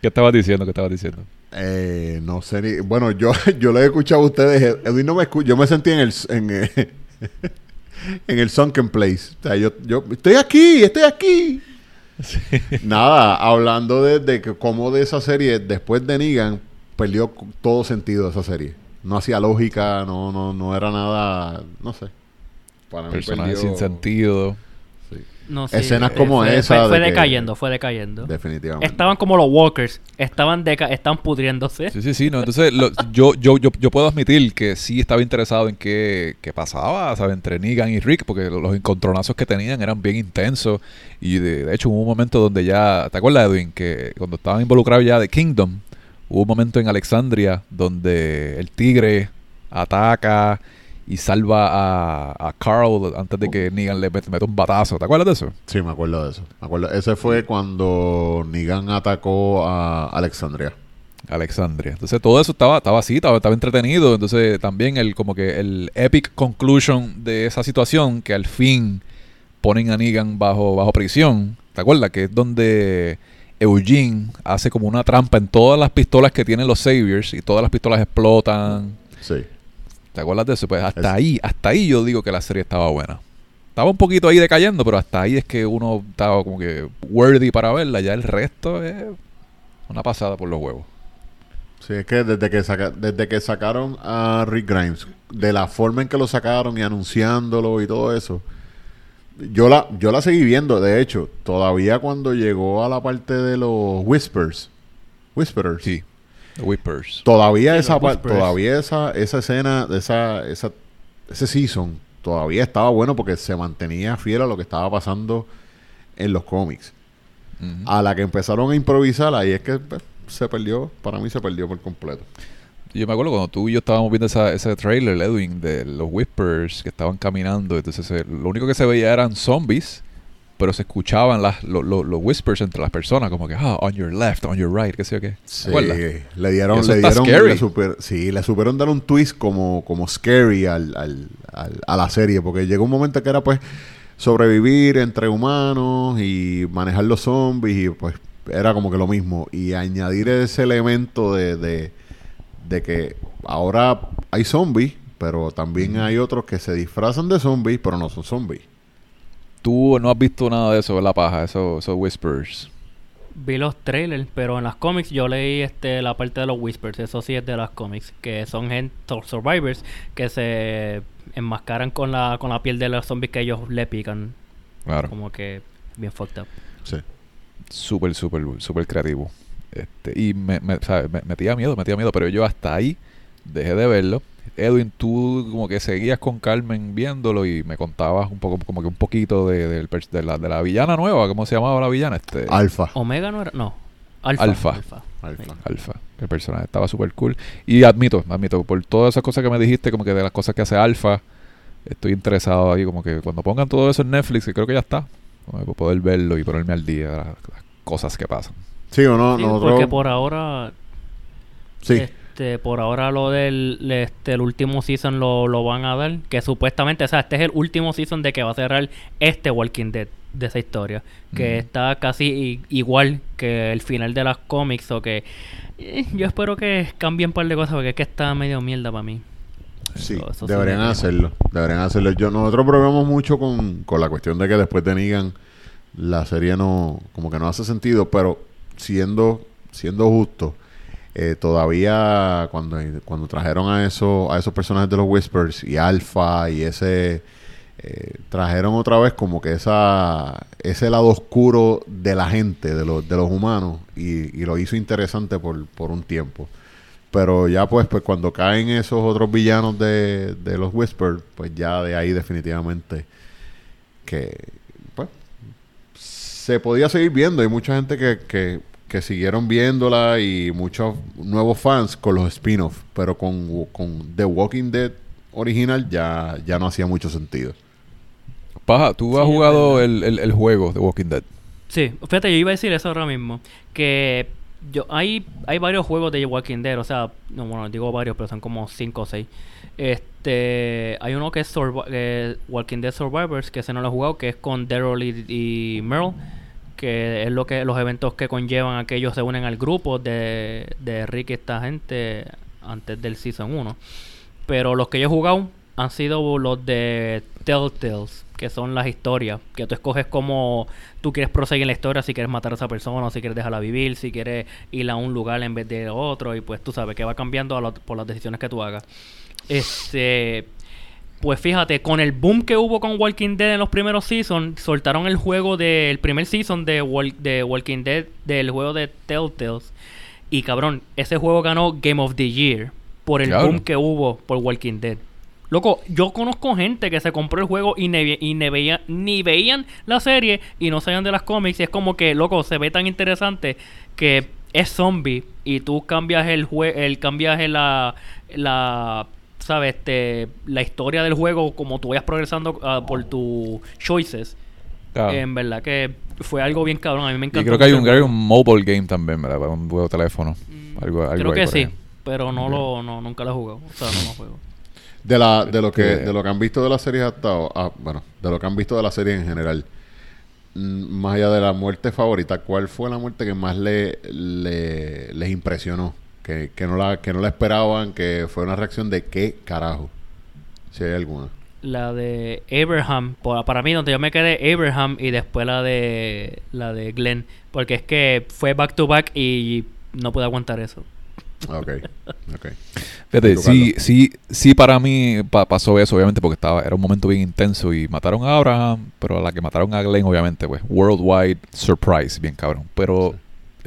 ¿Qué estabas diciendo? ¿Qué estabas diciendo? Eh, no sé ni... Bueno, yo, yo lo he escuchado a ustedes. Edwin no me escucha. Yo me sentí en el... En, eh, en el Sunken Place. O sea, yo, yo... Estoy aquí, estoy aquí. Nada, hablando de, de que cómo de esa serie, después de Negan, perdió todo sentido esa serie. No hacía lógica, no, no, no era nada, no sé. Para mí Personajes perdió- sin sentido. No, sí, Escenas eh, como fue, esa Fue, fue de que- decayendo, fue decayendo. definitivamente. Estaban como los walkers. Estaban, deca estaban pudriéndose. Sí, sí, sí. No, entonces, lo- yo, yo, yo, yo puedo admitir que sí estaba interesado en qué, qué pasaba, ¿sabes? Entre Negan y Rick, porque lo- los encontronazos que tenían eran bien intensos. Y de, de hecho, hubo un momento donde ya. ¿Te acuerdas, Edwin? Que cuando estaban involucrados ya de Kingdom, hubo un momento en Alexandria donde el tigre ataca y salva a, a Carl antes de que Negan le mete un batazo. ¿Te acuerdas de eso? Sí, me acuerdo de eso. Me acuerdo. Ese fue cuando Negan atacó a Alexandria. Alexandria. Entonces todo eso estaba, estaba así, estaba, estaba entretenido. Entonces también el como que el epic conclusion de esa situación, que al fin ponen a Negan bajo, bajo prisión. ¿Te acuerdas? Que es donde Eugene hace como una trampa en todas las pistolas que tienen los Saviors y todas las pistolas explotan. Sí. ¿Te acuerdas de eso? Pues hasta Es- ahí, hasta ahí yo digo que la serie estaba buena. Estaba un poquito ahí decayendo, pero hasta ahí es que uno estaba como que worthy para verla. Ya el resto es una pasada por los huevos. Sí, es que desde que, saca- desde que sacaron a Rick Grimes, de la forma en que lo sacaron y anunciándolo y todo eso, Yo la, yo la seguí viendo, de hecho, todavía cuando llegó a la parte de los Whispers, Whisperers, Sí. The Whippers. todavía Sí, esa Whispers. todavía esa, esa escena, de esa, esa, ese season, todavía estaba bueno porque se mantenía fiel a lo que estaba pasando en los cómics. A la que empezaron a improvisar, ahí es que pues, se perdió, para mí se perdió por completo. Yo me acuerdo cuando tú y yo estábamos viendo esa, ese trailer, Edwin, de los Whispers que estaban caminando. Entonces, eh, lo único que se veía eran zombies, pero se escuchaban las, lo- lo- los whispers entre las personas, como que, ah, on your left, on your right, qué sé yo qué. ¿Te Sí, le dieron, le dieron, le super- sí, le supieron dar un twist como, como scary al, al- al- a la serie, porque llegó un momento que era pues sobrevivir entre humanos y manejar los zombies y pues era como que lo mismo. Y añadir ese elemento de, de, de que ahora hay zombies, pero también hay otros que se disfrazan de zombies, pero no son zombies. Tú no has visto nada de eso, la paja, esos, esos whispers. Vi los trailers, pero en las cómics yo leí este la parte de los Whispers, eso sí es de las cómics, que son gente, survivors que se enmascaran con la, con la piel de los zombies que ellos le pican. Claro. Como que bien fucked up. Sí. Súper, súper, súper creativo. Este, y me, me, ¿sabes? me metía miedo, metía miedo, pero yo hasta ahí dejé de verlo. Edwin, tú como que seguías con Carmen viéndolo y me contabas un poco, como que un poquito de, la, de la villana nueva, ¿cómo se llamaba la villana? Este, Alfa. Omega no era, no. Alfa. Alfa. Alfa. Alfa. Alfa. El personaje estaba súper cool. Y admito, admito, por todas esas cosas que me dijiste, como que de las cosas que hace Alfa, estoy interesado ahí, como que cuando pongan todo eso en Netflix, que creo que ya está, como que poder verlo y ponerme al día de las, las cosas que pasan. Sí o no, Sí, nosotros... porque por ahora Sí. Este, por ahora lo del este, el último season lo, lo van a dar. Que supuestamente, o sea, este es el último season de que va a cerrar este Walking Dead de esa historia. Que está casi igual que el final de las cómics. O que eh, yo espero que cambien un par de cosas porque es que está medio mierda para mí. Sí, Eso- eso sí deberían hacerlo. Deberían hacerlo. Yo, nosotros probamos mucho con, con la cuestión de que después de Negan la serie no, como que no hace sentido, pero siendo, siendo justo, eh, todavía cuando, cuando trajeron a esos, a esos personajes de los Whispers y Alpha y ese eh, trajeron otra vez como que esa ese lado oscuro de la gente, de los, de los humanos, y, lo hizo interesante por, por un tiempo. Pero ya pues, pues cuando caen esos otros villanos de, de los Whispers, pues ya de ahí definitivamente que pues se podía seguir viendo. Hay mucha gente que, que siguieron viéndola y muchos nuevos fans con los spin-offs. Pero con, con The Walking Dead original ya, ya no hacía mucho sentido. Paja, tú Sí, has jugado el, el, el juego de Walking Dead. Sí, fíjate, yo iba a decir eso ahora mismo. Que yo hay, hay varios juegos de Walking Dead, o sea, no, bueno, digo varios, pero son como 5 o 6. Este, hay uno que es Survi- eh, Walking Dead Survivors, que ese no lo he jugado, que es con Daryl y, y Merle, que es lo que los eventos que conllevan a que ellos se unen al grupo de, de Rick y esta gente antes del Season 1. Pero los que yo he jugado han sido los de Telltales, que son las historias, que tú escoges cómo tú quieres proseguir la historia, si quieres matar a esa persona, si quieres dejarla vivir, si quieres ir a un lugar en vez de otro, y pues tú sabes que va cambiando por las decisiones que tú hagas. Este, pues fíjate, con el boom que hubo con Walking Dead en los primeros seasons, soltaron el juego del primer season de, Wal- de Walking Dead, del juego de Telltales. Y cabrón, ese juego ganó Game of the Year por el Claro. boom que hubo por Walking Dead. Loco, yo conozco gente que se compró el juego y, ne- y ne veía- ni veían la serie y no sabían de las cómics. Y es como que, loco, se ve tan interesante que es zombie y tú cambias el juego, el cambias la, la, sabes, este, la historia del juego como tú vayas progresando ah, por tus choices. Claro. En verdad que fue algo bien cabrón. A mí me y encantó. creo que hay un, hay un mobile game también, ¿verdad? Para un juego de teléfono. Algo, algo Creo ahí que sí, ahí. pero no lo, no, nunca lo he jugado. O sea, no lo juego. De, la, de, lo que, Este- de lo que han visto de la serie hasta ah, bueno, de lo que han visto de la serie en general, mm, más allá de la muerte favorita, ¿cuál fue la muerte que más le, le- les impresionó? Que, que, no la, que no la esperaban, que fue una reacción de qué carajo, si hay alguna. La de Abraham, por- para mí donde yo me quedé Abraham y después la de la de Glenn, porque es que fue back to back y no pude aguantar eso. Ok, ok. Fíjate, ¿Tú, sí, sí, sí para mí pa- pasó eso, obviamente, porque estaba, era un momento bien intenso y mataron a Abraham, pero a la que mataron a Glenn, obviamente, pues, worldwide surprise, bien cabrón. Pero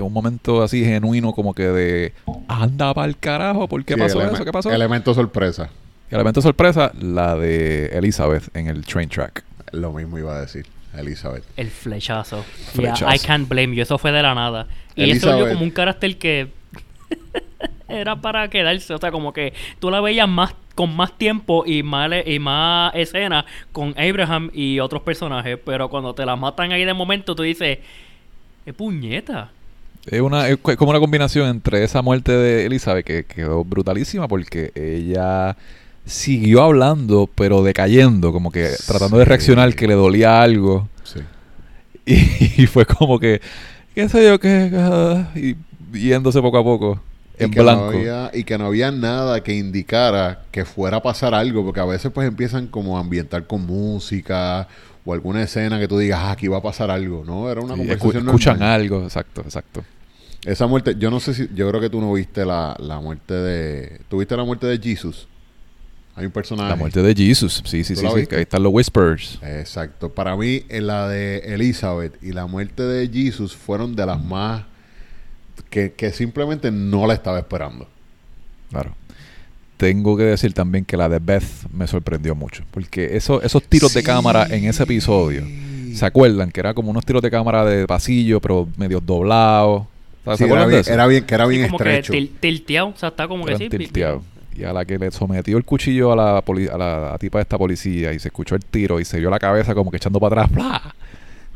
un momento así genuino como que de, anda para el carajo, ¿por qué Sí, pasó eso? ¿Qué pasó? Elemento sorpresa. Y elemento sorpresa, la de Elizabeth en el train track. Lo mismo iba a decir, Elizabeth. El flechazo. Flechazo. Yeah, I can't blame you. Eso fue de la nada. Y eso dio como un carácter que era para quedarse. O sea, como que tú la veías más con más tiempo y más, y más escenas con Abraham y otros personajes. Pero cuando te la matan ahí de momento, tú dices, ¡qué puñeta! Es, una, es como una combinación entre esa muerte de Elizabeth, que quedó brutalísima, porque ella siguió hablando, pero decayendo, como que tratando de reaccionar que le dolía algo. Sí. Y, y fue como que, qué sé yo, qué, y yéndose poco a poco, en y que blanco. No había, y que no había nada que indicara que fuera a pasar algo, porque a veces pues empiezan como a ambientar con música o alguna escena que tú digas, ah, aquí va a pasar algo, ¿no? Era una Sí, escu- conversación escuchan normal. algo, exacto, exacto. Esa muerte, yo no sé si, yo creo que tú no viste la, la muerte de, ¿tú viste la muerte de Jesus? Hay un personaje. La muerte de Jesus, sí, sí, ¿Tú sí, sí, ahí están los whispers. Exacto. Para mí, la de Elizabeth y la muerte de Jesus fueron de las más que, que simplemente no la estaba esperando. Claro. Tengo que decir también que la de Beth me sorprendió mucho. Porque eso, esos tiros de cámara en ese episodio, ¿se acuerdan? Que era como unos tiros de cámara de pasillo, pero medio doblados. ¿Se Sí, era, bien, era bien, que era bien Sí, como estrecho. que til- tilteado. O sea, está como que sí. tilteados. Y a la que le sometió el cuchillo a la, poli- a la tipa de esta policía y se escuchó el tiro y se vio la cabeza como que echando para atrás. ¡Bla!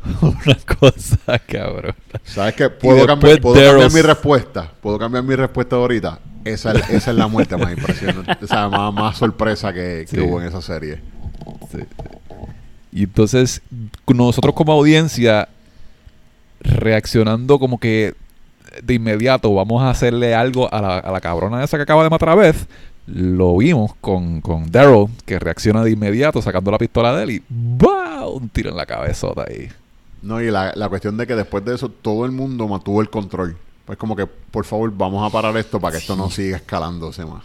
Una cosa, cabrón. ¿Sabes qué? Puedo, cambiar, puedo cambiar mi respuesta. Puedo cambiar mi respuesta ahorita. Esa, es- esa es la muerte más impresionante. O sea, más, más sorpresa que, que Sí. hubo en esa serie. Sí. Y entonces, nosotros como audiencia, reaccionando como que de inmediato vamos a hacerle algo a la, a la cabrona esa que acaba de matar a Beth, lo vimos con, con Daryl, que reacciona de inmediato sacando la pistola de él y ¡bah! un tiro en la cabezota ahí. No, y la, la cuestión de que después de eso todo el mundo mantuvo el control. Pues como que, por favor, vamos a parar esto para que esto no siga escalándose más.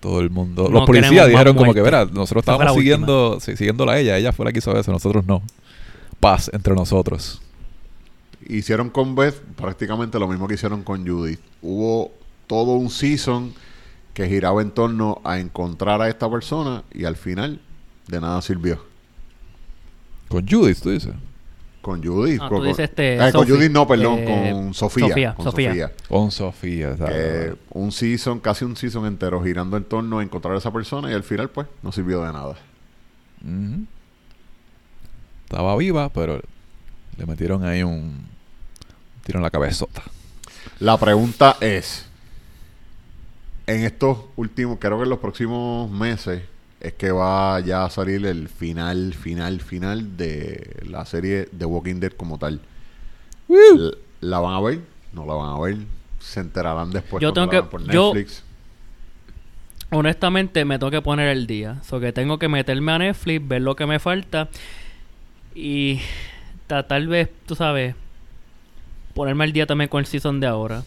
Todo el mundo. No los policías dijeron como que, verá, nosotros estábamos siguiendo, sí, siguiéndola a ella, ella fue la que hizo eso, nosotros no. Paz entre nosotros. Hicieron con Beth prácticamente lo mismo que hicieron con Judith. Hubo todo un season que giraba en torno a encontrar a esta persona y al final de nada sirvió. Con Judith, tú dices. Con Judith. Ah, con, tú dices este, eh, con. Judith no, perdón, Eh, con Sofía. Sofía, con Sofía. Sofía. Con Sofía, un season, casi un season entero girando en torno a encontrar a esa persona y al final pues no sirvió de nada. Estaba viva, pero le metieron ahí un tiro en la cabezota. La pregunta es, en estos últimos, creo que en los próximos meses es que va ya a salir el final, final, final de la serie The Walking Dead como tal. ¿La van a ver? ¿No la van a ver? ¿Se enterarán después Yo tengo la que- por yo- Netflix? Honestamente, me tengo que poner el día. So que tengo que meterme a Netflix, ver lo que me falta. Y ta- tal vez, tú sabes, ponerme al día también con el season de ahora.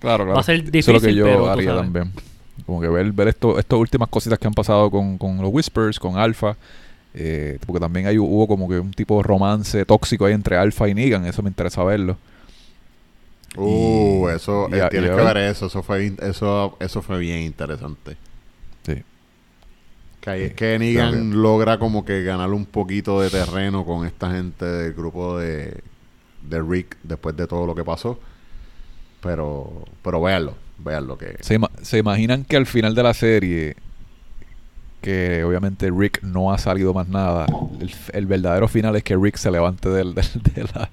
Claro, claro. Va a ser Eso es lo que difícil, yo pero haría también. Como que ver, ver esto, estas últimas cositas que han pasado con, con los Whispers, con Alpha. eh, porque también hay, hubo como que un tipo de romance tóxico ahí entre Alpha y Negan. Eso me interesa verlo. Uh, y- eso, y eh, tienes y que ver. eso. Eso fue, eso, eso fue bien interesante. Sí. Que ahí es que Negan logra como que ganar un poquito de terreno con esta gente del grupo de, de Rick después de todo lo que pasó. Pero, pero véanlo, véanlo que... ¿Se, ima- se imaginan que al final de la serie, que obviamente Rick no ha salido más nada, el, el verdadero final es que Rick se levante del, del- de la...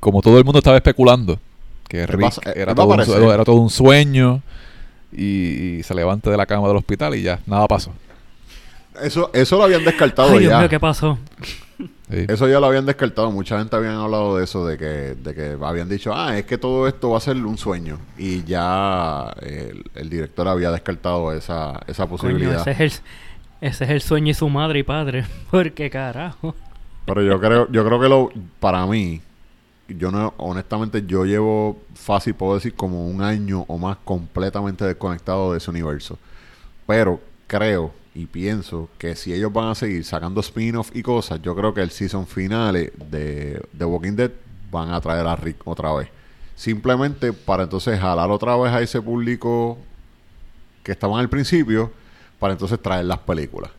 Como todo el mundo estaba especulando, que Rick él era, todo un, era todo un sueño y, y se levante de la cama del hospital y ya, nada pasó. Eso, eso lo habían descartado Ay, Dios ya. mío, ¿qué pasó? Sí. Eso ya lo habían descartado. Mucha gente habían hablado de eso, de que, de que habían dicho, ah, es que todo esto va a ser un sueño. Y ya el, el director había descartado esa, esa Coño, posibilidad. ese es, el, ese es el sueño y su madre y padre. Porque carajo. Pero yo creo, yo creo que lo, para mí, yo no, honestamente, yo llevo fácil, puedo decir, como un año o más completamente desconectado de ese universo. Pero creo y pienso que si ellos van a seguir sacando spin-off y cosas, yo creo que el season finale de, de Walking Dead van a traer a Rick otra vez. Simplemente para entonces jalar otra vez a ese público que estaban al principio, para entonces traer las películas.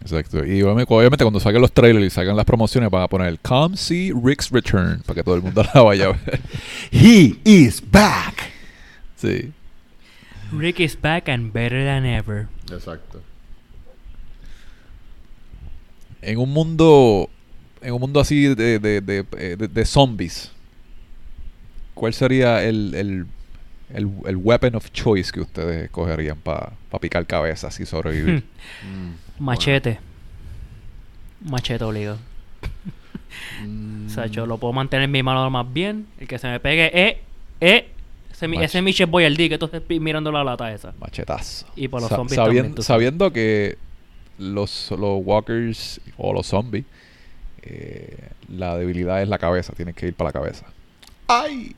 Exacto. Y obviamente, cuando saquen los trailers y salgan las promociones van a poner el Come See Rick's Return para que todo el mundo la vaya a ver. He is back. Sí. Rick is back and better than ever. Exacto. En un mundo en un mundo así de, de, de, eh, de- de zombies, ¿cuál sería el, el, el, el weapon of choice que ustedes cogerían para picar cabezas y sobrevivir? Mm, Machete. Machete obligado. mm, O sea, yo lo puedo mantener en mi mano más bien. El que se me pegue, eh, eh. Ese, mi- Mach- ese Michel Boyardee que tú estás mirando la lata esa. Machetazo. Y por los Sa- zombies también, sabiendo que los, los walkers o los zombies, eh, la debilidad es la cabeza, tienes que ir para la cabeza. ¡Ay!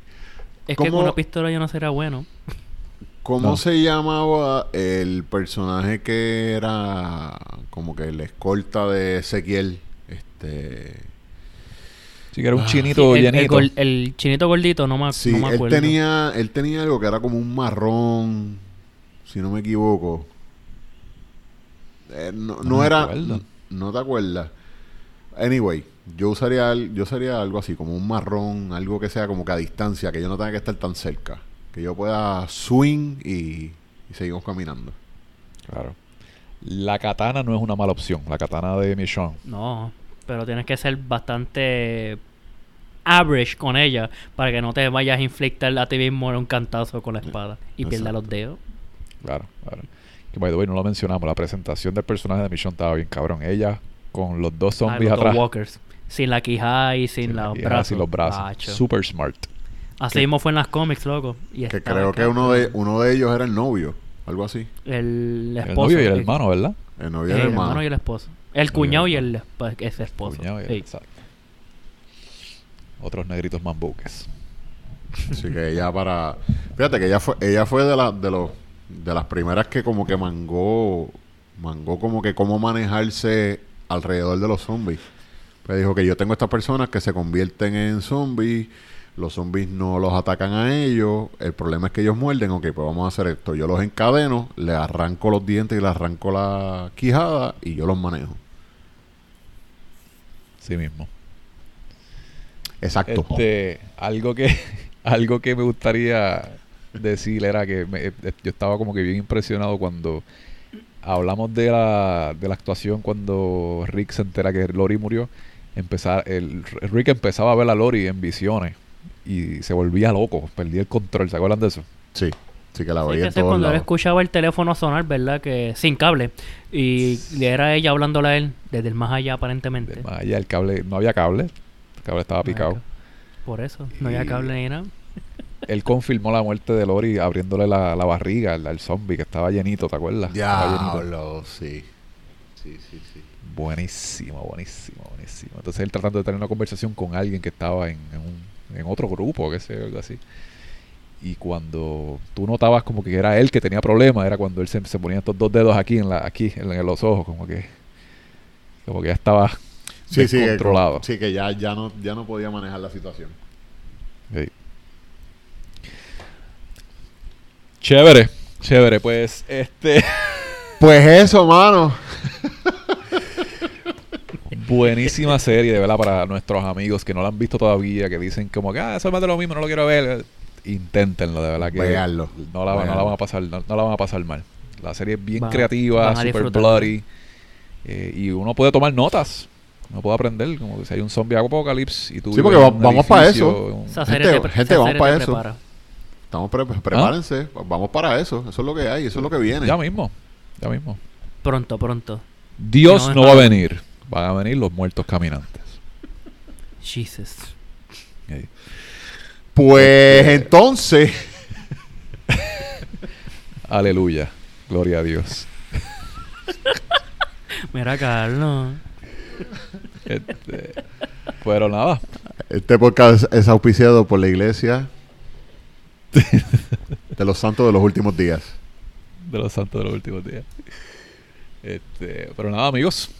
Es que ¿Cómo- con una pistola yo no sería bueno. ¿Cómo No. se llamaba el personaje que era como que la escolta de Ezequiel? Este. Sí, que era un Ah. chinito Sí, el, el el chinito gordito, no me, Sí, no me él tenía, él tenía algo que era como un marrón, si no me equivoco. Eh, no, No no era, acuerdo. no te acuerdas. Anyway, yo usaría, yo usaría algo así, como un marrón, algo que sea como que a distancia, que yo no tenga que estar tan cerca, que yo pueda swing y, y seguimos caminando. Claro. La katana no es una mala opción, la katana de Michonne. No, pero tienes que ser bastante average con ella para que no te vayas a inflictar a ti mismo un cantazo con la espada y pierda exacto. los dedos. Claro, claro. Que by the way, no lo mencionamos, la presentación del personaje de Michonne estaba bien cabrón. Ella con los dos Ah, zombies dos atrás. walkers. Sin la quijada y sin, sin la los quijada, brazos. sin los brazos. Macho. Super smart. Así Que- mismo fue en las cómics, loco. Y Que creo que uno de, uno de ellos era el novio, algo así. El El esposo. novio y el el- hermano, ¿verdad? El novio y el el hermano hermano. y el esposo. El cuñado y el ese esposo. Cuñado y- Sí. exacto. Otros negritos mambuques. Así que ella para... Fíjate que ella fue, ella fue de, la, de, los, de las primeras que como que mangó, mangó como que cómo manejarse alrededor de los zombies. Pues dijo que yo tengo estas personas que se convierten en zombies, los zombies no los atacan a ellos, el problema es que ellos muerden, ok, pues vamos a hacer esto. Yo los encadeno, le arranco los dientes y le arranco la quijada y yo los manejo. Sí mismo. Exacto. Este, algo que algo que me gustaría decir era que me- eh, yo estaba como que bien impresionado cuando hablamos de la, de la actuación cuando Rick se entera que Lori murió. Empezar, el, Rick empezaba a ver a Lori en visiones y se volvía loco, perdía el control. ¿Se acuerdan de eso? Sí, sí que la Sí, veía que cuando él escuchaba el teléfono sonar, ¿verdad? Que sin cable. Y era ella hablándole a él desde el más allá, aparentemente. De más allá el cable, no había cable, el cable estaba picado. Por eso, no había Y- cable ni nada. Él confirmó la muerte de Lori abriéndole la, la barriga al, al zombie que estaba llenito, ¿te acuerdas? Llenito. Diablo, sí. Sí, sí, sí. Buenísimo, buenísimo, buenísimo. Entonces él tratando de tener una conversación con alguien que estaba en, en, un- en otro grupo, que sé, algo así. Y cuando tú notabas como que era él que tenía problemas, era cuando él se, se ponía estos dos dedos aquí en la, aquí en, en los ojos, como que como que ya estaba Sí, sí, que, descontrolado. sí, que ya, ya, no, ya no podía manejar la situación. Sí. Chévere, chévere, pues este Pues eso, mano. buenísima serie, de verdad, para nuestros amigos que no la han visto todavía, que dicen como que, ah, eso es más de lo mismo, no lo quiero ver. Inténtenlo, de verdad que Véanlo, no la, no la van a pasar, no, no la van a pasar mal. La serie es bien Van- creativa, van super bloody. eh, y uno puede tomar notas. Uno puede aprender, como que si hay un zombie apocalypse y tú Sí, porque vamos para eso. un- Gente, te, gente, vamos para eso. prepara. Estamos pre- prepárense, vamos para eso. Eso es lo que hay, eso es lo que viene. Ya mismo, ya mismo. Pronto, pronto. Dios No, va a venir, van a venir los muertos caminantes. Jesus. Pues entonces, Aleluya, gloria a Dios. Mira, Carlos. Este, pero nada, Este podcast es auspiciado por la iglesia de los santos de los últimos días. de los santos de los últimos días. Este, pero nada, amigos.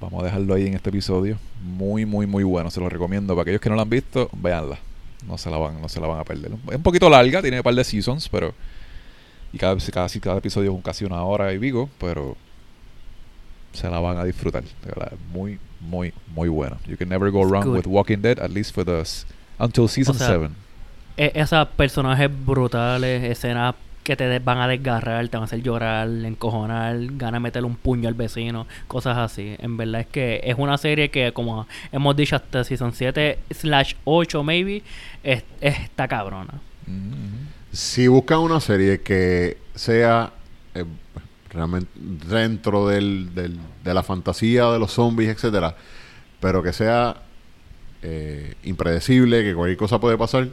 Vamos a dejarlo ahí en este episodio. Muy, muy, muy bueno. Se lo recomiendo. Para aquellos que no lo han visto, véanla. No se la van, no se la van a perder. Es un poquito larga, tiene un par de seasons, pero. Y cada, casi cada episodio es casi una hora y pico, pero se la van a disfrutar. De verdad, muy, muy, muy bueno. You can never go It's wrong good. with Walking Dead, at least for the until season O sea, 7. E- esos personajes brutales, escenas que te van a desgarrar, te van a hacer llorar, encojonar, ganas de meterle un puño al vecino, cosas así. En verdad es que es una serie que, como hemos dicho hasta Season 7 slash 8 maybe, es- está cabrona. Si buscan una serie que sea eh, realmente dentro del, del- de la fantasía de los zombies, etcétera, pero que sea eh, impredecible, que cualquier cosa puede pasar,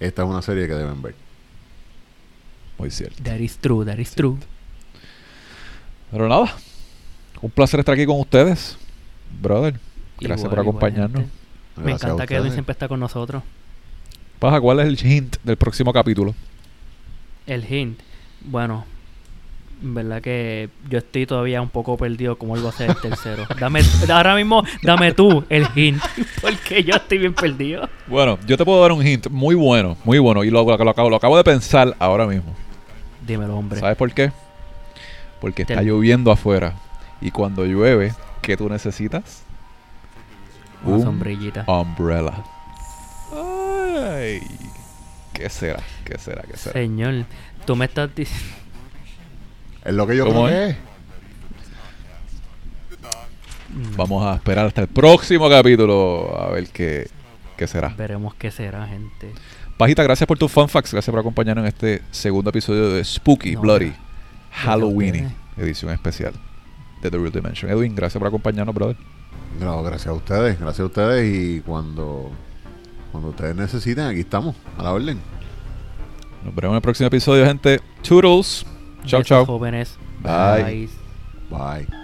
esta es una serie que deben ver. Muy cierto. That is true, that is true. Pero nada, un placer estar aquí con ustedes, brother. Gracias Igual, por acompañarnos. Me encanta que Edwin siempre está con nosotros. Paja, ¿cuál es el hint del próximo capítulo? El hint, bueno, en verdad que yo estoy todavía un poco perdido cómo él va a ser el tercero. Dame, ahora mismo, dame tú el hint, porque yo estoy bien perdido. Bueno, yo te puedo dar un hint muy bueno, muy bueno, y lo, lo, lo acabo, lo acabo de pensar ahora mismo. Dímelo, hombre. ¿Sabes por qué? Porque está lloviendo afuera. Y cuando llueve, ¿qué tú necesitas? Una Un sombrillita. Umbrella. Ay. ¿Qué será? ¿Qué será? ¿Qué será? Señor, tú me estás diciendo... Es lo que yo ¿Cómo creo es? que es. Vamos a esperar hasta el próximo capítulo a ver qué, qué será. Veremos qué será, gente. Pajita, gracias por tus fun facts. Gracias por acompañarnos en este segundo episodio de Spooky, No, Bloody. Halloween, edición especial de The Real Dimension. Edwin, gracias por acompañarnos, brother. No, gracias a ustedes, gracias a ustedes y cuando, cuando ustedes necesiten, aquí estamos, a la orden. Nos veremos en el próximo episodio, gente. Toodles. Chao, chao. jóvenes. Bye. Bye.